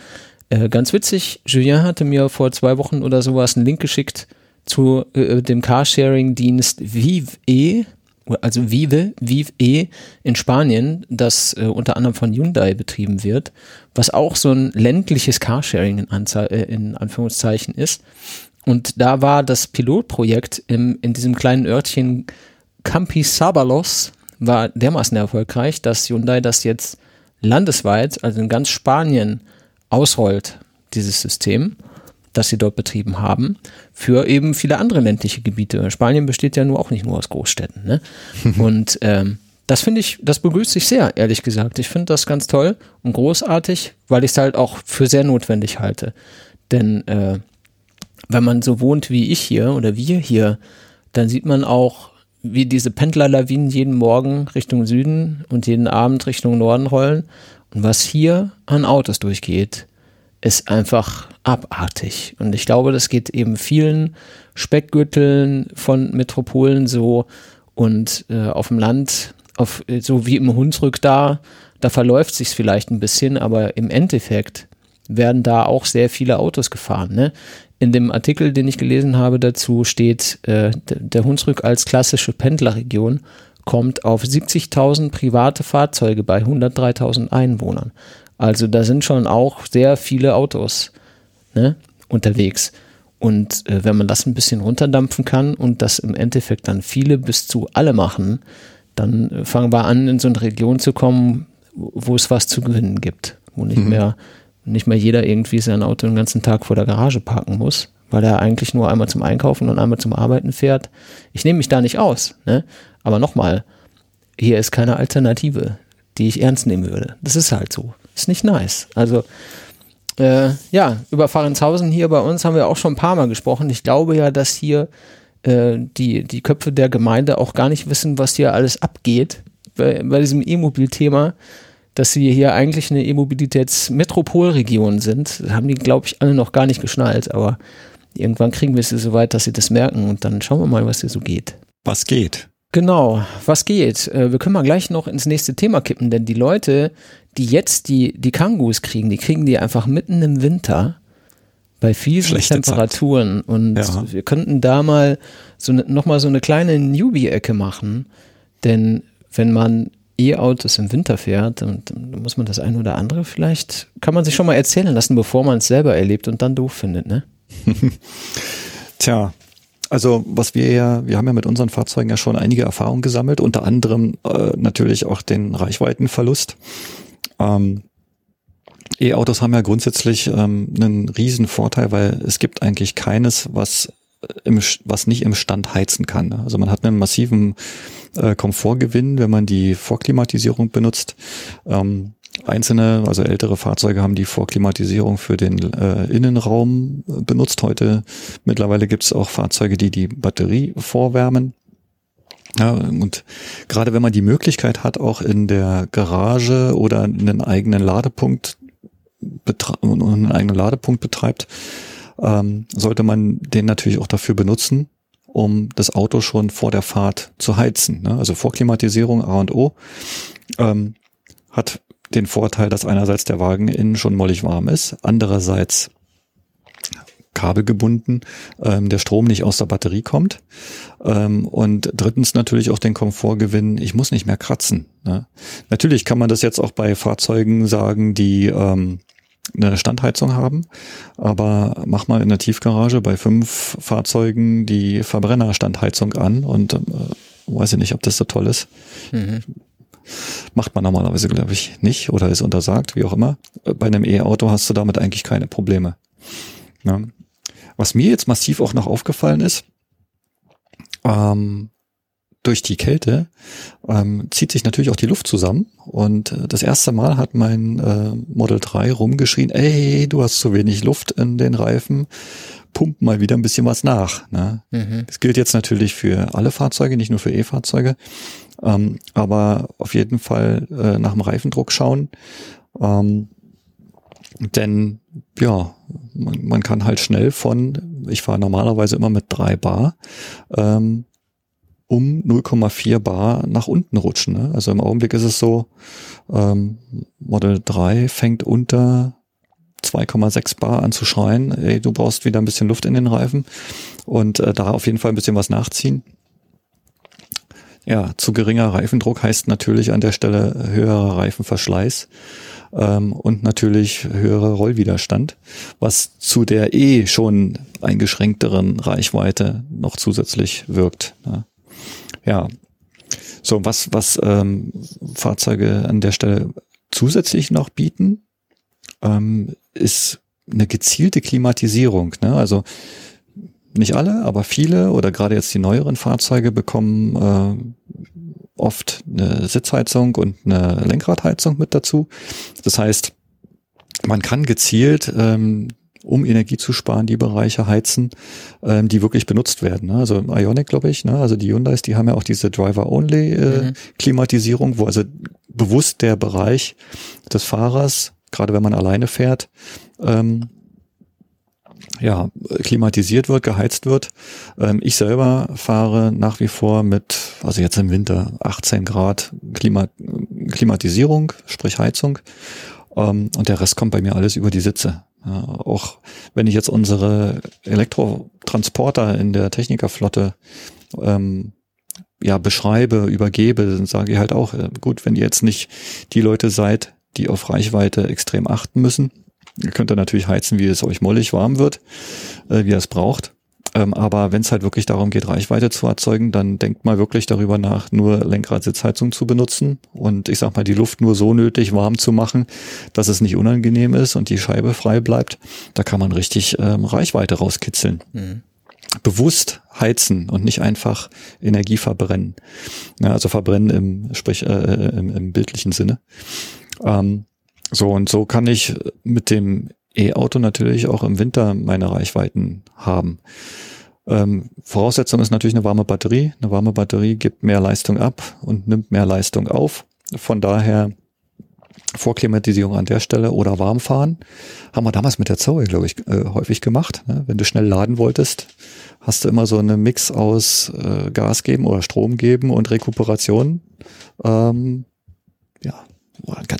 Äh, ganz witzig, Julien hatte mir vor zwei Wochen oder sowas einen Link geschickt zu äh, dem Carsharing-Dienst Vive also Vive, Vive E in Spanien, das äh, unter anderem von Hyundai betrieben wird, was auch so ein ländliches Carsharing in, Anzahl, äh, in Anführungszeichen ist. Und da war das Pilotprojekt im, in diesem kleinen Örtchen Campi Sabalos war dermaßen erfolgreich, dass Hyundai das jetzt landesweit, also in ganz Spanien, ausrollt, dieses System das sie dort betrieben haben, für eben viele andere ländliche Gebiete. Spanien besteht ja nur auch nicht nur aus Großstädten. Ne? und ähm, das finde ich, das begrüßt sich sehr, ehrlich gesagt. Ich finde das ganz toll und großartig, weil ich es halt auch für sehr notwendig halte. Denn äh, wenn man so wohnt wie ich hier oder wir hier, dann sieht man auch, wie diese Pendlerlawinen jeden Morgen Richtung Süden und jeden Abend Richtung Norden rollen. Und was hier an Autos durchgeht, ist einfach abartig. Und ich glaube, das geht eben vielen Speckgürteln von Metropolen so und äh, auf dem Land, auf, so wie im Hunsrück da, da verläuft sich's vielleicht ein bisschen, aber im Endeffekt werden da auch sehr viele Autos gefahren. Ne? In dem Artikel, den ich gelesen habe dazu, steht, äh, der Hunsrück als klassische Pendlerregion kommt auf 70.000 private Fahrzeuge bei 103.000 Einwohnern. Also da sind schon auch sehr viele Autos ne, unterwegs. Und äh, wenn man das ein bisschen runterdampfen kann und das im Endeffekt dann viele bis zu alle machen, dann äh, fangen wir an, in so eine Region zu kommen, wo es was zu gewinnen gibt, wo nicht mhm. mehr nicht mehr jeder irgendwie sein Auto den ganzen Tag vor der Garage parken muss, weil er eigentlich nur einmal zum Einkaufen und einmal zum Arbeiten fährt. Ich nehme mich da nicht aus, ne? Aber nochmal, hier ist keine Alternative, die ich ernst nehmen würde. Das ist halt so. Ist nicht nice. Also äh, ja, über Fahrenshausen hier bei uns haben wir auch schon ein paar Mal gesprochen. Ich glaube ja, dass hier äh, die, die Köpfe der Gemeinde auch gar nicht wissen, was hier alles abgeht bei, bei diesem E-Mobil-Thema, dass wir hier eigentlich eine E-Mobilitäts-Metropolregion sind. Das haben die, glaube ich, alle noch gar nicht geschnallt, aber irgendwann kriegen wir sie so weit, dass sie das merken und dann schauen wir mal, was hier so geht. Was geht? Genau, was geht? Äh, wir können mal gleich noch ins nächste Thema kippen, denn die Leute, die jetzt die, die Kangus kriegen, die kriegen die einfach mitten im Winter bei fiesen Temperaturen. Zeit. Und ja. wir könnten da mal so ne, nochmal so eine kleine Newbie-Ecke machen. Denn wenn man E-Autos im Winter fährt, dann, dann muss man das ein oder andere vielleicht, kann man sich schon mal erzählen lassen, bevor man es selber erlebt und dann doof findet, ne? Tja, Also was wir ja, wir haben ja mit unseren Fahrzeugen ja schon einige Erfahrungen gesammelt, unter anderem äh, natürlich auch den Reichweitenverlust. Ähm, E-Autos haben ja grundsätzlich ähm, einen riesen Vorteil, weil es gibt eigentlich keines, was im, was nicht im Stand heizen kann. Also man hat einen massiven äh, Komfortgewinn, wenn man die Vorklimatisierung benutzt. Ähm, einzelne, also ältere Fahrzeuge haben die Vorklimatisierung für den äh, Innenraum benutzt. Heute mittlerweile gibt es auch Fahrzeuge, die die Batterie vorwärmen. Ja, und gerade wenn man die Möglichkeit hat, auch in der Garage oder einen eigenen Ladepunkt einen eigenen Ladepunkt betreibt, ähm, sollte man den natürlich auch dafür benutzen, um das Auto schon vor der Fahrt zu heizen. Ne? Also Vorklimatisierung A und O ähm, hat den Vorteil, dass einerseits der Wagen innen schon mollig warm ist, andererseits kabelgebunden, ähm, der Strom nicht aus der Batterie kommt. Ähm, und drittens natürlich auch den Komfortgewinn, ich muss nicht mehr kratzen. Ne? Natürlich kann man das jetzt auch bei Fahrzeugen sagen, die ähm, eine Standheizung haben, aber mach mal in der Tiefgarage bei fünf Fahrzeugen die Verbrennerstandheizung an und äh, weiß ich nicht, ob das so toll ist. Mhm. Macht man normalerweise, glaube ich, nicht oder ist untersagt, wie auch immer. Bei einem E-Auto hast du damit eigentlich keine Probleme. Ja. Was mir jetzt massiv auch noch aufgefallen ist, ähm, durch die Kälte ähm, zieht sich natürlich auch die Luft zusammen. Und äh, das erste Mal hat mein äh, Model 3 rumgeschrien, ey, du hast zu wenig Luft in den Reifen, pump mal wieder ein bisschen was nach. Ne? Mhm. Das gilt jetzt natürlich für alle Fahrzeuge, nicht nur für E-Fahrzeuge. Ähm, aber auf jeden Fall äh, nach dem Reifendruck schauen. Ähm, denn ja, man, man kann halt schnell von, ich fahre normalerweise immer mit drei Bar, ähm, um 0,4 Bar nach unten rutschen. Ne? Also im Augenblick ist es so, ähm, Model 3 fängt unter 2,6 Bar an zu schreien, ey, du brauchst wieder ein bisschen Luft in den Reifen und äh, da auf jeden Fall ein bisschen was nachziehen. Ja, zu geringer Reifendruck heißt natürlich an der Stelle höherer Reifenverschleiß ähm, und natürlich höherer Rollwiderstand, was zu der eh schon eingeschränkteren Reichweite noch zusätzlich wirkt. Ne? Ja. So, was, was ähm, Fahrzeuge an der Stelle zusätzlich noch bieten, ähm, ist eine gezielte Klimatisierung. Ne? Also nicht alle, aber viele oder gerade jetzt die neueren Fahrzeuge bekommen äh, oft eine Sitzheizung und eine Lenkradheizung mit dazu. Das heißt, man kann gezielt ähm, um Energie zu sparen, die Bereiche heizen, ähm, die wirklich benutzt werden. Ne? Also Ionic, glaube ich, ne? also die Hyundais, die haben ja auch diese Driver-Only-Klimatisierung, äh, mhm. wo also bewusst der Bereich des Fahrers, gerade wenn man alleine fährt, ähm, ja, klimatisiert wird, geheizt wird. Ähm, ich selber fahre nach wie vor mit, also jetzt im Winter 18 Grad Klima, Klimatisierung, sprich Heizung. Ähm, und der Rest kommt bei mir alles über die Sitze. Ja, auch wenn ich jetzt unsere Elektrotransporter in der Technikerflotte ähm, ja beschreibe, übergebe, dann sage ich halt auch, äh, gut, wenn ihr jetzt nicht die Leute seid, die auf Reichweite extrem achten müssen, ihr könnt ihr natürlich heizen, wie es euch mollig warm wird, äh, wie ihr es braucht. Ähm, aber wenn es halt wirklich darum geht, Reichweite zu erzeugen, dann denkt mal wirklich darüber nach, nur Lenkrad-Sitzheizung zu benutzen und ich sag mal, die Luft nur so nötig warm zu machen, dass es nicht unangenehm ist und die Scheibe frei bleibt. Da kann man richtig ähm, Reichweite rauskitzeln. Mhm. Bewusst heizen und nicht einfach Energie verbrennen. Ja, also verbrennen im, sprich, äh, äh im, im bildlichen Sinne. Ähm, so und so kann ich mit dem E-Auto natürlich auch im Winter meine Reichweiten haben. Ähm, Voraussetzung ist natürlich eine warme Batterie. Eine warme Batterie gibt mehr Leistung ab und nimmt mehr Leistung auf. Von daher Vorklimatisierung an der Stelle oder warmfahren. Haben wir damals mit der Zoe, glaube ich, äh, häufig gemacht. Ne? Wenn du schnell laden wolltest, hast du immer so eine Mix aus äh, Gas geben oder Strom geben und Rekuperation. Ähm, ja,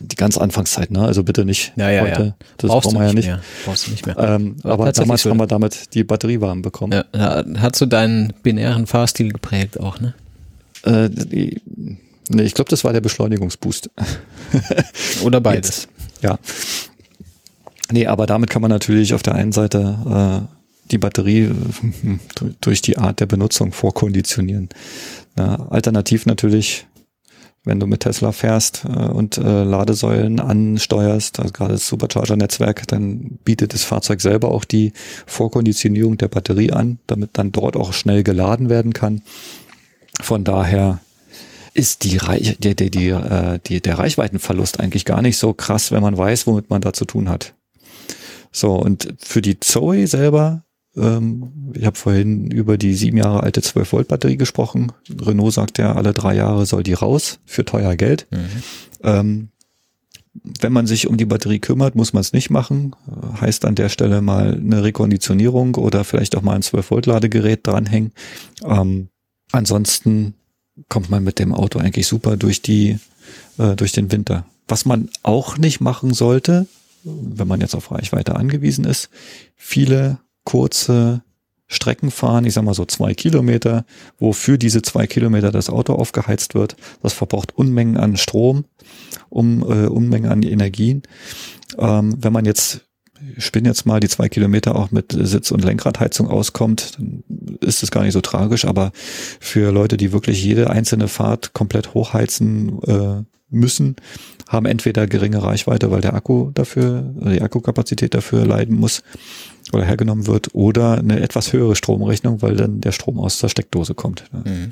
die ganz Anfangszeit, ne? Also bitte nicht ja, ja, heute. Ja. Das Brauchst brauchen wir ja nicht. Mehr. Brauchst du nicht mehr. Ähm, aber damals haben wir damit die Batterie warm bekommen. Ja, hat so deinen binären Fahrstil geprägt auch, ne? Äh, die, nee, ich glaube, das war der Beschleunigungsboost. Oder beides. Jetzt. Ja. Nee, aber damit kann man natürlich auf der einen Seite äh, die Batterie äh, durch die Art der Benutzung vorkonditionieren. Ja, alternativ natürlich, wenn du mit Tesla fährst äh, und äh, Ladesäulen ansteuerst, also gerade das Supercharger-Netzwerk, dann bietet das Fahrzeug selber auch die Vorkonditionierung der Batterie an, damit dann dort auch schnell geladen werden kann. Von daher ist die, Reich, die, die, die, äh, die, der Reichweitenverlust eigentlich gar nicht so krass, wenn man weiß, womit man da zu tun hat. So, und für die Zoe selber, ähm, ich habe vorhin über die sieben Jahre alte 12-Volt-Batterie gesprochen. Renault sagt ja, alle drei Jahre soll die raus für teuer Geld. Mhm. Ähm, wenn man sich um die Batterie kümmert, muss man es nicht machen. Heißt an der Stelle mal eine Rekonditionierung oder vielleicht auch mal ein 12-Volt-Ladegerät dranhängen. Ähm, ansonsten kommt man mit dem Auto eigentlich super durch die, äh, durch den Winter. Was man auch nicht machen sollte, wenn man jetzt auf Reichweite angewiesen ist, viele kurze Strecken fahren, ich sag mal so zwei Kilometer, wo für diese zwei Kilometer das Auto aufgeheizt wird. Das verbraucht Unmengen an Strom, um äh, Unmengen an Energien. Ähm, wenn man jetzt ich spinne jetzt mal die zwei Kilometer auch mit Sitz- und Lenkradheizung auskommt, dann ist es gar nicht so tragisch. Aber für Leute, die wirklich jede einzelne Fahrt komplett hochheizen äh, müssen, haben entweder geringe Reichweite, weil der Akku dafür, die Akkukapazität dafür leiden muss oder hergenommen wird, oder eine etwas höhere Stromrechnung, weil dann der Strom aus der Steckdose kommt. Mhm.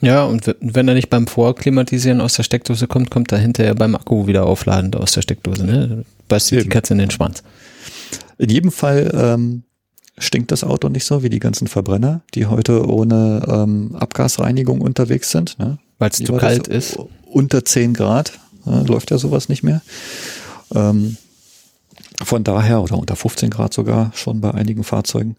Ja, und wenn er nicht beim Vorklimatisieren aus der Steckdose kommt, kommt er hinterher beim Akku wieder aufladend aus der Steckdose. Ne? Beißt die Katze in den Schwanz. In jedem Fall ähm, stinkt das Auto nicht so wie die ganzen Verbrenner, die heute ohne ähm, Abgasreinigung unterwegs sind. Ne? Weil es zu kalt ist. Unter 10 Grad ne? läuft ja sowas nicht mehr. Ähm, von daher, oder unter 15 Grad sogar schon bei einigen Fahrzeugen.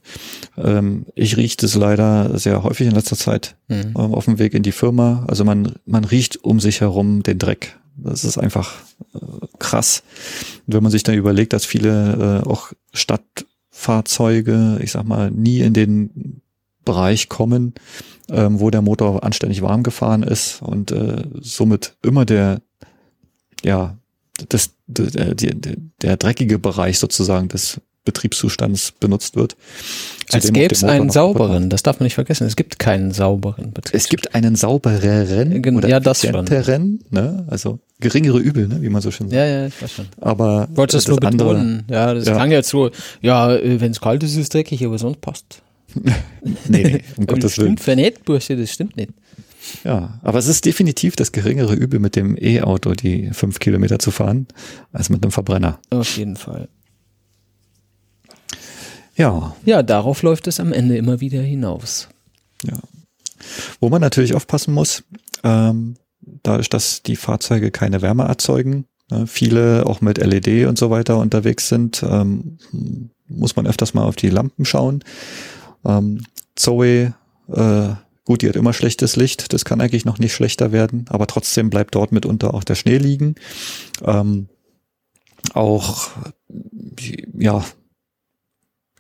Ähm, ich rieche das leider sehr häufig in letzter Zeit mhm. ähm, auf dem Weg in die Firma. Also man, man riecht um sich herum den Dreck. Das ist einfach äh, krass. Und wenn man sich dann überlegt, dass viele äh, auch Stadtfahrzeuge, ich sag mal, nie in den Bereich kommen, ähm, wo der Motor anständig warm gefahren ist und äh, somit immer der, ja, das, der, der, der dreckige Bereich sozusagen des Betriebszustands benutzt wird. Als gäbe es einen sauberen, das darf man nicht vergessen. Es gibt keinen sauberen Betriebszustand. Es gibt einen saubereren oder ja, das schon. Ne? Also geringere Übel, ne? wie man so schön sagt. Ja, ja, ich weiß schon. Aber Wolltest das, das nur andere, betonen. Ja, das ja. klang jetzt so, ja, äh, wenn es kalt ist, ist es dreckig, aber sonst passt. nee, nee, um Gottes Willen. Stimmt für nicht, Bursche, das stimmt nicht. Ja, aber es ist definitiv das geringere Übel mit dem E-Auto, die fünf Kilometer zu fahren, als mit einem Verbrenner. Auf jeden Fall. Ja. Ja, darauf läuft es am Ende immer wieder hinaus. Ja. Wo man natürlich aufpassen muss, ähm, dadurch, dass die Fahrzeuge keine Wärme erzeugen, ne, viele auch mit LED und so weiter unterwegs sind, ähm, muss man öfters mal auf die Lampen schauen. Ähm, Zoe äh, Gut, die hat immer schlechtes Licht, das kann eigentlich noch nicht schlechter werden, aber trotzdem bleibt dort mitunter auch der Schnee liegen. Ähm, auch, ja,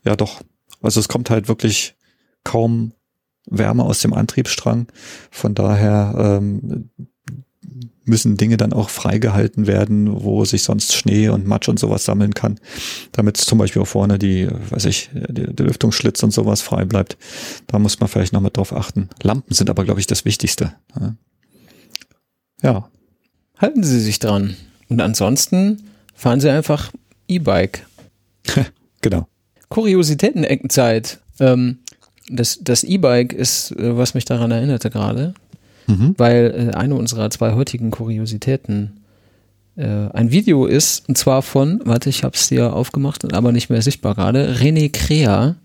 ja doch. Also es kommt halt wirklich kaum Wärme aus dem Antriebsstrang. Von daher ähm, müssen Dinge dann auch freigehalten werden, wo sich sonst Schnee und Matsch und sowas sammeln kann, damit zum Beispiel auch vorne die, weiß ich, der, der Lüftungsschlitz und sowas frei bleibt. Da muss man vielleicht noch mit drauf achten. Lampen sind aber, glaube ich, das Wichtigste. Ja. Halten Sie sich dran. Und ansonsten fahren Sie einfach E-Bike. genau. Kuriositäten-Eckenzeit. Ähm, das das E-Bike ist, äh, was mich daran erinnerte gerade mhm. weil äh, eine unserer zwei heutigen Kuriositäten äh, ein Video ist, und zwar von, warte, ich habe es dir aufgemacht, aber nicht mehr sichtbar gerade, René Crea,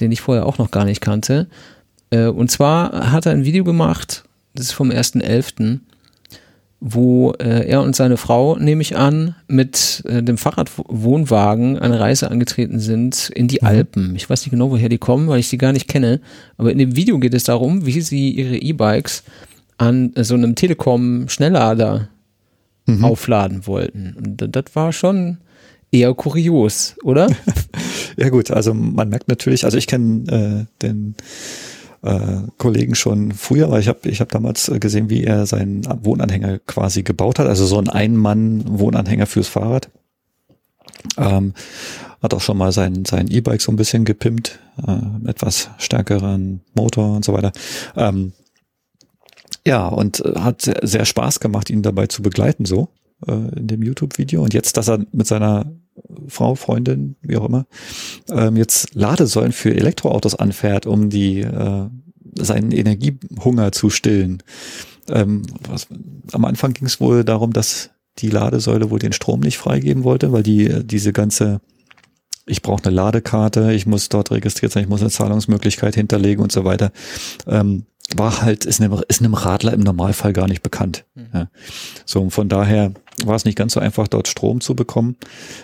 den ich vorher auch noch gar nicht kannte. Äh, und zwar hat er ein Video gemacht, das ist vom 1.11., wo äh, er und seine Frau, nehme ich an, mit äh, dem Fahrradwohnwagen eine Reise angetreten sind in die mhm. Alpen. Ich weiß nicht genau, woher die kommen, weil ich sie gar nicht kenne. Aber in dem Video geht es darum, wie sie ihre E-Bikes an so einem Telekom-Schnelllader mhm. aufladen wollten. Und das war schon eher kurios, oder? ja gut, also man merkt natürlich, also ich kenne äh, den äh, Kollegen schon früher, weil ich habe ich hab damals gesehen, wie er seinen Wohnanhänger quasi gebaut hat, also so ein Ein-Mann-Wohnanhänger fürs Fahrrad. Ähm, hat auch schon mal sein, sein E-Bike so ein bisschen gepimpt, äh, etwas stärkeren Motor und so weiter. Ähm, ja, und äh, hat sehr, Spaß gemacht, ihn dabei zu begleiten, so äh, in dem YouTube-Video. Und jetzt, dass er mit seiner Frau, Freundin, wie auch immer, ähm, jetzt Ladesäulen für Elektroautos anfährt, um die äh, seinen Energiehunger zu stillen. Ähm, was, am Anfang ging es wohl darum, dass die Ladesäule wohl den Strom nicht freigeben wollte, weil die äh, diese ganze ich brauche eine Ladekarte, ich muss dort registriert sein, ich muss eine Zahlungsmöglichkeit hinterlegen und so weiter. Ähm, war halt, ist einem, ist einem Radler im Normalfall gar nicht bekannt. Mhm. Ja. So, von daher war es nicht ganz so einfach, dort Strom zu bekommen.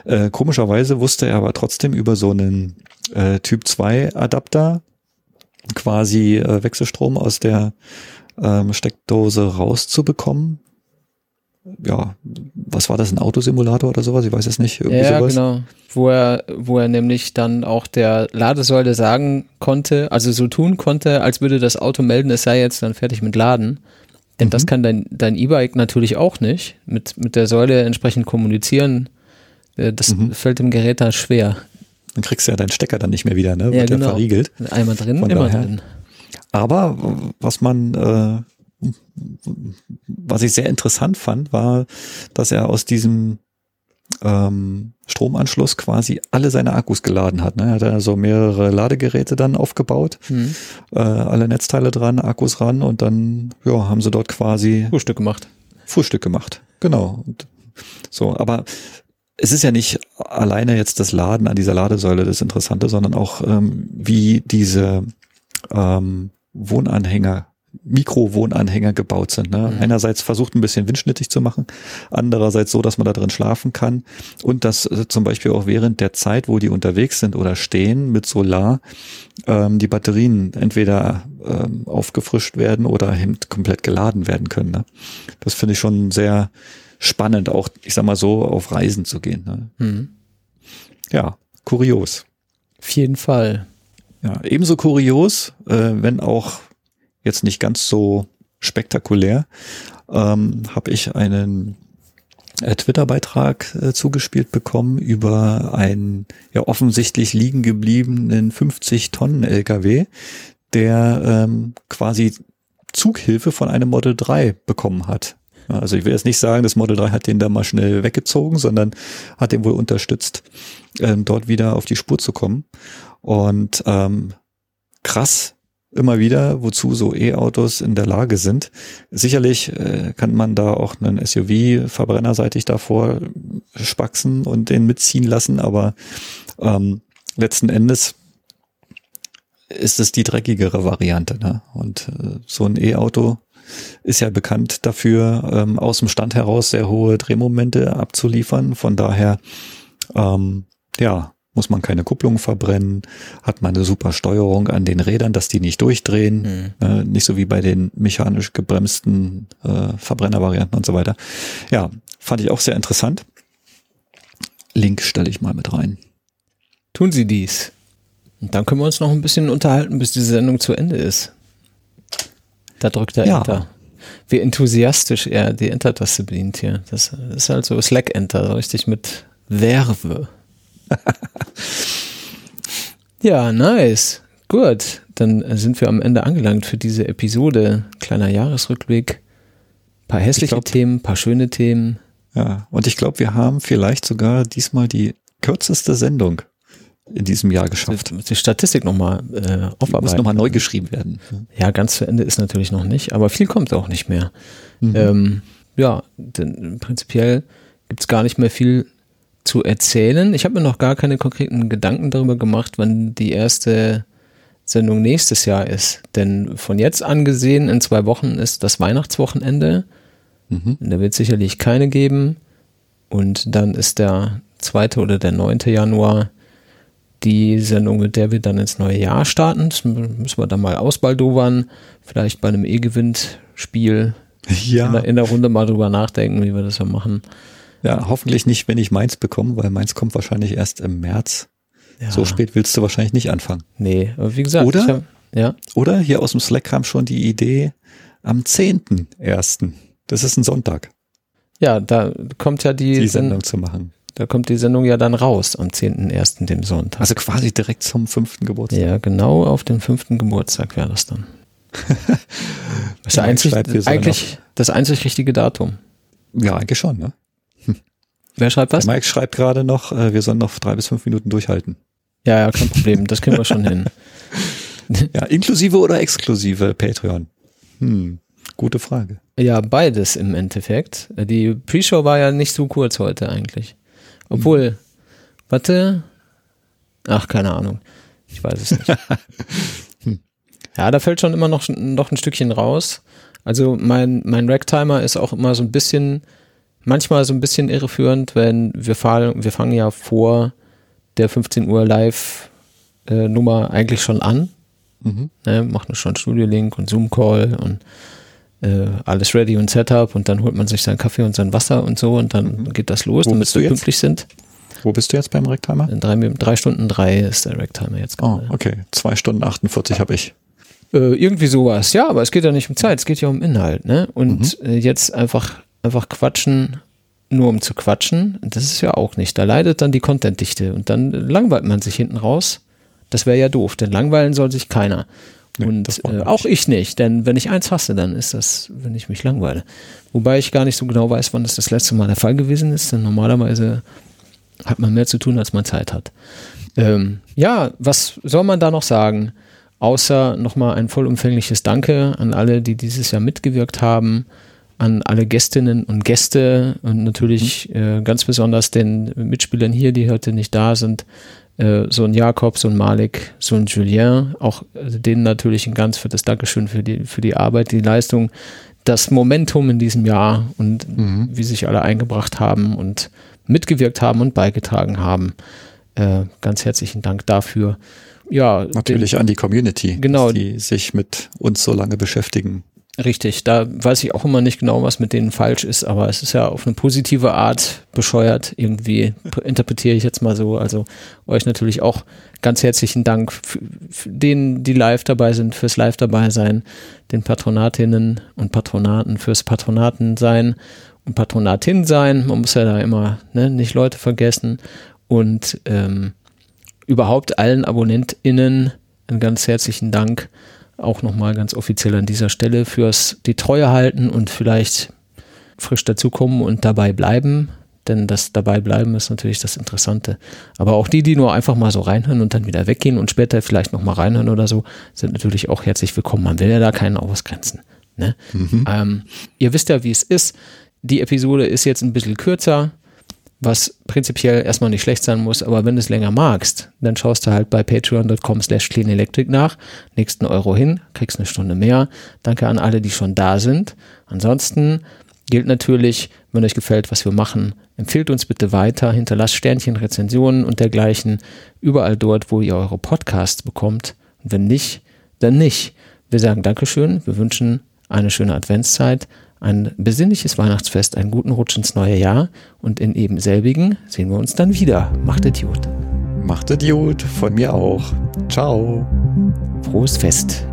Äh, komischerweise wusste er aber trotzdem über so einen äh, Typ 2 Adapter quasi äh, Wechselstrom aus der ähm, Steckdose rauszubekommen ja, was war das, ein Autosimulator oder sowas? Ich weiß es nicht. Irgendwie ja, sowas. genau. Wo er, wo er nämlich dann auch der Ladesäule sagen konnte, also so tun konnte, als würde das Auto melden, es sei jetzt dann fertig mit Laden. Denn mhm. das kann dein, dein E-Bike natürlich auch nicht. Mit, mit der Säule entsprechend kommunizieren. Äh, das mhm. fällt dem Gerät da schwer. Dann kriegst du ja deinen Stecker dann nicht mehr wieder, ne? Wird ja, genau. verriegelt. Einmal drin, Von immer daher. drin. Aber was man äh, was ich sehr interessant fand, war, dass er aus diesem ähm, Stromanschluss quasi alle seine Akkus geladen hat. Ne? Er hat also mehrere Ladegeräte dann aufgebaut, mhm. äh, alle Netzteile dran, Akkus ran und dann ja, haben sie dort quasi Frühstück gemacht. Frühstück gemacht, genau. Und so, aber es ist ja nicht alleine jetzt das Laden an dieser Ladesäule das Interessante, sondern auch ähm, wie diese ähm, Wohnanhänger Mikrowohnanhänger gebaut sind. Ne? Mhm. Einerseits versucht ein bisschen windschnittig zu machen, andererseits so, dass man da drin schlafen kann und dass äh, zum Beispiel auch während der Zeit, wo die unterwegs sind oder stehen mit Solar, ähm, die Batterien entweder ähm, aufgefrischt werden oder eben komplett geladen werden können. Ne? Das finde ich schon sehr spannend, auch ich sag mal so auf Reisen zu gehen. Ne? Mhm. Ja, kurios. Auf jeden Fall. Ja, ebenso kurios, äh, wenn auch jetzt nicht ganz so spektakulär, ähm, habe ich einen äh, Twitter-Beitrag äh, zugespielt bekommen über einen ja offensichtlich liegen gebliebenen 50 Tonnen LKW, der ähm, quasi Zughilfe von einem Model 3 bekommen hat. Also ich will jetzt nicht sagen, das Model 3 hat den da mal schnell weggezogen, sondern hat den wohl unterstützt, ähm, dort wieder auf die Spur zu kommen. Und ähm, krass immer wieder, wozu so E-Autos in der Lage sind. Sicherlich äh, kann man da auch einen SUV verbrennerseitig davor spaxen und den mitziehen lassen, aber ähm, letzten Endes ist es die dreckigere Variante. Ne? Und äh, so ein E-Auto ist ja bekannt dafür, ähm, aus dem Stand heraus sehr hohe Drehmomente abzuliefern. Von daher, ähm, ja, muss man keine Kupplung verbrennen, hat man eine super Steuerung an den Rädern, dass die nicht durchdrehen, mhm. äh, nicht so wie bei den mechanisch gebremsten äh, Verbrennervarianten und so weiter. Ja, fand ich auch sehr interessant. Link stelle ich mal mit rein. Tun Sie dies. Und dann können wir uns noch ein bisschen unterhalten, bis diese Sendung zu Ende ist. Da drückt er ja. Enter. Wie enthusiastisch er die Enter-Taste bedient hier. Das ist halt so Slack-Enter, so richtig mit Werbe. ja, nice. Gut, dann sind wir am Ende angelangt für diese Episode. Kleiner Jahresrückblick. Paar hässliche glaub, Themen, paar schöne Themen. Ja, und ich glaube, wir haben vielleicht sogar diesmal die kürzeste Sendung in diesem Jahr geschafft. Die, die Statistik nochmal äh, aufarbeiten. Muss nochmal neu geschrieben werden. Ja, ganz zu Ende ist natürlich noch nicht, aber viel kommt auch nicht mehr. Mhm. Ähm, ja, denn prinzipiell gibt es gar nicht mehr viel zu erzählen. Ich habe mir noch gar keine konkreten Gedanken darüber gemacht, wann die erste Sendung nächstes Jahr ist. Denn von jetzt angesehen, in zwei Wochen ist das Weihnachtswochenende. Mhm. Da wird sicherlich keine geben. Und dann ist der zweite oder der neunte Januar die Sendung, mit der wir dann ins neue Jahr starten. Das müssen wir dann mal ausbaldowern. Vielleicht bei einem E-Gewinn-Spiel ja. in, der, in der Runde mal drüber nachdenken, wie wir das so machen. Ja, hoffentlich nicht, wenn ich meins bekomme, weil meins kommt wahrscheinlich erst im März. Ja. So spät willst du wahrscheinlich nicht anfangen. Nee, aber wie gesagt, oder, hab, ja. oder hier aus dem Slack kam schon die Idee am 10.1. Das ist ein Sonntag. Ja, da kommt ja die, die Sendung zu machen. Da kommt die Sendung ja dann raus am 10.01., dem Sonntag. Also quasi direkt zum fünften Geburtstag. Ja, genau auf dem fünften Geburtstag wäre das dann. das ist ja, einzig, eigentlich das einzig richtige Datum. Ja, eigentlich schon, ne? Wer schreibt was? Der Mike schreibt gerade noch, äh, wir sollen noch drei bis fünf Minuten durchhalten. Ja, ja, kein Problem. Das kriegen wir schon hin. Ja, inklusive oder exklusive Patreon? Hm, gute Frage. Ja, beides im Endeffekt. Die Pre-Show war ja nicht so kurz heute eigentlich. Obwohl, hm. warte. Ach, keine Ahnung. Ich weiß es nicht. hm. Ja, da fällt schon immer noch, noch ein Stückchen raus. Also mein, mein Racktimer ist auch immer so ein bisschen, manchmal so ein bisschen irreführend, wenn wir fahren, wir fangen ja vor der 15 Uhr Live-Nummer äh, eigentlich schon an. Mhm. Ne, machen schon Studio-Link und Zoom-Call und äh, alles ready und Setup und dann holt man sich seinen Kaffee und sein Wasser und so und dann mhm. geht das los, Wo damit wir pünktlich sind. Wo bist du jetzt beim Racktimer? In drei, drei Stunden drei ist der Racktimer jetzt oh, gerade. Oh, okay. Zwei Stunden 48 habe ich. Äh, irgendwie sowas. Ja, aber es geht ja nicht um Zeit, es geht ja um Inhalt. Ne? Und mhm. äh, jetzt einfach, einfach quatschen, nur um zu quatschen, das ist ja auch nicht. Da leidet dann die Contentdichte und dann langweilt man sich hinten raus. Das wäre ja doof, denn langweilen soll sich keiner. Nee, und äh, auch ich nicht, denn wenn ich eins hasse, dann ist das, wenn ich mich langweile. Wobei ich gar nicht so genau weiß, wann das das letzte Mal der Fall gewesen ist, denn normalerweise hat man mehr zu tun, als man Zeit hat. Ähm, ja, was soll man da noch sagen? Außer nochmal ein vollumfängliches Danke an alle, die dieses Jahr mitgewirkt haben, an alle Gästinnen und Gäste und natürlich mhm. äh, ganz besonders den Mitspielern hier, die heute nicht da sind, äh, so ein Jakob, so ein Malik, so ein Julien, auch also denen natürlich ein ganz fettes Dankeschön für die, für die Arbeit, die Leistung, das Momentum in diesem Jahr und mhm. wie sich alle eingebracht haben und mitgewirkt haben und beigetragen haben. Äh, ganz herzlichen Dank dafür. Ja, natürlich den, an die Community, genau, die sich mit uns so lange beschäftigen. Richtig, da weiß ich auch immer nicht genau, was mit denen falsch ist, aber es ist ja auf eine positive Art bescheuert, irgendwie interpretiere ich jetzt mal so. Also euch natürlich auch ganz herzlichen Dank für, für denen, die live dabei sind, fürs Live dabei sein, den Patronatinnen und Patronaten fürs Patronaten sein und Patronatin sein. Man muss ja da immer ne, nicht Leute vergessen und ähm, überhaupt allen AbonnentInnen einen ganz herzlichen Dank auch nochmal ganz offiziell an dieser Stelle fürs die Treue halten und vielleicht frisch dazukommen und dabei bleiben. Denn das dabei bleiben ist natürlich das Interessante. Aber auch die, die nur einfach mal so reinhören und dann wieder weggehen und später vielleicht nochmal reinhören oder so, sind natürlich auch herzlich willkommen. Man will ja da keinen ausgrenzen. Ne? Mhm. Ähm, ihr wisst ja, wie es ist. Die Episode ist jetzt ein bisschen kürzer was prinzipiell erstmal nicht schlecht sein muss, aber wenn du es länger magst, dann schaust du halt bei patreon.com slash cleanelectric nach, nächsten Euro hin, kriegst eine Stunde mehr. Danke an alle, die schon da sind. Ansonsten gilt natürlich, wenn euch gefällt, was wir machen, empfehlt uns bitte weiter, hinterlasst Sternchen, Rezensionen und dergleichen überall dort, wo ihr eure Podcasts bekommt. Und wenn nicht, dann nicht. Wir sagen Dankeschön, wir wünschen eine schöne Adventszeit, ein besinnliches Weihnachtsfest, einen guten Rutsch ins neue Jahr und in eben selbigen sehen wir uns dann wieder. Macht gut. Macht gut, von mir auch. Ciao. Frohes Fest.